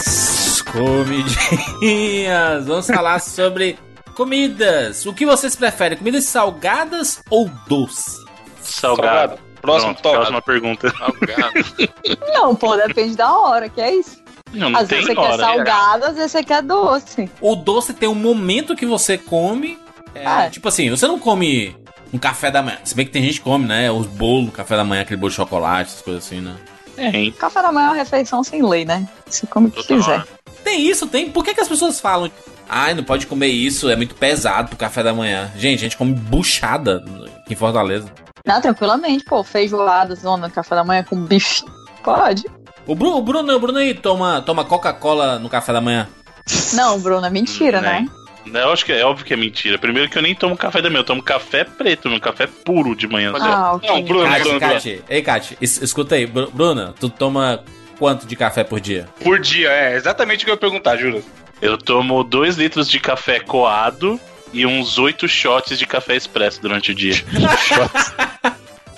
Comidinhas! Comidinhas! Vamos falar sobre comidas. O que vocês preferem? Comidas salgadas ou doce? Salgado. Próximo Pronto, tópico. Próxima pergunta. Salgado. Não, pô, depende da hora, que é isso. Não, não Às vezes tem você quer hora. salgado, às vezes você quer doce. O doce tem um momento que você come. é, Ah. Tipo assim, você não come um café da manhã. Se bem que tem gente que come, né? Os bolos, café da manhã, aquele bolo de chocolate, essas coisas assim, né? Tem. Café da manhã é uma refeição sem lei, né? Você come o que quiser. Tem isso, tem. Por que, que as pessoas falam? Ai, não pode comer isso, é muito pesado pro café da manhã. Gente, a gente come buchada aqui em Fortaleza. Não, tranquilamente, pô, feijoada, zona, café da manhã com bife. Pode. O Bruno, o Bruno, o Bruno aí toma, toma Coca-Cola no café da manhã. Não, Bruno, é mentira, né? Eu acho que é óbvio que é mentira. Primeiro que eu nem tomo café da manhã, eu tomo café preto, meu café puro de manhã. Ah, ok. Não, Bruno, Cate, Bruno, Bruno. Cate, ei, Cate, es- escuta aí, Bru- Bruna, tu toma quanto de café por dia? Por dia, é exatamente o que eu ia perguntar, Júlio. Eu tomo 2 litros de café coado e uns 8 shots de café expresso durante o dia.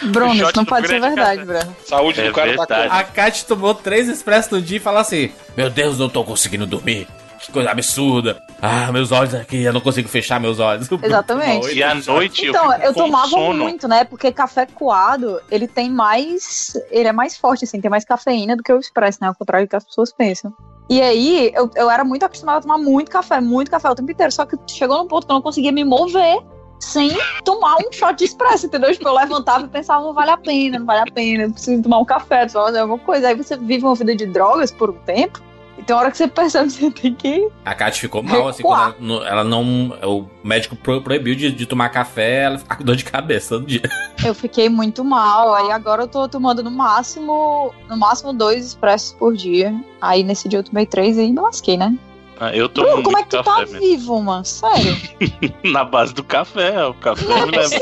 Bruno, isso não pode ser verdade, café. Bruno. Saúde É do cara tá verdade. como? A Kat tomou três expressos no dia e fala assim: Meu Deus, não tô conseguindo dormir. Que coisa absurda. Ah, meus olhos aqui, eu não consigo fechar meus olhos. Exatamente. E à noite eu Então, eu com tomava sono. muito, né? Porque café coado, ele tem mais. Ele é mais forte, assim, tem mais cafeína do que o expresso, né? Ao contrário do que as pessoas pensam. E aí, eu, eu era muito acostumada a tomar muito café, muito café o tempo inteiro. Só que chegou num ponto que eu não conseguia me mover sem tomar um shot de expresso, entendeu? Tipo, eu levantava e pensava, não vale a pena, não vale a pena, eu preciso tomar um café, preciso fazer alguma coisa. Aí você vive uma vida de drogas por um tempo, e tem hora que você percebe que você tem que. A Kat ficou mal, assim, quando ela, no- ela não. O médico pro- proibiu de, de tomar café, ela fica com dor de cabeça todo dia. Eu fiquei muito mal. Aí agora eu tô tomando no máximo, no máximo dois expressos por dia. Aí nesse dia eu tomei três e me lasquei, né? Ah, Eu tomo Bruno, como é que tu tá mesmo. vivo, mano? Sério? Na base do café, o café Não é me leva.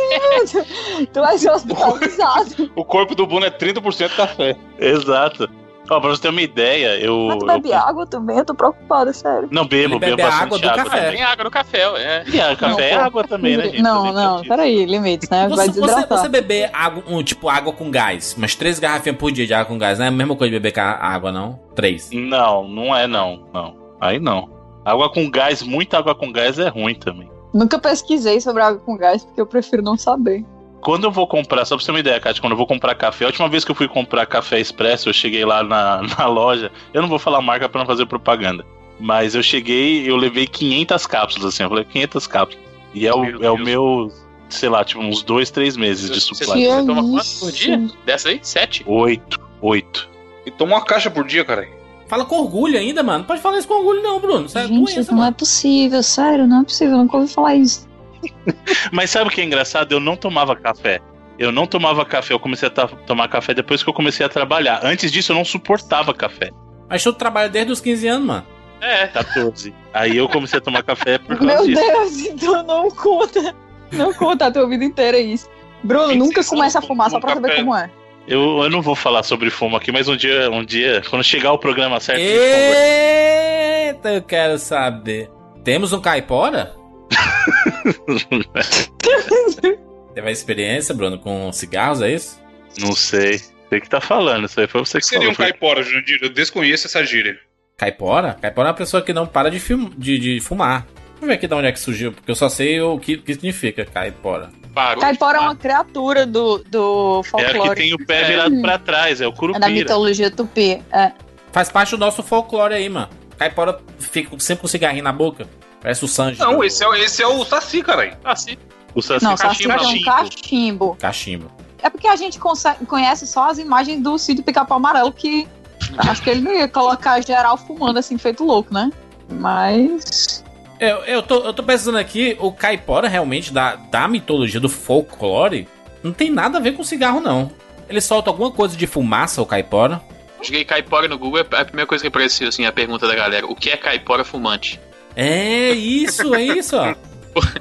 tu vai ser hospitalizado. O corpo do Bruno é 30% café. Exato. Ó, pra você ter uma ideia, eu. Mas tu eu- bebe água também? Eu tô preocupada, sério. Não bebo, Ele bebe bebo bastante água do água café. também. Tem água no café, é. E a café é Não, água também, né, gente? Não, não, peraí, limites, né? Vai Você, você, desidratar. você beber água, um, tipo água com gás, mas três garrafinhas por dia de água com gás, não é a mesma coisa de beber água, não? Três. Não, não é não, não. Aí não. Água com gás, muita água com gás é ruim também. Nunca pesquisei sobre água com gás, porque eu prefiro não saber. Quando eu vou comprar, só pra você ter uma ideia, Kátia, quando eu vou comprar café, a última vez que eu fui comprar café expresso, eu cheguei lá na, na loja, eu não vou falar marca pra não fazer propaganda, mas eu cheguei, eu levei 500 cápsulas, assim, eu falei 500 cápsulas. E é o, Meu é o meu, sei lá, tipo uns dois, três meses de Você- supply. Que Você toma quanto por dia? Dessa aí? Sete? Oito, oito. E toma uma caixa por dia, cara. Fala com orgulho ainda, mano. Não pode falar isso com orgulho, não, Bruno. Isso é Gente, doença, não é mano. possível, sério, não é possível. Eu nunca ouvi falar isso. Mas sabe o que é engraçado? Eu não tomava café. Eu não tomava café, eu comecei a tomar café depois que eu comecei a trabalhar. Antes disso, eu não suportava café. Mas tu trabalha desde os 15 anos, mano. É, 14. Aí eu comecei a tomar café por causa Meu disso. Deus, então não conta. Não conta a tua vida inteira isso. Bruno, 26 nunca começa a fumar só pra tomando saber café. como é. Eu, eu não vou falar sobre fumo aqui, mas um dia, um dia, quando chegar o programa certo. Eita, eu quero saber. Temos um caipora? Teve uma experiência, Bruno, com cigarros, é isso? não sei. Sei que tá falando, isso aí foi você O que que seria um falou. caipora, Jurandir? Eu desconheço essa gíria. Caipora? Caipora é uma pessoa que não para de, film... de, de fumar. Deixa eu ver aqui de onde é que surgiu, porque eu só sei o que, o que significa caipora. Parou. Caipora é uma criatura do, do É a que folclore. tem o pé É. virado pra trás, é o É da curupira. mitologia tupi. É. Faz parte do nosso folclore aí, mano. Caipora fica sempre com cigarrinho na boca. Parece o Sanji. Não, esse é, o- esse é o Saci, caralho. sim. O saci Não, cachimbo. Saci é um cachimbo. Cachimbo. É porque a gente conhece só as imagens do Cid Pica-Pau Amarelo, que acho que ele não ia colocar geral fumando assim, feito louco, né? Mas. Eu, eu, tô, eu tô pensando aqui, o caipora realmente da, da mitologia do folclore não tem nada a ver com cigarro, não. Ele solta alguma coisa de fumaça, o caipora. Joguei caipora no Google, é a primeira coisa que apareceu, assim, a pergunta da galera. O que é caipora fumante? É isso, é isso, ó.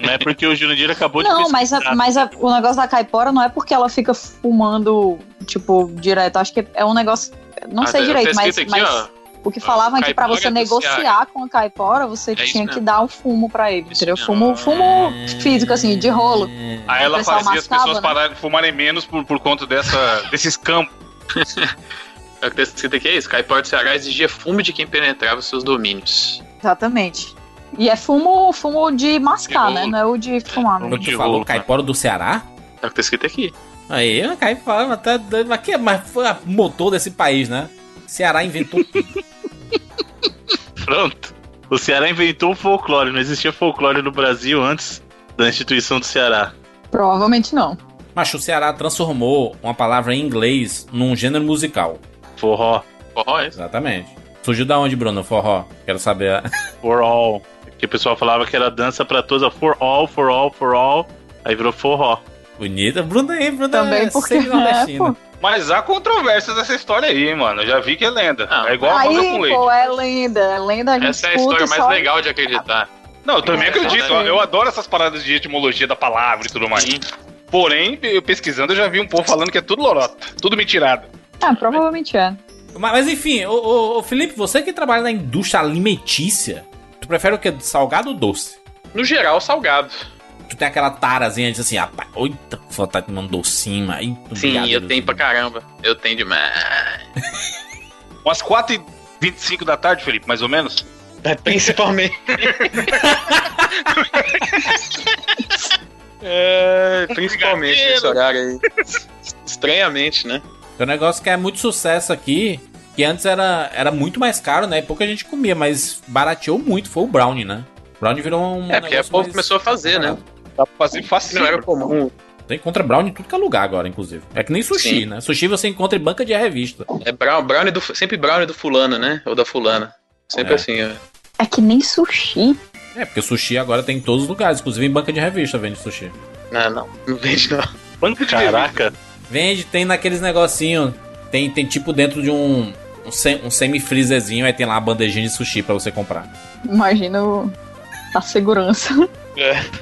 Não é porque o Jurandir acabou de Não, mas, a- mas a- o negócio da caipora não é porque ela fica fumando, tipo, direto. Acho que é um negócio. Não Ah, sei direito, mas, aqui, mas ó. o que falavam é que pra Caipora você é negociar com a caipora, você É tinha que dar o fumo pra ele, entendeu? Fumo, fumo físico, assim, de rolo. Aí ela O pessoal fazia as mascava, pessoas né? pararem, fumarem menos por, por conta dessa, desses campos. É o que tá escrito aqui é isso. Caipora do Ceará exigia fumo de quem penetrava seus domínios. Exatamente. E é fumo, fumo de mascar, né? Não é o de fumar. Não. de Tu falou rolo, caipora do Ceará? É o que tá escrito aqui. Aí, a caipora, tá doido. Mas, que, mas foi o motor desse país, né? Ceará inventou tudo. Pronto. O Ceará inventou o folclore. Não existia folclore no Brasil antes da instituição do Ceará. Provavelmente não. Mas o Ceará transformou uma palavra em inglês num gênero musical. Forró. Forró é isso? Exatamente. Surgiu da onde, Bruno? Forró. Quero saber. For all. Que o pessoal falava que era dança pra todos. For all, for all, for all. Aí virou forró. Bonita. Bruno aí, Bruno Também é porque. É, pô. Mas há controvérsias dessa história aí, hein, mano. Eu já vi que é lenda. Ah. é igual a roda com Aí, leite. pô, é lenda. É lenda, a gente Essa é a história mais só- legal de acreditar. Não, eu também É, acredito. exatamente. Eu adoro essas paradas de etimologia da palavra e tudo mais. Sim. Porém, eu pesquisando, eu já vi um povo falando que é tudo lorota. Tudo mentirada. Ah, provavelmente é. Mas, mas enfim, ô, Felipe, você que trabalha na indústria alimentícia, tu prefere o quê? Salgado ou doce? No geral, salgado. Tu tem aquela tarazinha de assim, rapaz, oita, vontade de um docinho aí. Sim, eu tenho pra caramba. Eu tenho demais. Umas 4h25 da tarde, Felipe, mais ou menos. É, principalmente. é, principalmente nesse horário aí. Estranhamente, né? Tem um negócio que é muito sucesso aqui, que antes era, era muito mais caro, né? E pouca gente comia, mas barateou muito, foi o brownie, né? O brownie virou um É, porque negócio povo começou a fazer, né? Dá pra fazer fácil. Não era comum. Você encontra brownie em tudo que é lugar agora, inclusive. É que nem sushi, Sim. né? Sushi você encontra em banca de revista. É brown, brownie do, sempre brownie do fulano, né? Ou da fulana. Sempre É. assim, ó. É que nem sushi. É, porque sushi agora tem em todos os lugares, inclusive em banca de revista vende sushi. Não, não. Não vende, não. Banco de Caraca. Vende, tem naqueles negocinho, tem, tem tipo dentro de um, um, sem- um semi-freezerzinho, aí tem lá a bandejinha de sushi pra você comprar. Imagina o- a segurança.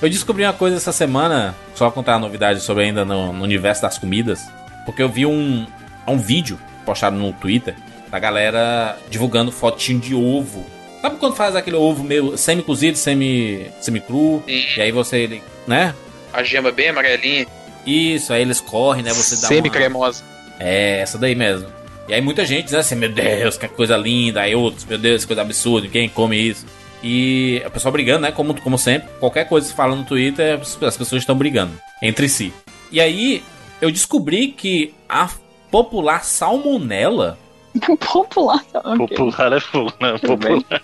Eu descobri uma coisa essa semana, só contar uma novidade sobre ainda no, no universo das comidas, porque eu vi um, um vídeo postado no Twitter da galera divulgando fotinho de ovo. Sabe quando faz aquele ovo meio semi-cozido, semi- semi-cru, Sim. e aí você, ele, né? A gema bem amarelinha. Isso, aí eles correm, né? Você dá uma... Semi-cremosa. É, essa daí mesmo. E aí muita gente diz assim, meu Deus, que coisa linda. Aí outros, meu Deus, que coisa absurda, quem come isso? E o pessoal brigando, né? Como, como sempre, qualquer coisa que se fala no Twitter, as as pessoas estão brigando entre si. E aí eu descobri que a popular salmonela Popular. tá, ok. Popular é fogo, né? Bem. Popular.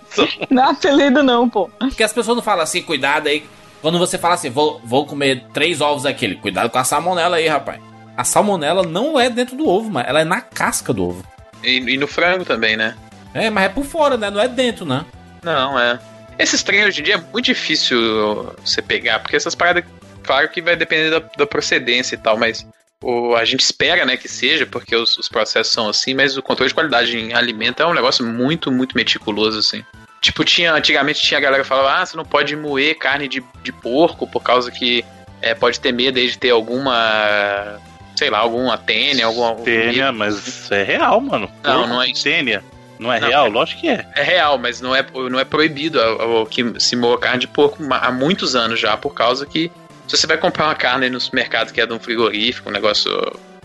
Não é apelido, não, pô. Porque as pessoas não falam assim, cuidado aí. Quando você fala assim, vou, vou comer três ovos aquele, cuidado com a salmonela aí, rapaz. A salmonela não é dentro do ovo, mas ela é na casca do ovo. E, e no frango também, né? É, mas é por fora, né? Não é dentro, né? Não, é. Esses trem hoje em dia é muito difícil você pegar, porque essas paradas, claro que vai depender da, da procedência e tal, mas o, a gente espera, né, que seja, porque os, os processos são assim, mas o controle de qualidade em alimento é um negócio muito, muito meticuloso, assim. Tipo, tinha, antigamente tinha a galera que falava, ah, você não pode moer carne de, de porco por causa que é, pode ter medo aí de ter alguma, sei lá, alguma tênia, alguma... Tênia, mas é real, mano. Não, Porco não é. Tênia. Não é Não, real? é- Lógico que é. É real, mas não é, não é proibido o, o que se moa carne de porco há muitos anos já, por causa que se você vai comprar uma carne no supermercado que é de um frigorífico, um negócio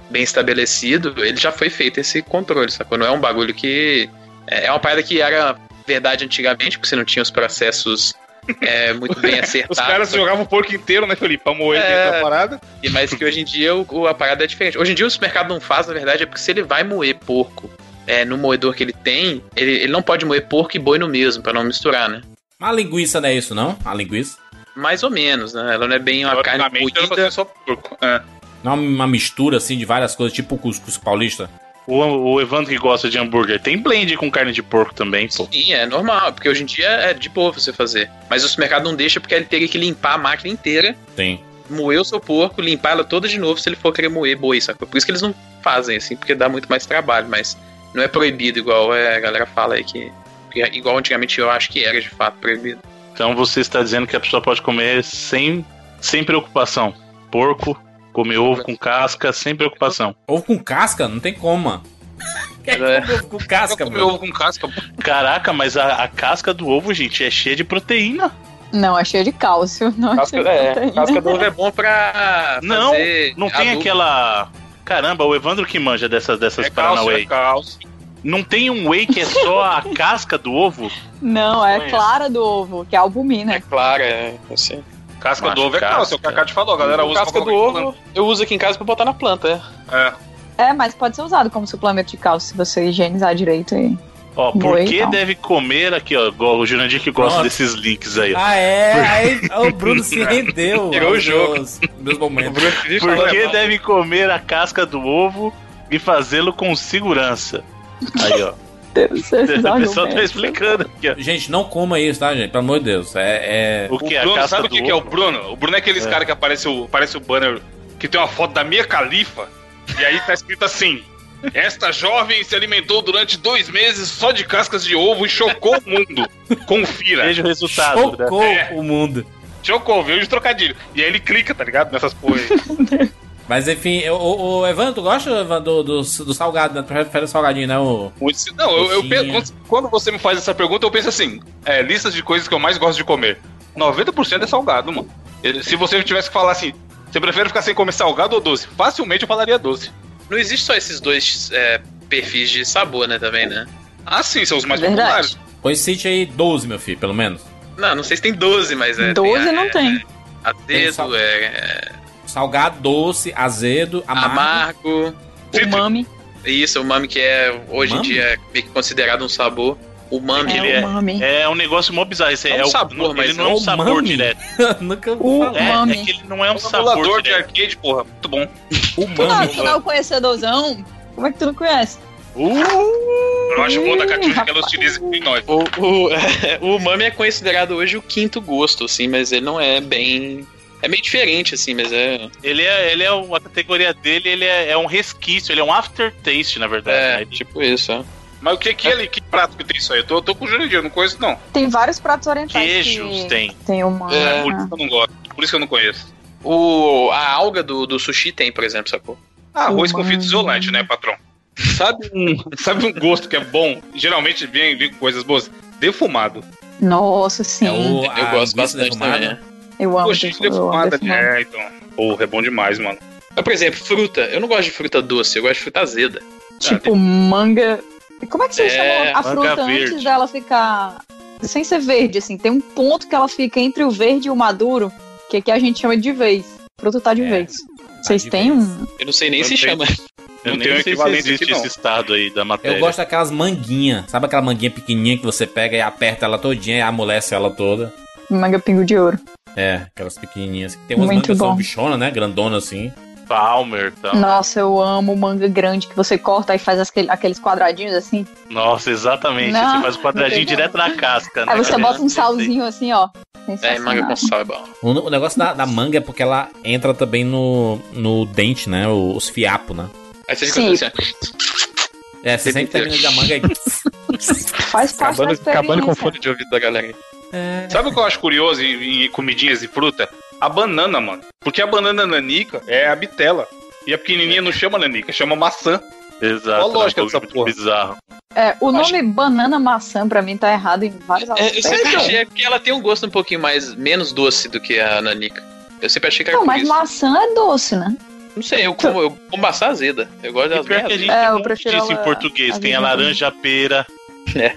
bem estabelecido, ele já foi feito esse controle, sacou? Não é um bagulho que. É é uma parada que era verdade antigamente, porque você não tinha os processos é, muito bem acertados. Os caras jogavam o porco inteiro, né, Felipe? Pra moer É. dentro da parada. E mais que hoje em dia o, o- a parada é diferente. Hoje em dia o supermercado não faz, na verdade, é porque se ele vai moer porco é, no moedor que ele tem, ele, ele não pode moer porco e boi no mesmo, pra não misturar, né? Mas a linguiça não é isso, não? A linguiça? Mais ou menos, né? Ela não é bem uma carne moída. só porco. É. Não é uma mistura assim de várias coisas, tipo o cuscuz paulista? O, o Evandro que gosta de hambúrguer tem blend com carne de porco também, pô. Sim, é normal, porque hoje em dia é de boa você fazer. Mas o supermercado não deixa porque ele teria que limpar a máquina inteira, Tem. moer o seu porco, limpar ela toda de novo se ele for querer moer boi, sacou? Por isso que eles não fazem assim, porque dá muito mais trabalho, mas não é proibido igual é, a galera fala aí que. que é Igual antigamente eu acho que era de fato proibido. Então você está dizendo que a pessoa pode comer sem, sem preocupação. Porco, comer ovo com casca, sem preocupação. Ovo com casca? Não tem como, mano. Quem É. ovo com casca, mano? ovo com casca. Caraca, mas a, a casca do ovo, gente, é cheia de proteína. Não, é cheio de cálcio. Não é Casca, cheio de é, proteína. casca do ovo é bom pra Não, fazer Não tem adubo. aquela Caramba, o Evandro que manja dessas, dessas É Paranauê. é. Não tem um whey que é só a casca do ovo? Não, é clara do ovo, que é albumina. É claro, é assim. Casca Macho, do ovo é calça, é o que a casca. Cacate falou, a galera usa casca do ovo eu uso aqui em casa pra botar na planta, é. É. É, mas pode ser usado como suplemento de cálcio se você higienizar direito aí. Ó, por que então. deve comer aqui, ó? O Jurandir que gosta Pronto. desses links aí, ó. Ah, é? Aí o Bruno se rendeu. Tirou o jogo. Meus, meus O momentos. Por que deve comer a casca do ovo e fazê-lo com segurança? Aí, ó. Esses O pessoal tá explicando aqui, ó. Gente, não coma isso, tá, gente? Pelo amor de Deus. É. é... O O que? A Bruno, sabe o que, que é o? Bruno? O Bruno é aqueles É. cara que aparece o, aparece o banner que tem uma foto da Mia Califa e aí tá escrito assim: Esta jovem se alimentou durante dois meses só de cascas de ovo e chocou o mundo. Confira. Veja o resultado. né? Chocou É. o mundo. Chocou, viu? De trocadilho. E aí ele clica, tá ligado? Nessas porra aí. Mas enfim, o, o, o Evandro, tu gosta Evandro, do, do, do salgado, né? Tu prefere o salgadinho, né? O... Não, eu, eu penso- quando- você me faz essa pergunta, eu penso assim: é, listas de coisas que eu mais gosto de comer. 90% é salgado, mano. Se você tivesse que falar assim, você prefere ficar sem comer salgado ou doce? Facilmente eu falaria doce. Não existe só esses dois é, perfis de sabor, né, também, né? Ah, sim, são os mais Verdade. populares. Pois cite aí 12, meu filho, pelo menos. Não, não sei se tem 12, mas é. 12 tem, não é, tem. Tem sal- Azedo, é, é Salgado, doce, azedo, amargo. amargo. Umami. Isso, o mami que é hoje Umami? em dia é meio que considerado um sabor. O mami, É ele é- umami. É um negócio mó bizarro. Esse É um o- sabor, não- mas ele não é é um sabor umami. direto. Nunca O falar. É, Umami. é que ele não é um Um sabor de arcade, porra. Muito bom. O Tu não, mami. tu não é o conhecedorzão? Como é que tu não conhece? Eu acho bom da Catiuxa que ela utiliza em nós. O, o, o umami é considerado hoje o quinto gosto, assim, mas ele não é bem. É meio diferente, assim, mas é. Ele é, ele é a categoria dele, ele é, é um resquício, ele é um aftertaste, na verdade. É, né? Tipo isso, ó. Mas o que que ele, que prato que tem isso aí? Eu tô, eu tô com o Jurandir, eu não conheço não. Tem vários pratos orientais. Queijos que tem. Tem uma. É, Por isso que eu não gosto. Por isso que eu não conheço. O, a alga do, do sushi tem, por exemplo, sacou? Ah, arroz com fita isolante, né, patrão? Sabe um, sabe um gosto que é bom? Geralmente vem, vem com coisas boas. Defumado. Nossa, sim. É o, Eu a gosto bastante defumada. também. É. Eu amo. Eu amo defumada. É, então. Porra, é bom demais, mano. Mas, por exemplo, fruta. Eu não gosto de fruta doce, eu gosto de fruta azeda. Tipo, manga. Como é que você É, chama a fruta verde. antes dela ficar. Sem ser verde, assim. Tem um ponto que ela fica entre o verde e o maduro, que aqui a gente chama de vez. Fruta tá de É, vez. Vocês de têm vez. um. Eu não sei nem Eu se tenho. chama. Eu Não nem tem um sei se equivalente existe não. esse estado aí da matéria. Eu gosto daquelas manguinhas. Sabe aquela manguinha pequenininha que você pega e aperta ela todinha e amolece ela toda? Manga pingo de ouro. É, aquelas pequenininhas. Tem umas Muito mangas que são bom. bichona, né? Grandona assim. Palmer e tal. Nossa, eu amo manga grande que você corta e faz aquele- aqueles quadradinhos assim. Nossa, exatamente. Não, você faz o quadradinho tem direto na casca, né? Aí você bota um salzinho assim, ó. É, manga com sal é bom. O, negócio da, da manga é porque ela entra também no, no dente, né? Os fiapos, né? Aí você Sim. fica assim, ó. É, você sempre termina da manga aí. Faz parte da Acabando, experiência. acabando com o fone de ouvido da galera. aí. Sabe o que eu acho curioso em, em comidinhas e fruta? A banana, mano. Porque a banana nanica é a bitela. E a pequenininha não chama nanica, chama maçã. Exato. Qual a lógica é um dessa porra? bizarro. É, o nome banana maçã pra mim tá errado em vários É, eu sempre achei é porque ela tem um gosto um pouquinho mais menos doce do que a nanica. Eu sempre achei que era Não, mas isso. maçã é doce, né? Não sei, eu como, eu como maçã azeda. Eu gosto E das a. É, eu prefiro disso em ela- português. a Tem a laranja pera. É.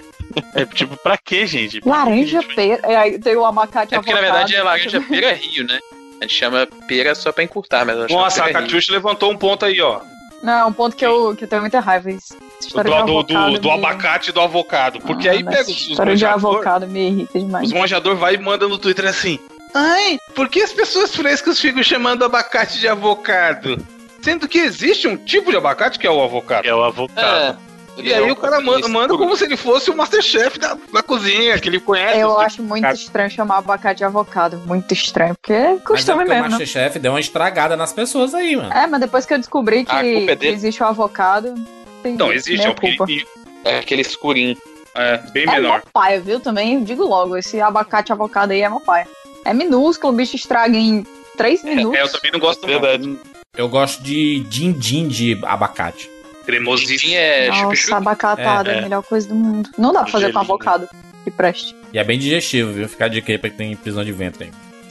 É tipo, pra quê, gente? Laranja Gente, pera. É, aí tem o abacate É porque na avocado. verdade é laranja pera rio, né? A gente chama pera só pra encurtar, mas Nossa, a rio. Catiuxa levantou um ponto aí, ó. Não, é um ponto que eu, que eu tenho muita raiva. Do, do, do, avocado do me- abacate e do avocado. Porque Ah, aí pega os, os História de avocado me irrita demais. os manjador vai e manda no Twitter assim. Ai, por que as pessoas frescas ficam chamando abacate de avocado? Sendo que existe um tipo de abacate que é o avocado. É o avocado. É. E aí o cara manda, manda como se ele fosse o Masterchef da, da cozinha, que ele conhece. Eu assim. acho muito Cara. estranho chamar abacate de avocado. Muito estranho, porque é Mas é costume porque o mesmo, né? Masterchef deu uma estragada nas pessoas aí, mano. É, mas depois que eu descobri que, A culpa é que dele. existe o avocado, tem Não, existe, é culpa. pequenininho. É aquele escurinho. É, bem É menor. uma paia, viu? Também digo logo, esse abacate avocado aí é uma paia. É minúsculo, o bicho estraga em 3 minutos. É, eu também não gosto. Verdade. Eu gosto de din-din de abacate. Cremosíssimo. É Nossa, chup-chup. abacatada é, É, é. a melhor coisa do mundo. Não dá pra fazer com Gelinho. avocado que preste. E é bem digestivo, viu? Ficar de quê pra quem tem prisão de ventre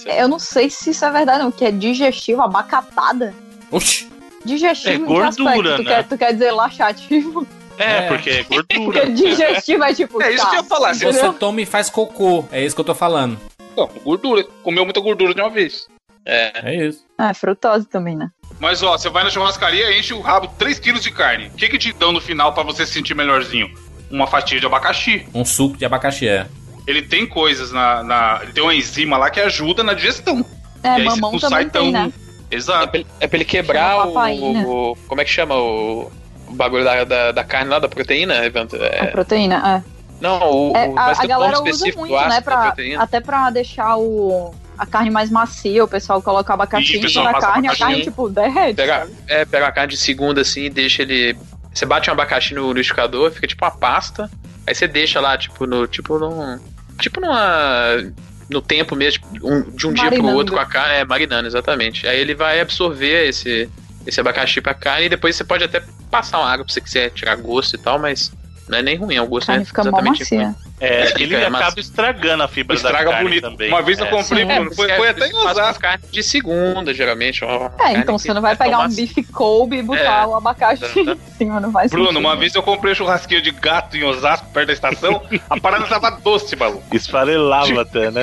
aí. Eu não sei se isso é verdade, não, que é digestivo, abacatada. Oxi! Digestivo É em que gordura, aspecto? Tu, né? quer, tu quer dizer laxativo? É, É. porque é Porque gordura. digestivo é tipo. É isso tá, que eu ia falar, se entendeu? Você toma e faz cocô. É isso que eu tô falando. Não, gordura. Comeu muita gordura de uma vez. É. É isso. É, frutose também, né? Mas ó, você vai na churrascaria, enche o rabo 3 quilos de carne. O que que te dão no final pra você se sentir melhorzinho? Uma fatia de abacaxi. Um suco de abacaxi, é. Ele tem coisas na, na- Ele tem uma enzima lá que ajuda na digestão. É, e aí você mamão não também sai tem, né? É Exato. pra, ele- é pra ele quebrar o, o- Como é que chama o. O bagulho da, da, da carne lá, da proteína, Evandro? A É, proteína, não, o, é. É, o- a, mas a galera usa específico muito, né? da Pra, proteína. até pra deixar o, a carne mais macia, o pessoal coloca abacaxi passa carne, a carne, tipo, derrete. Pega, é, pega uma carne de segunda assim e deixa ele. Você bate um abacaxi no liquidificador, fica tipo uma pasta. Aí você deixa lá, tipo, no. Tipo num. Tipo numa. No tempo mesmo, tipo, um- de um dia pro Marinando. outro com a carne. É, marinando, exatamente. Aí ele vai absorver esse, esse abacaxi pra carne e depois você pode até passar uma água pra você quiser tirar gosto e tal, mas não é nem ruim, é um gosto carne é fica exatamente macia. ruim. É, ele É, mas- acaba estragando a fibra da Estraga carne bonito. também. Uma vez eu É. comprei. Bruno. É, Foi, foi é- até em Osasco. carne de segunda, geralmente. É, carne então você não vai pegar um bife Kobe e botar É. o abacaxi em cima, não vai Bruno, uma vez eu comprei um churrasquinho de gato em Osasco, perto da estação. a parada tava doce, maluco. Esfarelava até, né?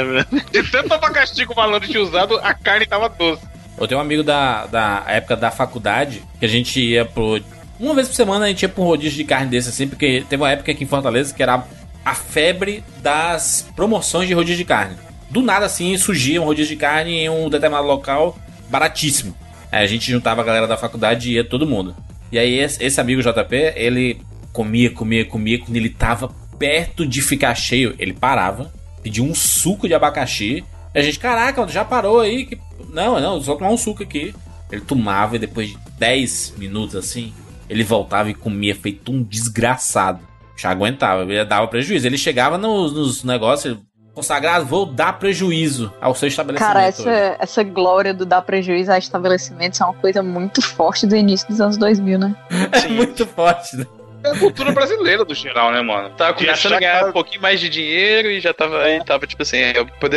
De tanto abacaxi que o malandro tinha usado, a carne tava doce. Eu tenho um amigo da, da época da faculdade que a gente ia pro. Uma vez por semana a gente ia pra um rodízio de carne desse, assim, porque teve uma época aqui em Fortaleza que era a febre das promoções de rodízio de carne. Do nada, assim, surgia um rodízio de carne em um determinado local baratíssimo. Aí a gente juntava a galera da faculdade e ia todo mundo. E aí esse, amigo JP, ele comia, comia, comia, quando ele tava perto de ficar cheio, ele parava, pedia um suco de abacaxi. E a gente, caraca, já parou aí? Que... Não, não, só tomar um suco aqui. Ele tomava e depois de 10 minutos assim, ele voltava e comia feito um desgraçado. Já aguentava, ele dava prejuízo. Ele chegava nos, nos negócios, ele, consagrado, vou dar prejuízo ao seu estabelecimento. Cara, hoje." essa, essa glória do dar prejuízo a estabelecimentos é uma coisa muito forte do início dos anos 2000, né? é muito forte, né? É a cultura brasileira do geral, né, mano? Tava De começando a ganhar que- um pouquinho mais de dinheiro e já tava, aí tava tipo assim,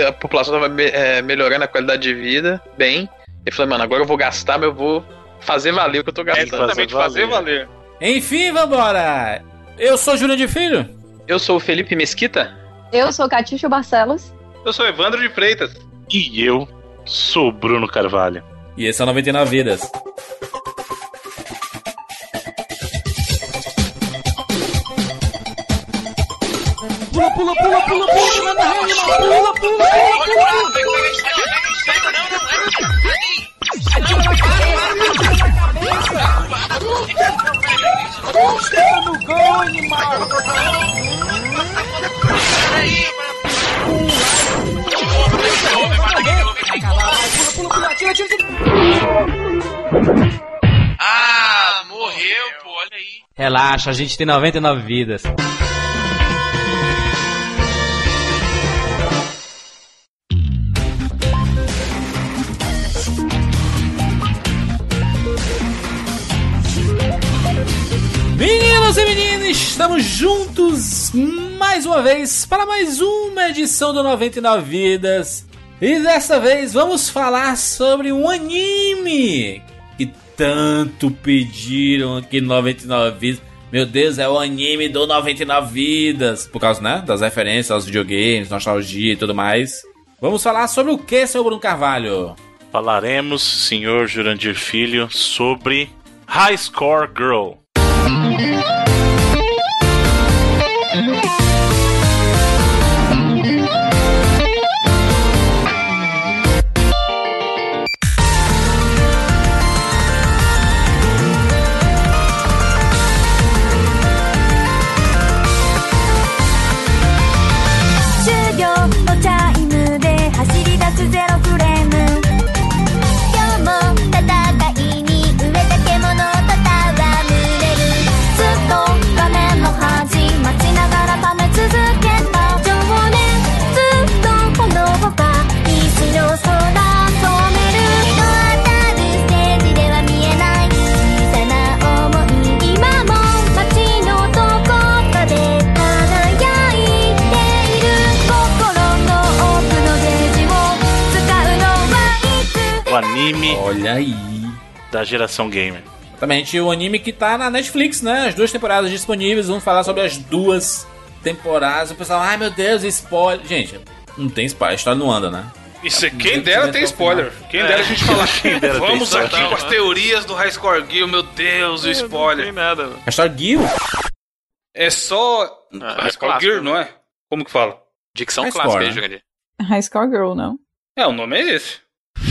a população tava me- é, melhorando a qualidade de vida, bem. E falei, mano, agora eu vou gastar, mas eu vou fazer valer o que eu tô É gastando. exatamente, fazer valer. Enfim, vambora! Eu sou Júnior de Filho. Eu sou o Felipe Mesquita. Eu sou Catixa Barcelos. Eu sou Evandro de Freitas. E eu sou o Bruno Carvalho. E esse é o 99 Vidas. Ah, morreu, pô, olha aí. Relaxa, a gente tem 99 vidas. Meninos e meninas, estamos juntos mais uma vez para mais uma edição do 99 Vidas. E dessa vez vamos falar sobre um anime que tanto pediram aqui no 99 Vidas. Meu Deus, é o anime do 99 Vidas. Por causa, né, das referências aos videogames, nostalgia e tudo mais. Vamos falar sobre o que, seu Bruno Carvalho? Falaremos, senhor Jurandir Filho, sobre High Score Girl.「Mm-hmm. Anime Olha aí. da geração gamer. Exatamente, o anime que tá na Netflix, né? As duas temporadas disponíveis. Vamos falar sobre as duas temporadas. O pessoal, ai meu Deus, spoiler. Gente, não tem spoiler, a história não anda, né? Isso é quem dentro tem spoiler. Quem dera a gente falar. Quem dera tem Vamos spoiler. aqui com as teorias do High Score Gear, meu Deus, o Não tem spoiler. nada. mano. A história Gil? É só. Ah, High Score Gear, não é? Como que fala? Dicção High clássica score, aí, né? High Score Girl, não? É, o nome é esse.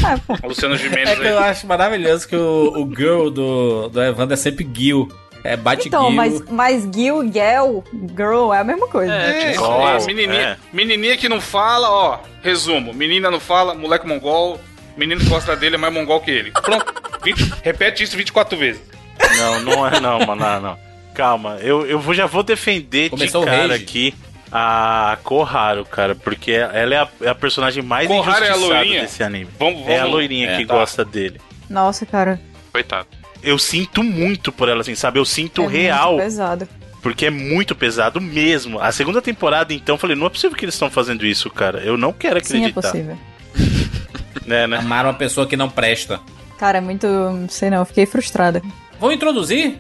É, Luciano É Gimenez que eu acho maravilhoso que o, o girl do, do Evandro é sempre Gil. É bate Então, Gil. mas, mas Gil, Gel, Girl é a mesma coisa. É, tipo, ó, isso, menininha, é. menininha que não fala, ó. Resumo: menina não fala, moleque mongol. Menino que gosta dele é mais mongol que ele. Pronto. 20 repete isso 24 vezes. Não, não é não, mano. Não, não. Calma, eu, eu já vou defender Começou o de cara aqui a Koharu, cara, porque ela é a, é a personagem mais Koharu é a injustiçada loirinha? desse anime. Vamos, vamos. É a loirinha É, que tá. gosta dele. Nossa, cara. Coitado. Eu sinto muito por ela, assim, sabe? Eu sinto é real, Muito pesado. porque é muito pesado mesmo. A segunda temporada, então, eu falei, não é possível que eles estão fazendo isso, cara. Eu não quero Sim, é acreditar. possível. né, né? Amar uma pessoa que não presta. Cara, é muito. Não sei não, fiquei frustrada. Vamos introduzir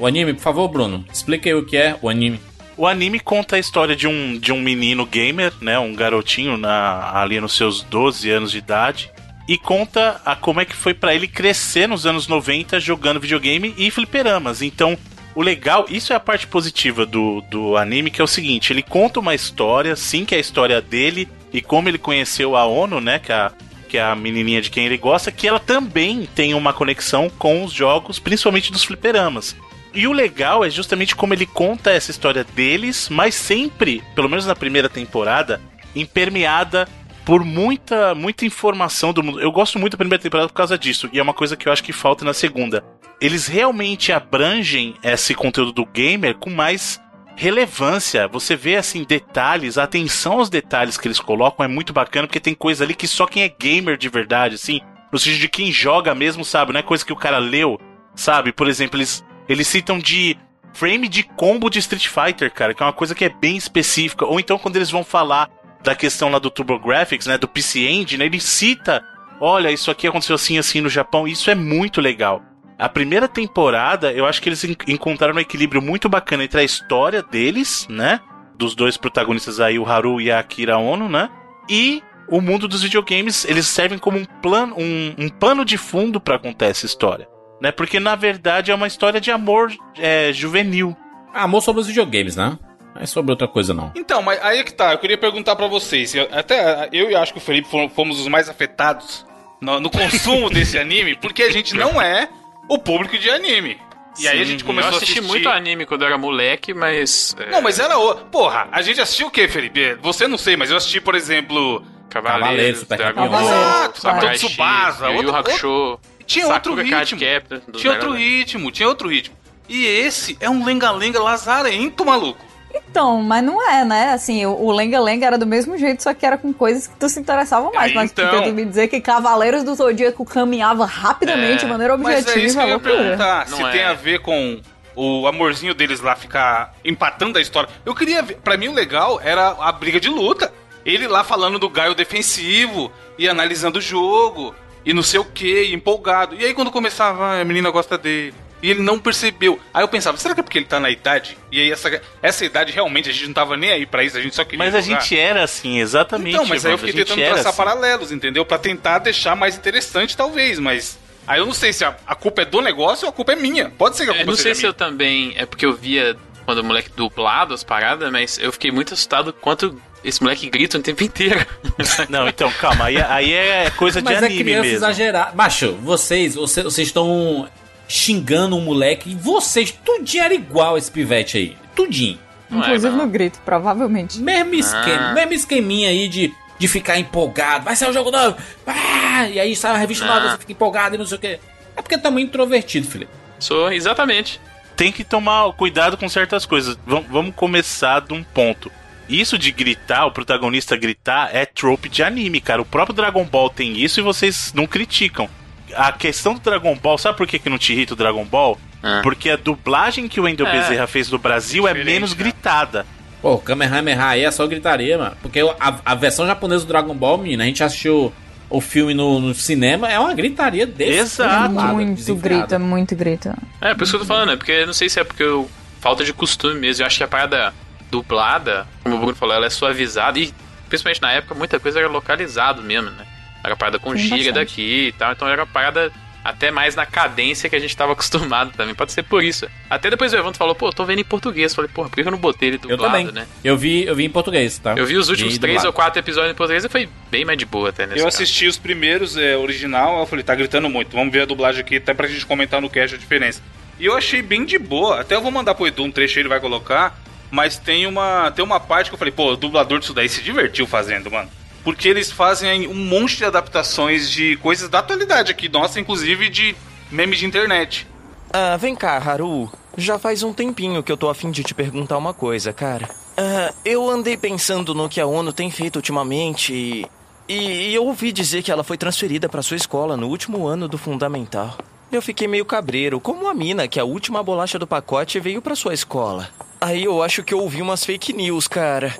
o anime, por favor, Bruno. Explique aí o que é o anime. O anime conta a história de um, de um menino gamer, né? Um garotinho na, ali nos seus 12 anos de idade. E conta a como é que foi pra ele crescer nos anos 90 jogando videogame e fliperamas. Então, o legal, isso é a parte positiva do, do anime, que é o seguinte: ele conta uma história, sim, que é a história dele e como ele conheceu a Ono, né? Que é a, que é a menininha de quem ele gosta, que ela também tem uma conexão com os jogos, principalmente dos fliperamas. E o legal é justamente como ele conta essa história deles, mas sempre, pelo menos na primeira temporada, impermeada por muita muita informação do mundo. Eu gosto muito da primeira temporada por causa disso, e é uma coisa que eu acho que falta na segunda. Eles realmente abrangem esse conteúdo do gamer com mais relevância. Você vê assim detalhes, a atenção aos detalhes que eles colocam é muito bacana, porque tem coisa ali que só quem é gamer de verdade, assim, no sentido de quem joga mesmo, sabe, não é coisa que o cara leu, sabe? Por exemplo, eles eles citam de frame de combo de Street Fighter, cara, que é uma coisa que é bem específica. Ou então quando eles vão falar da questão lá do TurboGrafx, né, do PC Engine, ele cita, olha, isso aqui aconteceu assim assim no Japão. Isso é muito legal. A primeira temporada, eu acho que eles en- encontraram um equilíbrio muito bacana entre a história deles, né, dos dois protagonistas aí, o Haru e a Akira Ono, né, e o mundo dos videogames, eles servem como um plano, um, um pano de fundo pra contar essa história né? Porque na verdade é uma história de amor é, juvenil. Amor sobre os videogames, né? Não é sobre outra coisa, não. Então, mas aí é que tá. Eu queria perguntar pra vocês. eu- até eu e acho que o Felipe fomos, os mais afetados no, no consumo desse anime, porque a gente não é o público de anime. E aí a gente Sim, começou eu a assisti assistir. muito anime quando eu era moleque, mas. é, Não, mas era o. Porra, a gente assistiu o quê, Felipe? Você não sei, mas eu assisti, por exemplo. Cavaleiro, Cavaleiros, Super Dragon. Ball, Exato, Samurai Capitão Tsubasa, X, Yu Yu outro- Hakusho, Tinha outro Sakura Card ritmo. Tinha outro ritmo, tinha outro ritmo. E esse é um lenga-lenga lazarento, maluco. Então, mas não é, né? Assim, o o Lenga Lenga era do mesmo jeito, só que era com coisas que tu se interessava mais. Aí, mas então. tu tem que me dizer que Cavaleiros do Zodíaco caminhava rapidamente, É, de maneira Mas é objetiva, isso que eu ia perguntar. Não se é. tem a ver com o amorzinho deles lá ficar empatando a história. Eu queria ver. Pra mim, o legal era a briga de luta. Ele lá falando do Gaio defensivo e analisando o jogo e não sei o que, empolgado. E aí, quando começava, "Ah, a menina gosta dele. E ele não percebeu. Aí eu pensava, será que é porque ele tá na idade? E aí, essa, essa idade realmente a gente não tava nem aí pra isso, a gente só queria. Mas a jogar. gente era assim, exatamente. Então, mas aí eu fiquei a tentando traçar assim. paralelos, entendeu? Pra tentar deixar mais interessante, talvez, mas. Aí eu não sei se a, a culpa é do negócio ou a culpa é minha. Pode ser que a Eu culpa não sei se eu também. É porque eu via quando o moleque dublado as paradas, mas eu fiquei muito assustado quanto esse moleque grita o tempo inteiro. Não, então, calma, aí, aí é coisa de Mas é anime criança mesmo. exagerada. Macho, vocês, vocês, vocês estão xingando um moleque e vocês, tudinho era igual esse pivete aí. Tudinho. Não é, Inclusive não. no grito, provavelmente. Mesmo esquema, Ah. mesmo esqueminha aí de, de ficar empolgado. Vai sair um jogo novo. Ah, e aí sai uma revista nova, Ah. você fica empolgado e não sei o quê. É porque tá muito introvertido, Felipe. Sou exatamente. Tem que tomar cuidado com certas coisas. Vam- vamos começar de um ponto. Isso de gritar, o protagonista gritar, é trope de anime, cara. O próprio Dragon Ball tem isso e vocês não criticam. A questão do Dragon Ball, sabe por que, que não te irrita o Dragon Ball? Ah. Porque a dublagem que o Wendel É. Bezerra fez no Brasil é Diferente, menos né? gritada. Pô, Kamehameha aí é só gritaria, mano. Porque a, a versão japonesa do Dragon Ball, menina, a gente assistiu o filme no, no cinema, é uma gritaria desse. Exato. muito grita, muito grita. É, por isso que eu tô falando, é porque não sei se é porque eu, falta de costume mesmo. Eu acho que a parada dublada, como o Bruno falou, ela é suavizada e, principalmente na época, muita coisa era localizado mesmo, né? Era parada com Sim, gíria bastante. daqui e tal, então era parada até mais na cadência que a gente tava acostumado também. Pode ser por isso. Até depois o Evandro falou, pô, tô vendo em português. Eu falei, porra, por que eu não botei ele Eu dublado, também. né? Eu vi, eu vi em português, tá? Eu vi os últimos Vi três dublado. ou quatro episódios em português e foi bem mais de boa até nesse Eu caso. assisti os primeiros, é, original, eu falei, tá gritando muito. Vamos ver a dublagem aqui, até pra gente comentar no cast a diferença. E eu achei bem de boa. Até eu vou mandar pro Edu um trecho aí, ele vai colocar. Mas tem uma, tem uma parte que eu falei, pô, o dublador disso daí se divertiu fazendo, mano. Porque eles fazem um monte de adaptações de coisas da atualidade aqui, nossa, inclusive de memes de internet. Ah, vem cá, Haru. Já faz um tempinho que eu tô a fim de te perguntar uma coisa, cara. Ah, eu andei pensando no que a ONU tem feito ultimamente e. E eu ouvi dizer que ela foi transferida pra sua escola no último ano do fundamental. Eu fiquei meio cabreiro, como a mina que a última bolacha do pacote veio pra sua escola. Aí eu acho que eu ouvi umas fake news, cara.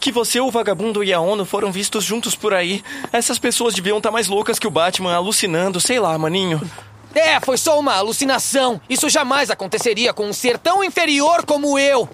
Que você, o vagabundo e a ONU foram vistos juntos por aí. Essas pessoas deviam estar mais loucas que o Batman, alucinando, sei lá, maninho. É, foi só uma alucinação. Isso jamais aconteceria com um ser tão inferior como eu.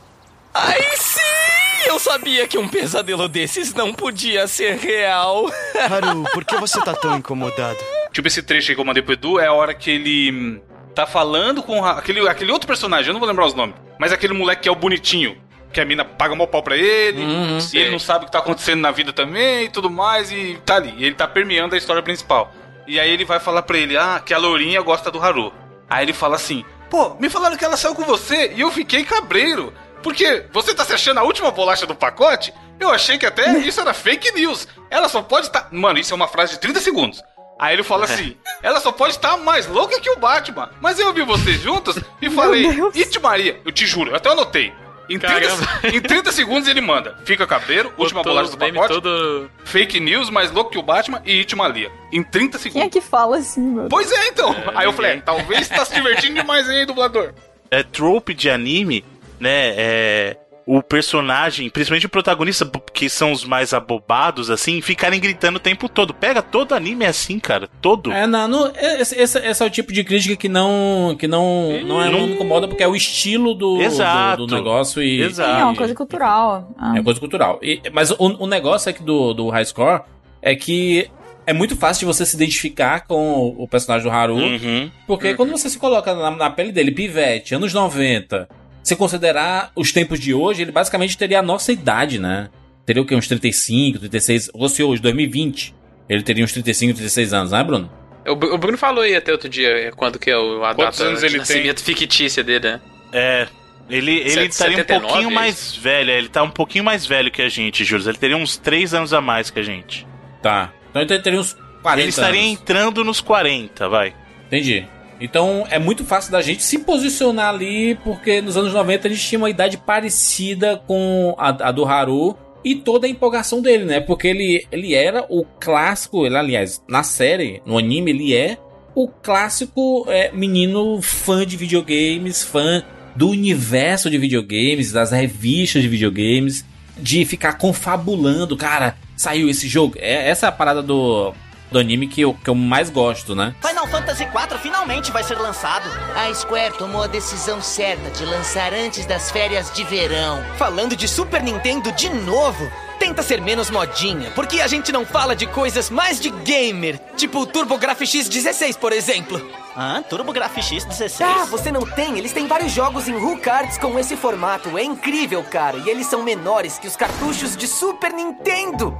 Aí sim! Eu sabia que um pesadelo desses não podia ser real. Haru, por que você tá tão incomodado? Tipo, esse trecho aí que eu mandei pro Edu é a hora que ele hum, tá falando com aquele, aquele outro personagem, eu não vou lembrar os nomes, mas aquele moleque que é o bonitinho. Que a mina paga mó pau pra ele, Uhum, e sei. ele não sabe o que tá acontecendo na vida também e tudo mais, e tá ali. E ele tá permeando a história principal. E aí ele vai falar pra ele, ah, que a Lourinha gosta do Haru. Aí ele fala assim, pô, me falaram que ela saiu com você, e eu fiquei cabreiro. Porque você tá se achando a última bolacha do pacote? Eu achei que até isso era fake news. Ela só pode estar. Mano, isso é uma frase de 30 segundos. Aí ele fala assim: ela só pode estar mais louca que o Batman. Mas eu vi vocês juntos e falei. It Maria, eu te juro, eu até anotei. Em 30, Caramba. em 30 segundos ele manda: fica cabreiro, última Botou bolacha do pacote, todo... fake news, mais louco que o Batman e It Maria. Em 30 Quem é segundos. que fala assim, meu? Pois é, então. Aí eu falei: ninguém. talvez tá se divertindo demais aí, dublador. é, trope de anime, né? É, o personagem, principalmente o protagonista, que são os mais abobados, assim, ficarem gritando o tempo todo. Pega todo anime é assim, cara. Todo. É, não, não, esse, esse, esse é o tipo de crítica que não que não, não, é, não me incomoda, porque é o estilo do, Exato. do, do negócio e. Exato. Sim, é uma coisa cultural. Ah. É coisa cultural. E- mas o, o negócio aqui do, do High Score é que é muito fácil de você se identificar com o, personagem do Haru, Uhum. porque quando você se coloca na, na pele dele, pivete, anos 90, se considerar os tempos de hoje, ele basicamente teria a nossa idade, né? Teria o quê? Uns 35, 36, ou se hoje, 2020, ele teria uns 35, 36 anos, né, Bruno? O Bru- o Bruno falou aí até outro dia é, quando que é o- a Quantos data anos de ele nascimento fictícia dele, né? É. Ele, ele estaria um 79, pouquinho é mais velho. Ele tá um pouquinho mais velho que a gente, Júlio. Ele teria uns 3 anos a mais que a gente. Tá. Então ele teria uns 40 ele estaria anos. entrando nos 40, vai. Entendi. Então é muito fácil da gente se posicionar ali, porque nos anos 90 a gente tinha uma idade parecida com a, a do Haru e toda a empolgação dele, né? Porque ele, ele era o clássico, ele, aliás, na série, no anime, ele é o clássico é, menino fã de videogames, fã do universo de videogames, das revistas de videogames, de ficar confabulando, cara, saiu esse jogo. É, essa é a parada do, do anime que eu, que eu mais gosto, né? Final Fantasy IV finalmente vai ser lançado. A Square tomou a decisão certa de lançar antes das férias de verão. Falando de Super Nintendo de novo. Tenta ser menos modinha, porque a gente não fala de coisas mais de gamer, tipo o TurboGrafx X16, por exemplo. Ah, TurboGrafx X16. Ah, você não tem? Eles têm vários jogos em Who Cards com esse formato. É incrível, cara. E eles são menores que os cartuchos de Super Nintendo.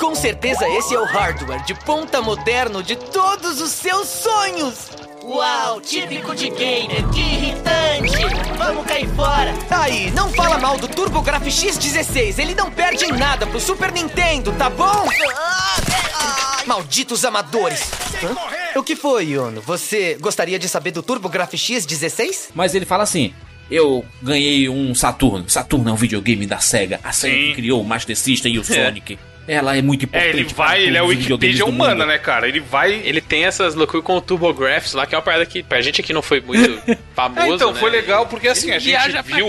Com certeza esse é o hardware de ponta moderno de todos os seus sonhos. Uau, típico de gamer, que irritante! Vamos cair fora! Aí, não fala mal do TurboGrafx X16. Ele não perde em nada pro Super Nintendo, tá bom? Malditos amadores. Hã? O que foi, Yono? Você gostaria de saber do TurboGrafx X16? Mas ele fala assim: Eu ganhei um Saturno. Saturno é um videogame da SEGA. A SEGA que criou o Master System e o Sonic. Ela é muito importante. É, ele vai, ele é videogames Wikipedia humana, né, cara? Ele vai. Ele tem essas loucuras com o TurboGrafx lá, que é uma parada que pra gente aqui não foi muito famoso, É, então, né? foi legal porque assim, Ele a gente viu.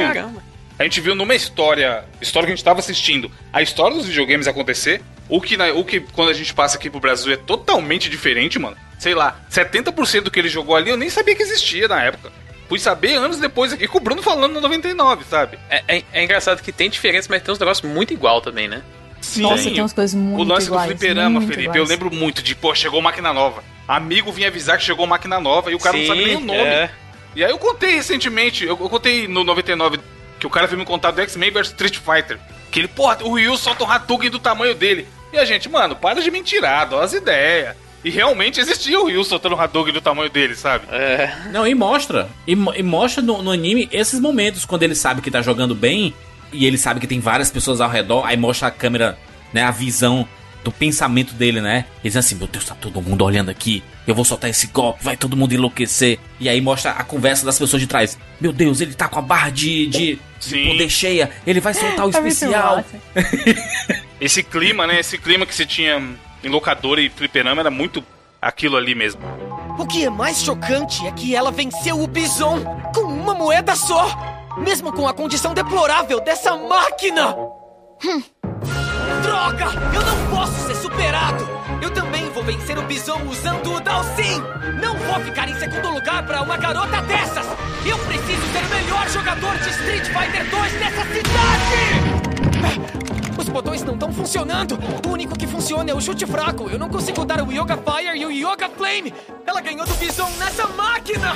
A gente viu numa história, história que a gente tava assistindo, a história dos videogames acontecer. O que, na- o que quando a gente passa aqui pro Brasil é totalmente diferente, mano. Sei lá, 70% do que ele jogou ali eu nem sabia que existia na época. Fui saber anos depois aqui com o Bruno falando no 99, sabe? É, é- é engraçado que tem diferença, mas tem uns negócios muito igual também, né? Sim. Nossa, tem umas coisas muito O lance iguais, do fliperama, Felipe, iguais. eu lembro muito de, pô, chegou máquina nova. Amigo vinha avisar que chegou máquina nova e o cara não Sim, sabe nem o nome. é. E aí eu contei recentemente, eu, eu contei no 99 que o cara veio me contar do X-Men vs Street Fighter. Que ele, porra, o Ryu solta um Hadouken do tamanho dele. E a gente, mano, para de mentirar, dá as ideias. E realmente existia o Ryu soltando um Hadouken do tamanho dele, sabe? É. Não, e mostra. E, e mostra no, no anime esses momentos, quando ele sabe que tá jogando bem, e ele sabe que tem várias pessoas ao redor, aí mostra a câmera, né, a visão do pensamento dele, né? Ele diz assim, meu Deus, tá todo mundo olhando aqui, eu vou soltar esse golpe, vai todo mundo enlouquecer. E aí mostra a conversa das pessoas de trás. Meu Deus, ele tá com a barra de, de, de poder cheia, ele vai soltar o É muito especial. Esse clima, né? Esse clima que se tinha em locadora e fliperama era muito aquilo ali mesmo. O que é mais chocante é que ela venceu o Bison com uma moeda só, mesmo com a condição deplorável dessa máquina. Hum. Droga! Eu não posso ser superado! Eu também vou vencer o Bison usando o Dalsin! Não vou ficar em segundo lugar pra uma garota dessas! Eu preciso ser o melhor jogador de Street Fighter 2 dessa cidade! Os botões não estão funcionando! O único que funciona é o chute fraco! Eu não consigo dar o Yoga Fire e o Yoga Flame! Ela ganhou do Bison nessa máquina!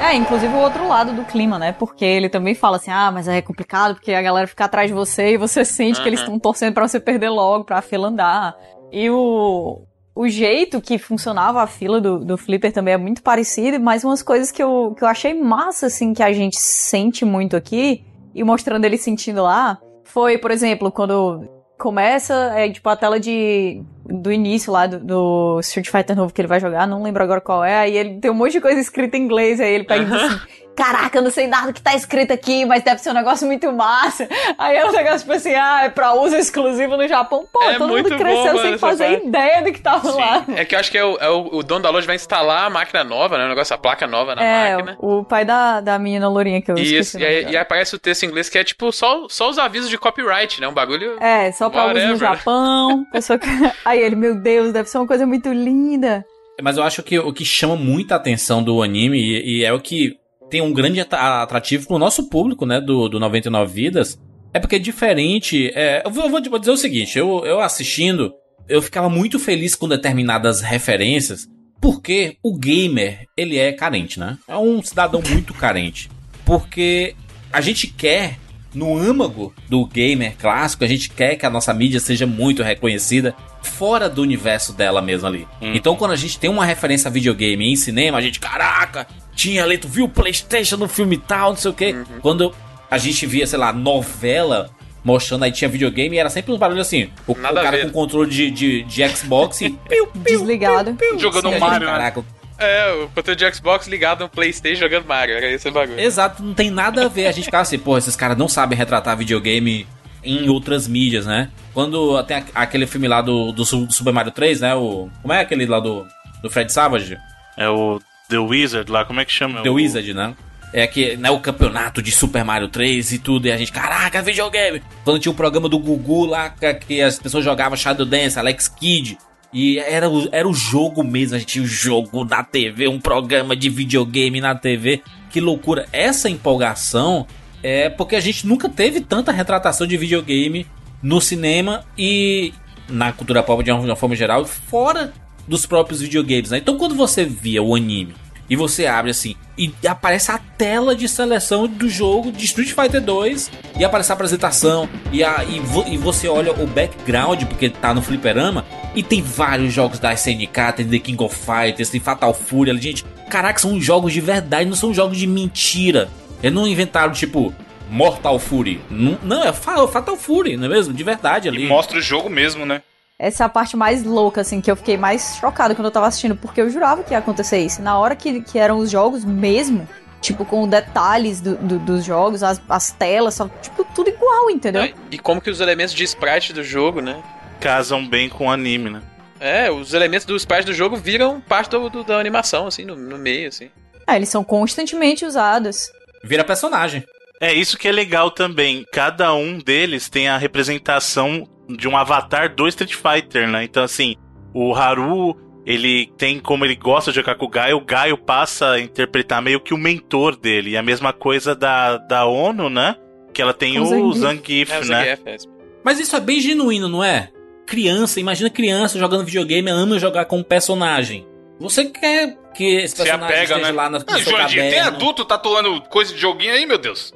É, inclusive o outro lado do clima, né? Porque ele também fala assim: ah, mas é complicado porque a galera fica atrás de você e você sente que eles estão torcendo pra você perder logo, pra fila andar. E o, o jeito que funcionava a fila do, do Flipper também é muito parecido, mas umas coisas que eu, que eu achei massa, assim, que a gente sente muito aqui, e mostrando ele sentindo lá, foi, por exemplo, quando começa, é tipo a tela de do início lá do, do Street Fighter novo que ele vai jogar, não lembro agora qual é, aí ele tem um monte de coisa escrita em inglês, aí ele pega e diz assim, caraca, eu não sei nada do que tá escrito aqui, mas deve ser um negócio muito massa. Aí é um negócio tipo assim, ah, é pra uso exclusivo no Japão. Pô, É todo mundo bom, cresceu mano, sem fazer parte. ideia do que tava lá. É que eu acho que é o, é o- o dono da loja vai instalar a máquina nova, né? O negócio, a placa nova na É, máquina. o, o pai da, da menina lourinha que eu Isso, e aí, e aí aparece o texto em inglês que é tipo só, só os avisos de copyright, né? Um bagulho. É, só pra uso no Whatever. Japão. pessoa que- Aí ele, meu Deus, deve ser uma coisa muito linda. Mas eu acho que o que chama muita atenção do anime e, e é o que tem um grande atra- atrativo pro nosso público, né, do, do 99 Vidas, é porque é diferente. é, eu, vou, eu vou dizer o seguinte: eu, eu assistindo, eu ficava muito feliz com determinadas referências, porque o gamer, ele é carente, né? É um cidadão muito carente. Porque a gente quer, no âmago do gamer clássico, a gente quer que a nossa mídia seja muito reconhecida fora do universo dela mesmo ali. Então, quando a gente tem uma referência a videogame em cinema, a gente, caraca, tinha ali, tu viu o PlayStation no filme tal, não sei o quê. Quando a gente via, sei lá, novela mostrando aí tinha videogame e era sempre uns barulhos assim. O, o cara com controle de, de, de Xbox e Desligado. Jogando Sim, a gente, Mario, né? Caraca, É, o controle de Xbox ligado no Playstation jogando Mario. Era esse o bagulho. Exato, não tem nada a ver. A gente ficava assim, pô, esses caras não sabem retratar videogame em outras mídias, né? Quando tem aquele filme lá do, do, do Super Mario 3, né? O, como é aquele lá do, do Fred Savage? É o The Wizard lá, como é que chama? The O- Wizard, né? É que, né, o campeonato de Super Mario 3 e tudo, e a gente, caraca, videogame! Quando tinha o programa do Gugu lá, que- que as pessoas jogavam Shadow Dance, Alex Kidd, e era o, era o jogo mesmo, a gente tinha o jogo na TV, um programa de videogame na TV, que loucura! Essa empolgação é porque a gente nunca teve tanta retratação de videogame no cinema e na cultura pop de uma, de uma forma geral, fora dos próprios videogames, né? Então quando você via o anime e você abre assim e aparece a tela de seleção do jogo de Street Fighter 2 e aparece a apresentação e, a, e, vo- e você olha o background porque tá no fliperama e tem vários jogos da SNK, tem The King of Fighters, tem Fatal Fury, ali, gente, caraca, são jogos de verdade, não são jogos de mentira. Eles não inventaram tipo Mortal Fury. Não, não é Fa- Fatal Fury, não é mesmo? De verdade ali. Mostra o jogo mesmo, né? Essa é a parte mais louca, assim, que eu fiquei mais chocada quando eu tava assistindo, porque eu jurava que ia acontecer isso. Na hora que, que eram os jogos mesmo, tipo, com detalhes do- do- dos jogos, as, as telas, só, tipo, tudo igual, entendeu? E como que os elementos de sprite do jogo, né? Casam bem com o anime, né? É, os elementos do sprite do jogo viram parte do, do- da animação, assim, no, no meio, assim. Ah, eles são constantemente usados. Vira personagem. É isso que é legal também. Cada um deles tem a representação de um avatar do Street Fighter, né? Então, assim, o Haru, ele tem como ele gosta de jogar com o Gaio, o Gaio passa a interpretar meio que o mentor dele. E a mesma coisa da, da ONU, né? Que ela tem Com o Zangief. É, o né? Zangief, Mas isso é bem genuíno, não é? Criança, imagina criança jogando videogame, ama jogar com um personagem. Você quer que esse Se personagem apega, esteja né? lá Não, seu Jurandir, tem adulto tatuando coisa de joguinho aí, meu Deus.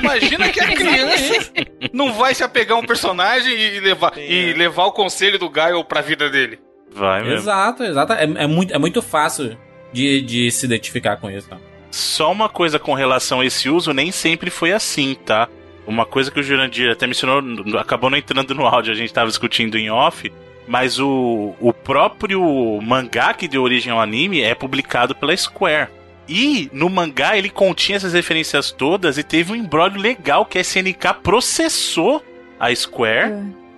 Imagina que a criança não vai se apegar a um personagem e levar, e levar o conselho do Gaio pra vida dele. Vai mesmo. Exato, exato. É, é muito, é muito fácil de, de se identificar com isso. Tá? Só uma coisa com relação a esse uso, nem sempre foi assim, tá? Uma coisa que o Jurandir até mencionou, acabou não entrando no áudio, a gente tava discutindo em off, mas o, o próprio mangá que deu origem ao anime é publicado pela Square. E no mangá ele continha essas referências todas e teve um embrólio legal que a SNK processou a Square.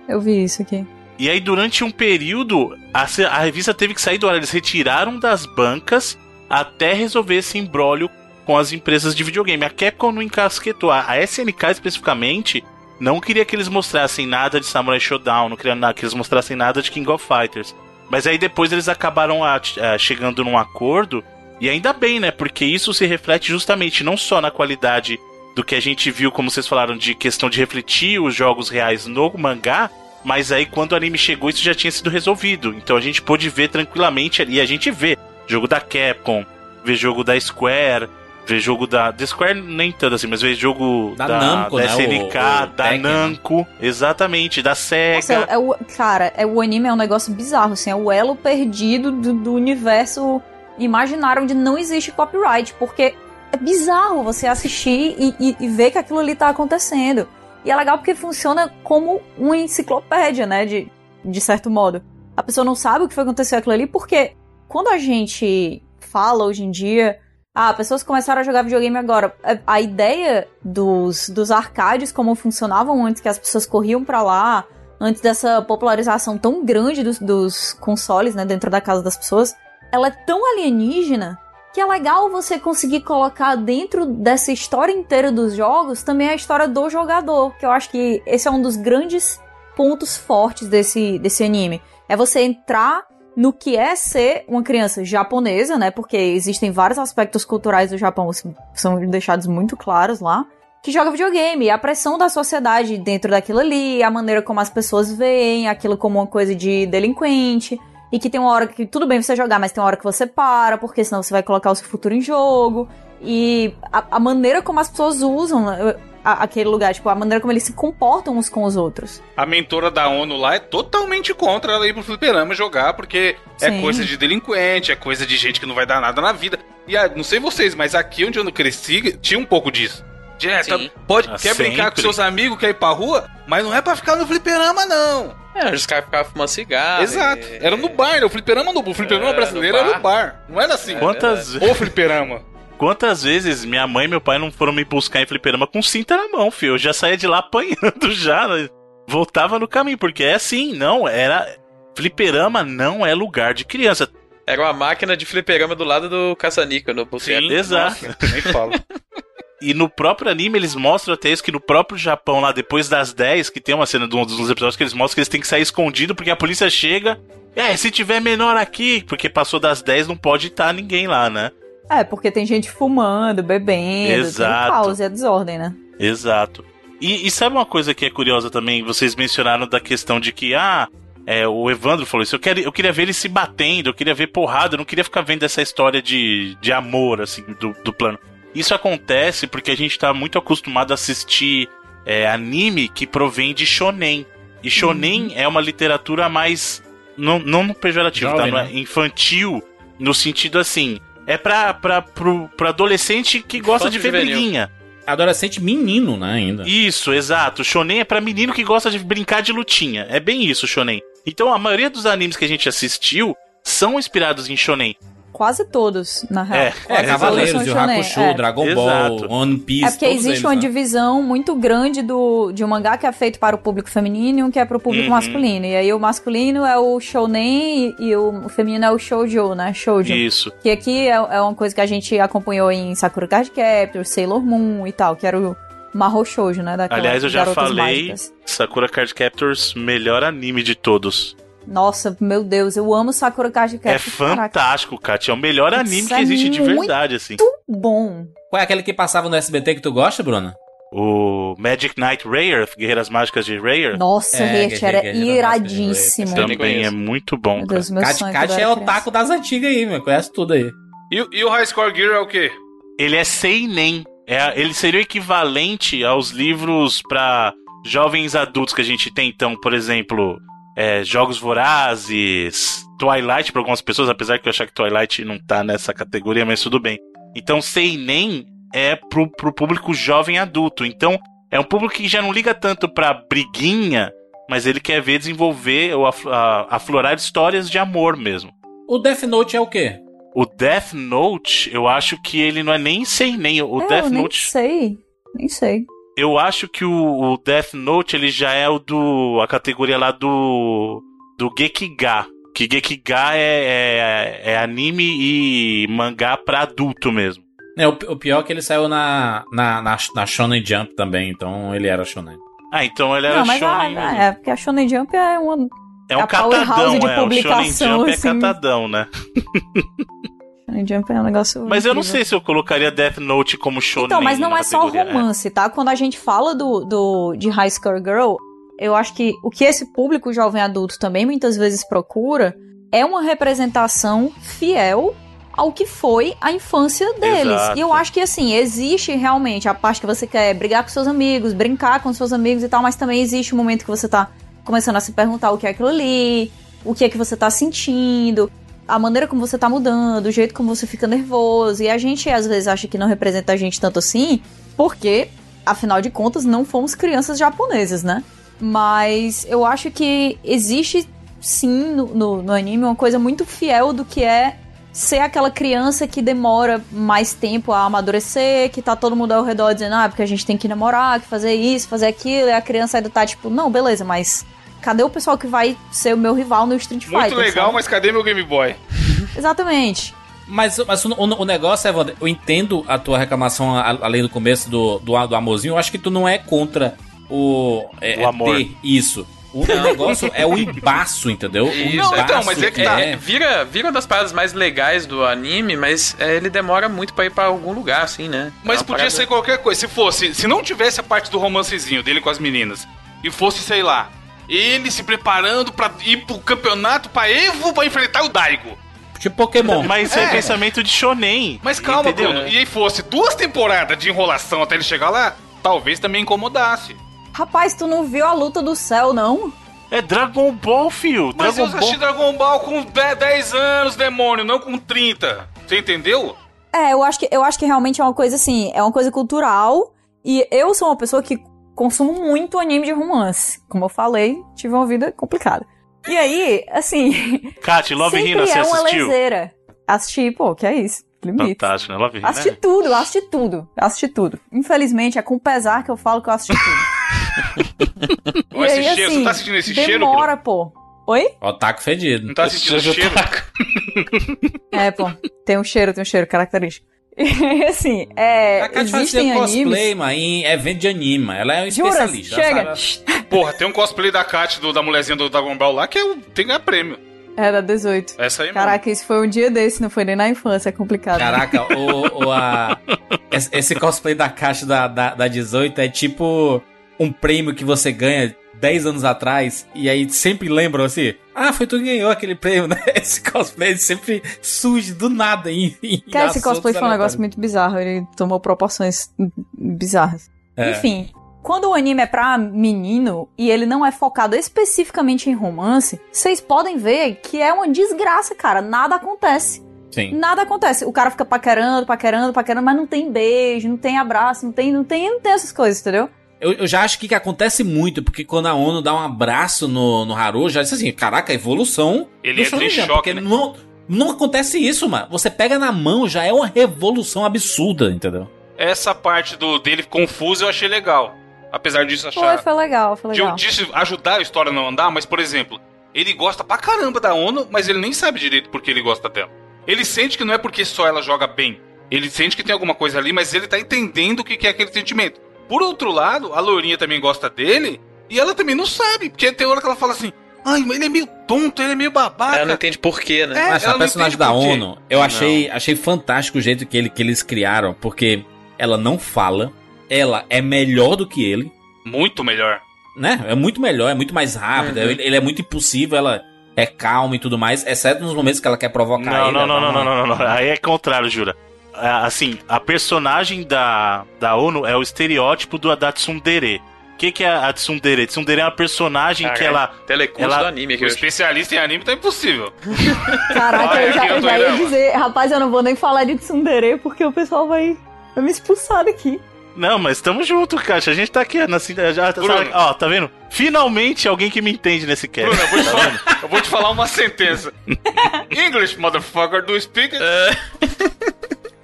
Eu vi isso aqui. E aí, durante um período, a, a revista teve que sair do ar. Eles retiraram das bancas até resolver esse imbróglio com as empresas de videogame. A Capcom não encasquetou. A, a SNK, especificamente, não queria que eles mostrassem nada de Samurai Shodown, não queria nada, que eles mostrassem nada de King of Fighters. Mas aí depois eles acabaram a- a- chegando num acordo. E ainda bem, né? Porque isso se reflete justamente não só na qualidade do que a gente viu, como vocês falaram, de questão de refletir os jogos reais no mangá, mas aí quando o anime chegou isso já tinha sido resolvido. Então a gente pôde ver tranquilamente ali. E a gente vê jogo da Capcom, vê jogo da Square, vê jogo da. Da Square nem tanto assim, mas vê jogo Da da, Namco, da né? O- SNK, o da Tekken, né? Namco, exatamente, da SEGA. Nossa, é, o, cara, é, o anime é um negócio bizarro, assim, é o elo perdido do, do universo imaginário onde não existe copyright, porque é bizarro você assistir e, e- e ver que aquilo ali tá acontecendo. E é legal porque funciona como uma enciclopédia, né, de, de certo modo. A pessoa não sabe o que foi acontecer aquilo ali, porque quando a gente fala hoje em dia, ah, pessoas começaram a jogar videogame agora. A, a ideia dos, dos arcades, como funcionavam antes, que as pessoas corriam pra lá, antes dessa popularização tão grande dos, dos consoles, né, dentro da casa das pessoas, ela é tão alienígena que é legal você conseguir colocar dentro dessa história inteira dos jogos também a história do jogador, que eu acho que esse é um dos grandes pontos fortes desse, desse anime. É você entrar no que é ser uma criança japonesa, né? Porque existem vários aspectos culturais do Japão que são deixados muito claros lá. Que joga videogame, a pressão da sociedade dentro daquilo ali, a maneira como as pessoas veem aquilo como uma coisa de delinquente. E que tem uma hora que tudo bem você jogar, mas tem uma hora que você para, porque senão você vai colocar o seu futuro em jogo. E a, a maneira como as pessoas usam eh, a- aquele lugar, tipo, a maneira como eles se comportam uns com os outros. A mentora da ONU lá é totalmente contra ela ir pro fliperama jogar, porque é Sim. coisa de delinquente, é coisa de gente que não vai dar nada na vida. E ah, não sei vocês, mas aqui onde eu cresci, tinha um pouco disso. Direto, Sim. pode, Ah, quer brincar com sempre. seus amigos, quer ir pra rua, mas não é pra ficar no fliperama, não. É, os caras ficavam fumando cigarro. Exato. e- Era no bar, né? O fliperama no o fliperama É, brasileiro no era no bar. Não era assim. Quantas, O fliperama. quantas vezes minha mãe e meu pai não foram me buscar em fliperama com cinta na mão, filho? Eu já saía de lá apanhando já. né? Voltava no caminho, porque é assim, não, era. Fliperama não é lugar de criança. Era uma máquina de fliperama do lado do caça-níquel no boteco. Sim, exato. Nossa, nem falo. E no próprio anime eles mostram até isso que no próprio Japão, lá depois das 10, que tem uma cena de um dos episódios que eles mostram que eles têm que sair escondido porque a polícia chega. É, se tiver menor aqui, porque passou das 10 não pode estar ninguém lá, né? É, porque tem gente fumando, bebendo, Exato. tem caos e a desordem, né? Exato. E, e sabe uma coisa que é curiosa também? Vocês mencionaram da questão de que, ah, é, o Evandro falou isso. Eu, quero, eu queria ver ele se batendo, eu queria ver porrada, eu não queria ficar vendo essa história de, de amor, assim, do, do plano. Isso acontece porque a gente tá muito acostumado a assistir é, anime que provém de shonen. E shonen é uma literatura mais. Não, não no pejorativo, Jovem, tá? Não é né? infantil, no sentido assim. É pra, pra, pro, pro adolescente que gosta de ver briguinha. Adolescente menino, né, ainda. Isso, exato. Shonen é pra menino que gosta de brincar de lutinha. É bem isso, Shonen. Então a maioria dos animes que a gente assistiu são inspirados em Shonen. Quase todos, na real. É, Quase É, Cavaleiros, Yu shonen, Hakusho, é. Dragon Ball, Exato. One Piece. É porque todos existe eles, uma né? divisão muito grande do, de um mangá que é feito para o público feminino e um que é para o público Uhum. masculino. E aí o masculino é o shounen e, e o, o feminino é o shoujo, né? Shoujo. Isso. Que aqui é, é uma coisa que a gente acompanhou em Sakura Card Captor, Sailor Moon e tal, que era o, Mahou Shoujo, né? Daquela Aliás, eu já falei, mágicas. Sakura Card Captors, melhor anime de todos. Nossa, meu Deus, eu amo Sakura Card É Captors. Caraca, fantástico, Kat. É o melhor anime Isso que é existe de muito verdade, assim. bom. Qual é aquele que passava no SBT que tu gosta, Bruna? O Magic Knight Rare, Guerreiras Mágicas de Rare, Nossa, É, Riet era de iradíssimo. Também é muito bom, Meu cara. Deus, meu Kat, Kat é era o taco das antigas aí, mano. Conhece tudo aí. E, o- e o High Score Gear é o quê? Ele é seinen. É, ele seria o equivalente aos livros pra jovens adultos que a gente tem. Então, por exemplo, é, Jogos Vorazes, Twilight pra algumas pessoas, apesar que eu achar que Twilight não tá nessa categoria, mas tudo bem. Então, seinen é pro, pro público jovem adulto. Então, é um público que já não liga tanto pra briguinha, mas ele quer ver desenvolver ou aflorar histórias de amor mesmo. O Death Note é o quê? O Death Note, eu acho que ele não é nem seinen. O É, Death eu nem Note sei. Nem sei. Eu acho que o, o Death Note ele já é o do a categoria lá do do Gekiga. Que Gekiga é, é, é anime e mangá pra adulto mesmo. É, o, o pior é que ele saiu na, na, na, na Shonen Jump também, então ele era Shonen. Ah, então ele era Não, mas shonen. ah, é, porque a Shonen Jump é uma. é um catadão, de é. O Shonen publicação, Jump assim. é catadão, né? Shonen Jump é um negócio. Mas eu não incrível. sei se eu colocaria Death Note como shonen. Então, mas não é só categoria, romance, tá? Quando a gente fala do, do de High Score Girl, eu acho que o que esse público jovem adulto também muitas vezes procura é uma representação fiel ao que foi a infância deles. Exato. E eu acho que assim, existe realmente a parte que você quer brigar com seus amigos, brincar com seus amigos e tal, mas também existe o momento que você tá começando a se perguntar o que é aquilo ali, o que é que você tá sentindo, a maneira como você tá mudando, o jeito como você fica nervoso. E a gente às vezes acha que não representa a gente tanto assim, porque, afinal de contas, não fomos crianças japonesas, né? Mas eu acho que existe sim no, no, no anime uma coisa muito fiel do que é ser aquela criança que demora mais tempo a amadurecer, que tá todo mundo ao redor dizendo, ah, porque a gente tem que namorar, que fazer isso, fazer aquilo, e a criança ainda tá tipo, não, beleza, mas cadê o pessoal que vai ser o meu rival no Street Fighter? Muito legal, sabe? mas cadê meu Game Boy? Exatamente. Mas, mas o, o- o negócio é, Wander, eu entendo a tua reclamação a- além do começo do, do, do amorzinho. Eu acho que tu não é contra o, é, O é amor. ter isso. O negócio é o embaço, entendeu? O Isso, embaço então, mas é que tá. Vira, vira uma das paradas mais legais do anime, mas é, ele demora muito pra ir pra algum lugar, assim, né? Mas É podia parada- ser qualquer coisa. Se fosse, se não tivesse a parte do romancezinho dele com as meninas, e fosse, sei lá, ele se preparando pra ir pro campeonato pra Evo pra enfrentar o Daigo. Tipo Pokémon. Mas isso é, pensamento de shonen. Mas calma, entendeu? Bruno. E aí fosse duas temporadas de enrolação até ele chegar lá, talvez também incomodasse. Rapaz, tu não viu a luta do céu, não? É Dragon Ball, fio. Mas Dragon eu assisti Ball. Dragon Ball com 10 10 anos, demônio, não com 30. Você entendeu? É, eu acho que eu acho que realmente é uma coisa assim, é uma coisa cultural. E eu sou uma pessoa que consumo muito anime de romance. Como eu falei, tive uma vida complicada. E aí, assim. Kat, Love sempre Hina, você é uma assistiu? lezeira. Assisti, pô, que é isso? Limite. Fantástico, né? Love Hina. Assisti né? tudo, assisti tudo, assisti tudo. Infelizmente, é com pesar que eu falo que eu assisti tudo. Olha esse cheiro, você tá sentindo esse cheiro, Demora, pô. Oi? Ó, taco fedido. Não tá sentindo o cheiro? É, pô. Tem um cheiro, tem um cheiro característico. Assim, é. A Kat fazia cosplay, mano, em evento de anime. mano. Ela é um Jura? especialista. ela Chega. sabe- Porra, tem um cosplay da Kat, do, da mulherzinha do Dragon Ball lá, que é tem que ganhar prêmio. Era 18. Essa aí mesmo. Caraca, isso foi um dia desse, não foi nem na infância, é complicado. Caraca, o, o- a- esse, esse cosplay da caixa da, da, da 18 é tipo um prêmio que você ganha 10 anos atrás e aí sempre lembram assim: ah, foi tu que ganhou aquele prêmio, né? Esse cosplay sempre surge do nada. Em, em Cara, esse cosplay foi um negócio muito bizarro, ele tomou proporções bizarras. É. Enfim, quando o anime é pra menino e ele não é focado especificamente em romance, vocês podem ver que é uma desgraça, cara. Nada acontece. Sim. Nada acontece. O cara fica paquerando, paquerando, paquerando, mas não tem beijo, não tem abraço, não tem, não tem, não tem essas coisas, entendeu? Eu, eu já acho que, que acontece muito, porque quando a ONU dá um abraço no, no Haru, já disse assim: caraca, evolução. Ele entra em choque, porque né? não, não acontece isso, mano. Você pega na mão, já é uma revolução absurda, entendeu? Essa parte do dele confuso eu achei legal. Apesar disso Foi, achar. foi legal, foi de, legal. disso ajudar a história a não andar, mas, por exemplo, ele gosta pra caramba da ONU, mas ele nem sabe direito porque ele gosta dela. Ele sente que não é porque só ela joga bem. Ele sente que tem alguma coisa ali, mas ele tá entendendo o que que é aquele sentimento. Por outro lado, a Lourinha também gosta dele e ela também não sabe. Porque tem hora que ela fala assim: ai, mas ele é meio tonto, ele é meio babaca. Ela não entende porquê, né? É, Mas a personagem da. ONU, eu achei, achei fantástico o jeito que, ele, que eles criaram, porque ela não fala, ela é melhor do que ele, Muito melhor. né? É muito melhor, é muito mais rápida, Uhum. ele, ele é muito impulsivo, ela é calma e tudo mais, exceto nos momentos que ela quer provocar Não, ele. não, não, não, não, não, não, não. Aí é contrário, Jura. É, Assim, a personagem da, da ONU é o estereótipo do da Tsundere. O que, que é a Tsundere? Tsundere é uma personagem que Caralho, ela. Telecurso ela- do anime aqui O especialista em anime tá impossível. Caraca, Olha eu já, eu já ia dizer, rapaz, eu não vou nem falar de tsundere porque o pessoal vai, vai me expulsar daqui. Não, mas tamo junto, Caixa. A gente tá aqui na. Já, tá, Bruno. ó, tá vendo? Finalmente alguém que me entende nesse cast. Bruno, eu vou te Tá falar, eu vou te falar uma sentença. English, motherfucker, do speak.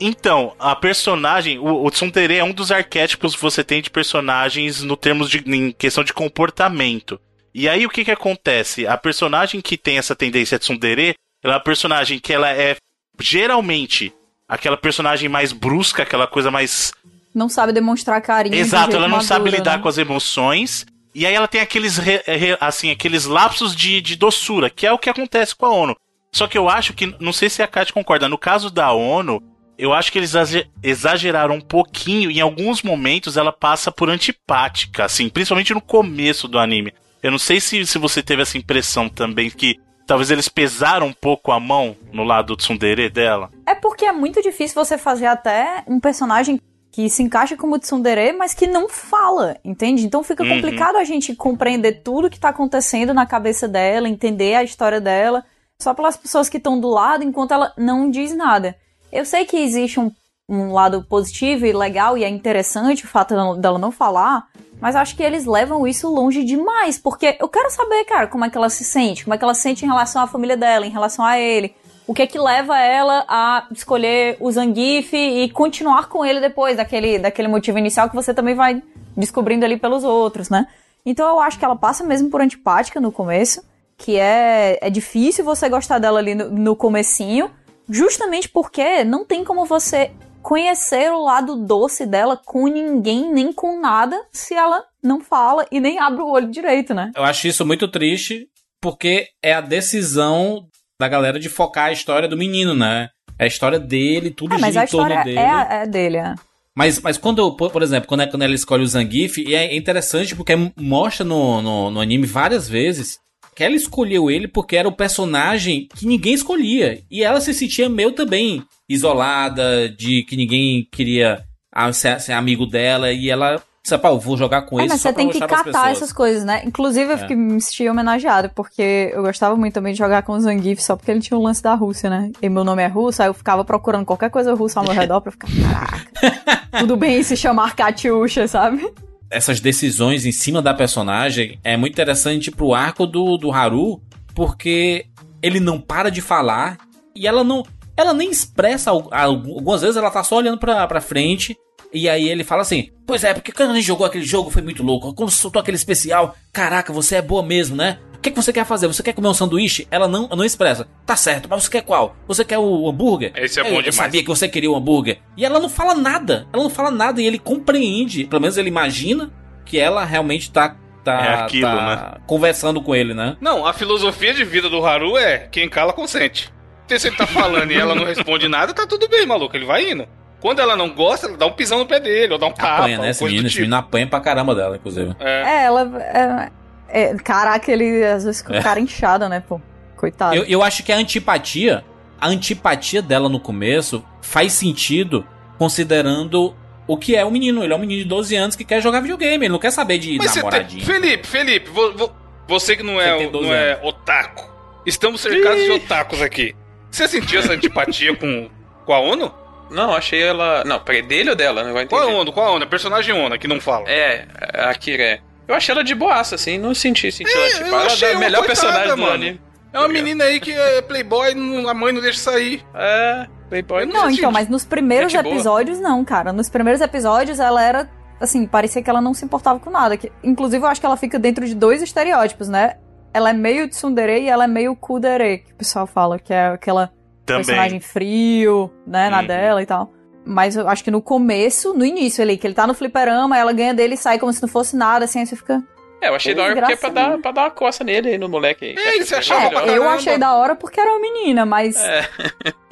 Então, a personagem, o, o Tsundere é um dos arquétipos que você tem de personagens no termos de em questão de comportamento. E aí o que que acontece? A personagem que tem essa tendência Tsundere, ela é uma personagem que ela é geralmente aquela personagem mais brusca, aquela coisa mais Não sabe demonstrar carinho. de Exato, jeito ela não sabe maduro, lidar né? com as emoções. E aí ela tem aqueles, re- re- assim, aqueles lapsos de, de doçura, que é o que acontece com a ONU. Só que eu acho que, não sei se a Kat concorda, no caso da ONU, eu acho que eles exage- exageraram um pouquinho. Em alguns momentos ela passa por antipática, assim, principalmente no começo do anime. Eu não sei se, se você teve essa impressão também, que talvez eles pesaram um pouco a mão no lado do tsundere dela. É porque é muito difícil você fazer até um personagem que se encaixa como tsundere, mas que não fala, entende? Então fica Uhum. complicado a gente compreender tudo que tá acontecendo na cabeça dela, entender a história dela, só pelas pessoas que estão do lado, enquanto ela não diz nada. Eu sei que existe um, um lado positivo e legal, e é interessante o fato dela- não falar, mas acho que eles levam isso longe demais, porque eu quero saber, cara, como é que ela se sente, como é que ela se sente em relação à família dela, em relação a ele. O que é que leva ela a escolher o Zangief e continuar com ele depois daquele, daquele motivo inicial que você também vai descobrindo ali pelos outros, né? Então eu acho que ela passa mesmo por antipática no começo, que é, é difícil você gostar dela ali no, no comecinho, justamente porque não tem como você conhecer o lado doce dela com ninguém, nem com nada, se ela não fala e nem abre o olho direito, né? Eu acho isso muito triste, porque é a decisão da galera de focar a história do menino, né? É a história dele, tudo É, gira em torno dele. é, a- é dele, é. Mas, mas quando, eu- por exemplo, quando, é- quando ela escolhe o Zangief, e é interessante porque mostra no, no, no anime várias vezes que ela escolheu ele porque era o personagem que ninguém escolhia. E ela se sentia meio também isolada, de que ninguém queria ah, ser, ser amigo dela, e ela pá, eu vou jogar com É, ele mas só você tem que catar essas coisas, né? Inclusive, eu É. fiquei, me senti homenageado, porque eu gostava muito também de jogar com o Zangief, só porque ele tinha o lance da Rússia, né? E meu nome é russo, aí eu ficava procurando qualquer coisa russa ao meu redor pra ficar, caraca, tudo bem se chamar Katyusha, sabe? Essas decisões em cima da personagem é muito interessante pro arco do, do Haru, porque ele não para de falar e ela não. Ela nem expressa. al- al- Algumas vezes ela tá só olhando pra, pra frente. E aí ele fala assim: Pois é, porque quando a gente jogou aquele jogo foi muito louco. Quando soltou aquele especial, caraca, você é boa mesmo, né? O que, que você quer fazer? Você quer comer um sanduíche? Ela não, não expressa. Tá certo, mas você quer qual? Você quer o hambúrguer? Esse é Eu- bom Eu demais. sabia que você queria o hambúrguer. E ela não fala nada. Ela não fala nada e ele compreende. Pelo menos ele imagina que ela realmente tá. tá É aquilo, tá Conversando com ele, né? Não, a filosofia de vida do Haru é quem cala consente. Então, se ele tá falando e ela não responde nada, tá tudo bem, maluco. Ele vai indo. Quando ela não gosta, ela dá um pisão no pé dele, ou dá um tapa, Apanha, né? Esse menino, do esse tipo. menino apanha pra caramba dela, inclusive. É, ela. É, é, caraca, ele às vezes com É. cara inchada, né, pô? Coitado. Eu, eu acho que a antipatia, a antipatia dela no começo faz sentido considerando o que é o menino. Ele é um menino de 12 anos que quer jogar videogame, ele não quer saber de Mas você tem... namoradinho. Felipe, Felipe, vo- vo- você que não Você é, tem 12 não é otaku. Estamos cercados de otakus aqui. Você sentiu essa antipatia com, com a ONU? Não, achei ela. Não, peraí, dele ou dela? Não vai entender. Qual a ONU? Qual a ONU? Personagem ONU que não fala. É, a Kiré. Eu achei ela de boaça, assim, não senti, senti ela, tipo, eu ela achei é a melhor coitada, personagem do mano. anime. É uma menina aí que é playboy, a mãe não deixa sair. É, playboy. Não, então, mas nos primeiros Gente boa. episódios, não, cara. Nos primeiros episódios, ela era. Assim, parecia que ela não se importava com nada. Que, inclusive, eu acho que ela fica dentro de dois estereótipos, né? Ela é meio tsundere e ela é meio kudere, que o pessoal fala, que é aquela Também. personagem frio, né, na Uhum. dela e tal. Mas eu acho que no começo, no início ali, que ele tá no fliperama, ela ganha dele e sai como se não fosse nada, assim, aí você fica. É, eu achei da hora porque é pra dar, pra dar uma coça nele aí no moleque aí. Ei, você achou É, pra eu achei da hora porque era uma menina, mas É.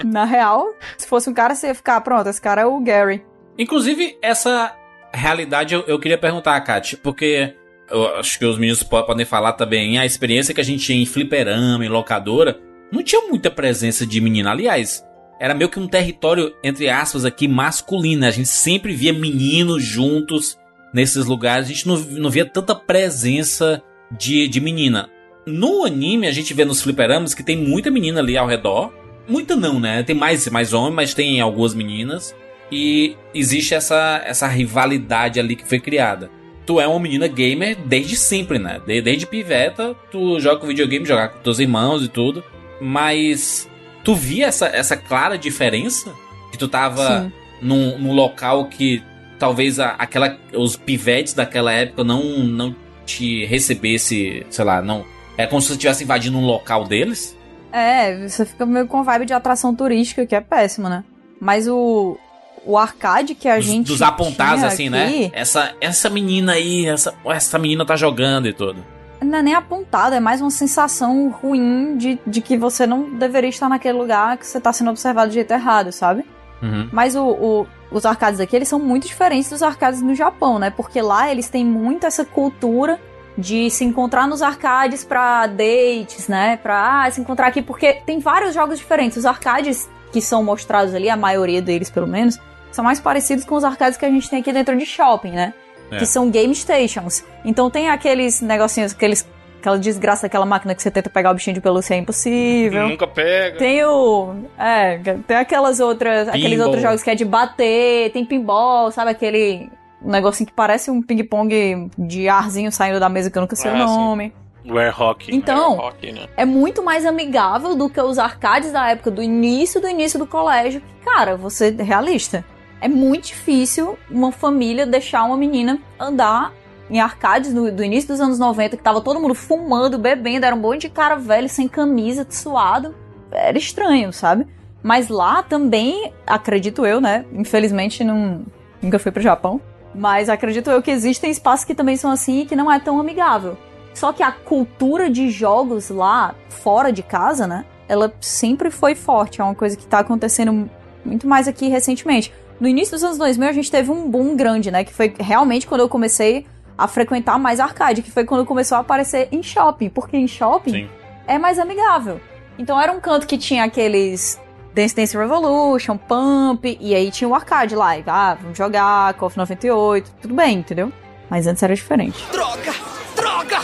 na real, se fosse um cara, você ia ficar, pronto, esse cara é o Gary. Inclusive, essa realidade eu, eu queria perguntar, Kat, porque eu acho que os meninos po- podem falar também, a experiência que a gente tinha em fliperama, em locadora, não tinha muita presença de menina. Aliás, era meio que um território, entre aspas, aqui, masculino. A gente sempre via meninos juntos nesses lugares, a gente não, não via tanta presença de, de menina. No anime, a gente vê nos fliperamas que tem muita menina ali ao redor. Muita não, né? Tem mais, mais homens, mas tem algumas meninas. E existe essa, essa rivalidade ali que foi criada. Tu é uma menina gamer desde sempre, né? De- Desde piveta, tu joga videogame, jogar com teus irmãos e tudo. Mas tu via essa, essa clara diferença? Que tu tava Sim. num, num local que talvez a- aquela, os pivetes daquela época não, não te recebesse, sei lá, não. É como se você estivesse invadindo um local deles? É, você fica meio com vibe de atração turística, que é péssimo, né? Mas o, o arcade que a Dos, gente. dos apontados, assim, aqui, né? Essa, essa menina aí, essa, essa menina tá jogando e tudo. Não é nem apontado, é mais uma sensação ruim de, de que você não deveria estar naquele lugar que você tá sendo observado do jeito errado, sabe? Uhum. Mas o, o- os arcades aqui, eles são muito diferentes dos arcades no Japão, né? Porque lá eles têm muito essa cultura de se encontrar nos arcades pra dates, né? Pra ah, se encontrar aqui, porque tem vários jogos diferentes. Os arcades que são mostrados ali, a maioria deles pelo menos, são mais parecidos com os arcades que a gente tem aqui dentro de shopping, né? É. Que são game stations. Então tem aqueles negocinhos, aqueles, aquela desgraça daquela máquina que você tenta pegar o bichinho de pelúcia é impossível. Nunca pega. Tem o. É, tem aquelas outras. Aqueles Pinball. outros jogos que é de bater, tem pinball, sabe? Aquele negocinho que parece um ping-pong de arzinho saindo da mesa que eu nunca sei Ah, o sim. nome. Ware Hockey. Então, né? é muito mais amigável do que os arcades da época do início do início do colégio. Cara, você é realista. É muito difícil uma família deixar uma menina andar em arcades do, do início dos anos 90, que tava todo mundo fumando, bebendo, era um monte de cara velho, sem camisa, suado. Era estranho, sabe? Mas lá também, acredito eu, né? Infelizmente não, nunca fui pro Japão. Mas acredito eu que existem espaços que também são assim e que não é tão amigável. Só que a cultura de jogos lá, fora de casa, né? Ela sempre foi forte. É uma coisa que tá acontecendo muito mais aqui recentemente. No início dos anos 2000, a gente teve um boom grande, né? Que foi realmente quando eu comecei a frequentar mais arcade, que foi quando começou a aparecer em shopping. Porque em shopping Sim. é mais amigável. Então era um canto que tinha aqueles Dance Dance Revolution, Pump, e aí tinha o arcade lá. E, ah, vamos jogar, KOF 98, tudo bem, entendeu? Mas antes era diferente. Droga! Droga!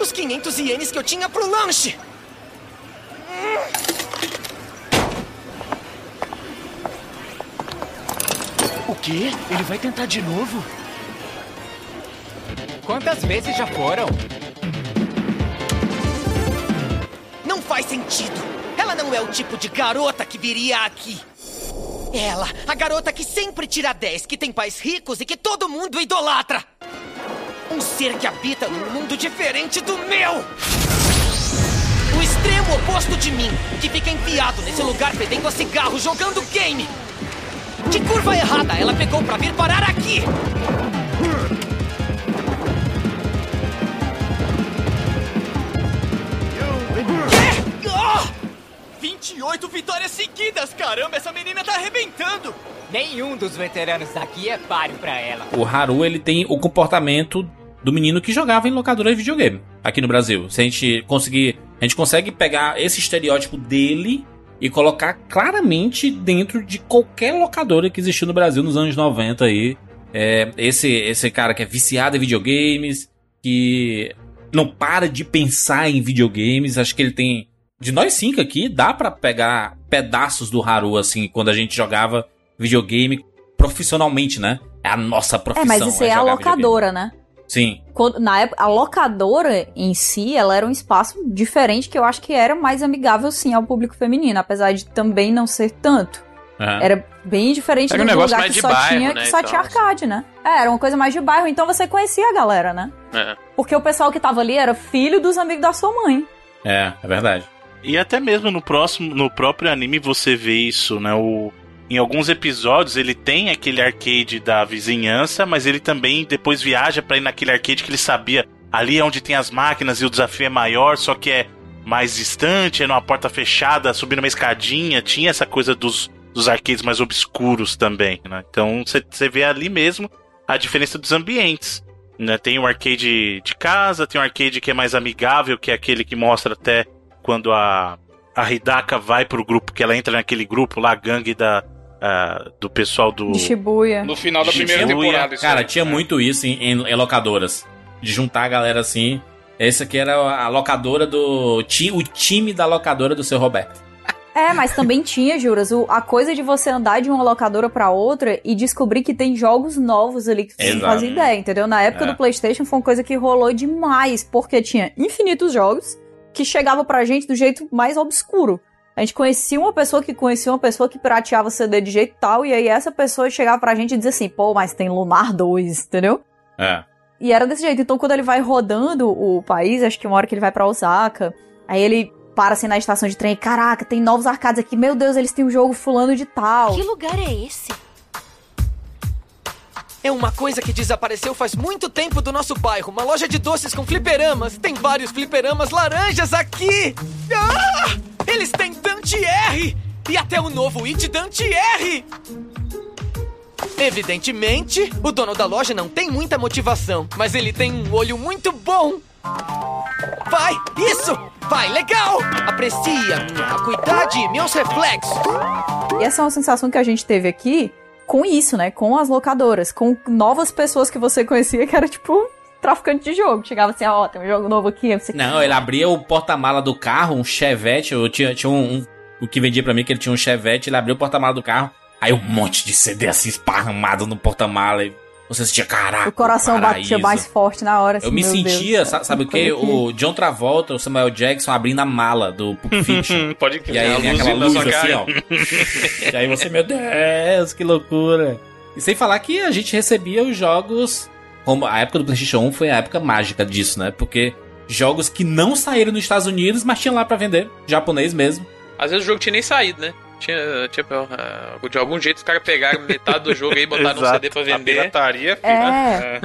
Os 500 ienes que eu tinha pro lanche! O quê? Ele vai tentar de novo? Quantas vezes já foram? Não faz sentido! Ela não é o tipo de garota que viria aqui! Ela, a garota que sempre tira 10, que tem pais ricos e que todo mundo idolatra! Um ser que habita num mundo diferente do meu! O extremo oposto de mim, que fica enfiado nesse lugar fedendo a cigarro jogando game! Que curva errada ela pegou pra vir parar aqui? Quê? Ah! 28 vitórias seguidas! Caramba, essa menina tá arrebentando! Nenhum dos veteranos daqui é páreo pra ela. O Haru, ele tem o comportamento do menino que jogava em locadora de videogame aqui no Brasil. Se a gente conseguir, a gente consegue pegar esse estereótipo dele e colocar claramente dentro de qualquer locadora que existiu no Brasil nos anos 90 aí. É, esse esse cara que é viciado em videogames, que não para de pensar em videogames, acho que ele tem de nós cinco aqui, dá pra pegar pedaços do Haru assim quando a gente jogava videogame profissionalmente, né? É a nossa É, profissão. mas isso aí é a jogar videogame. locadora, né? Sim. Quando- na época, a locadora em si, ela era um espaço diferente que eu acho que era mais amigável sim ao público feminino, apesar de também não ser tanto. Aham. Era bem diferente Era do um negócio lugar mais que de só bairro, tinha, né, que e só tal, tinha arcade, né? É, era uma coisa mais de bairro, então você conhecia a galera, né? É. Porque o pessoal que tava ali era filho dos amigos da sua mãe. É, é verdade. E até mesmo no próximo, no próprio anime você vê isso, né? O, em alguns episódios ele tem aquele arcade da vizinhança, mas ele também depois viaja para ir naquele arcade que ele sabia ali é onde tem as máquinas e o desafio é maior, só que é mais distante, é numa porta fechada, subindo uma escadinha, tinha essa coisa dos, dos arcades mais obscuros também, né? Então você vê ali mesmo a diferença dos ambientes. Né? Tem o arcade de casa, tem o arcade que é mais amigável, que é aquele que mostra até quando a, a Hidaka vai pro grupo, que ela entra naquele grupo lá, gangue da, uh, do pessoal do. De Shibuya. No final da primeira Shibuya. temporada. isso Cara, aí. tinha muito isso em, em- em locadoras. De juntar a galera assim. Esse aqui era a locadora do. ti- O time da locadora do seu Roberto. É, mas também tinha, Juras, o- a coisa de você andar de uma locadora pra outra e descobrir que tem jogos novos ali que você não fazia ideia, entendeu? Na época É. do PlayStation foi uma coisa que rolou demais, porque tinha infinitos jogos que chegavam pra gente do jeito mais obscuro. A gente conhecia uma pessoa que conhecia uma pessoa que pirateava CD de jeito tal, e aí essa pessoa chegava pra gente e dizia assim: pô, mas tem Lunar 2, entendeu? É. E era desse jeito. Então, quando ele vai rodando o país, acho que uma hora que ele vai pra Osaka, aí ele para assim na estação de trem. Caraca, tem novos arcades aqui. Meu Deus, eles têm um jogo fulano de tal. Que lugar é esse? É uma coisa que desapareceu faz muito tempo do nosso bairro. Uma loja de doces com fliperamas. Tem vários fliperamas laranjas aqui. Ah! Eles têm Dante R! E até o novo It Dante R! Evidentemente, o dono da loja não tem muita motivação, mas ele tem um olho muito bom. Vai, isso! Vai, legal! Aprecia minha acuidade, meus reflexos. E essa é uma sensação que a gente teve aqui com isso, né? Com as locadoras, com novas pessoas que você conhecia que era tipo traficante de jogo. Chegava assim, ó, tem um jogo novo aqui. Você... Não, ele abria o porta-mala do carro, um Chevette. Eu tinha, tinha um, um- O que vendia pra mim que ele tinha um Chevette, ele abriu o porta-mala do carro. Aí um monte de CD assim esparramado no porta-mala. E você sentia, caraca. O coração paraíso." batia mais forte na hora. Eu assim, me meu sentia, Deus, sa- sabe o aqui. O John Travolta, o Samuel Jackson abrindo a mala do Pulp Fiction. Pode crer. E aí vem luz aquela luz assim, cara. ó. e aí você, meu Deus, que loucura. E sem falar que a gente recebia os jogos. Como a época do PlayStation 1 foi a época mágica disso, né? Porque jogos que não saíram nos Estados Unidos, mas tinham lá pra vender. Japonês mesmo. Às vezes o jogo tinha nem saído, né? Tinha, tinha uh, de algum jeito os caras pegaram metade do jogo aí e botaram no Exato. CD pra A vender. pirataria, filho. É.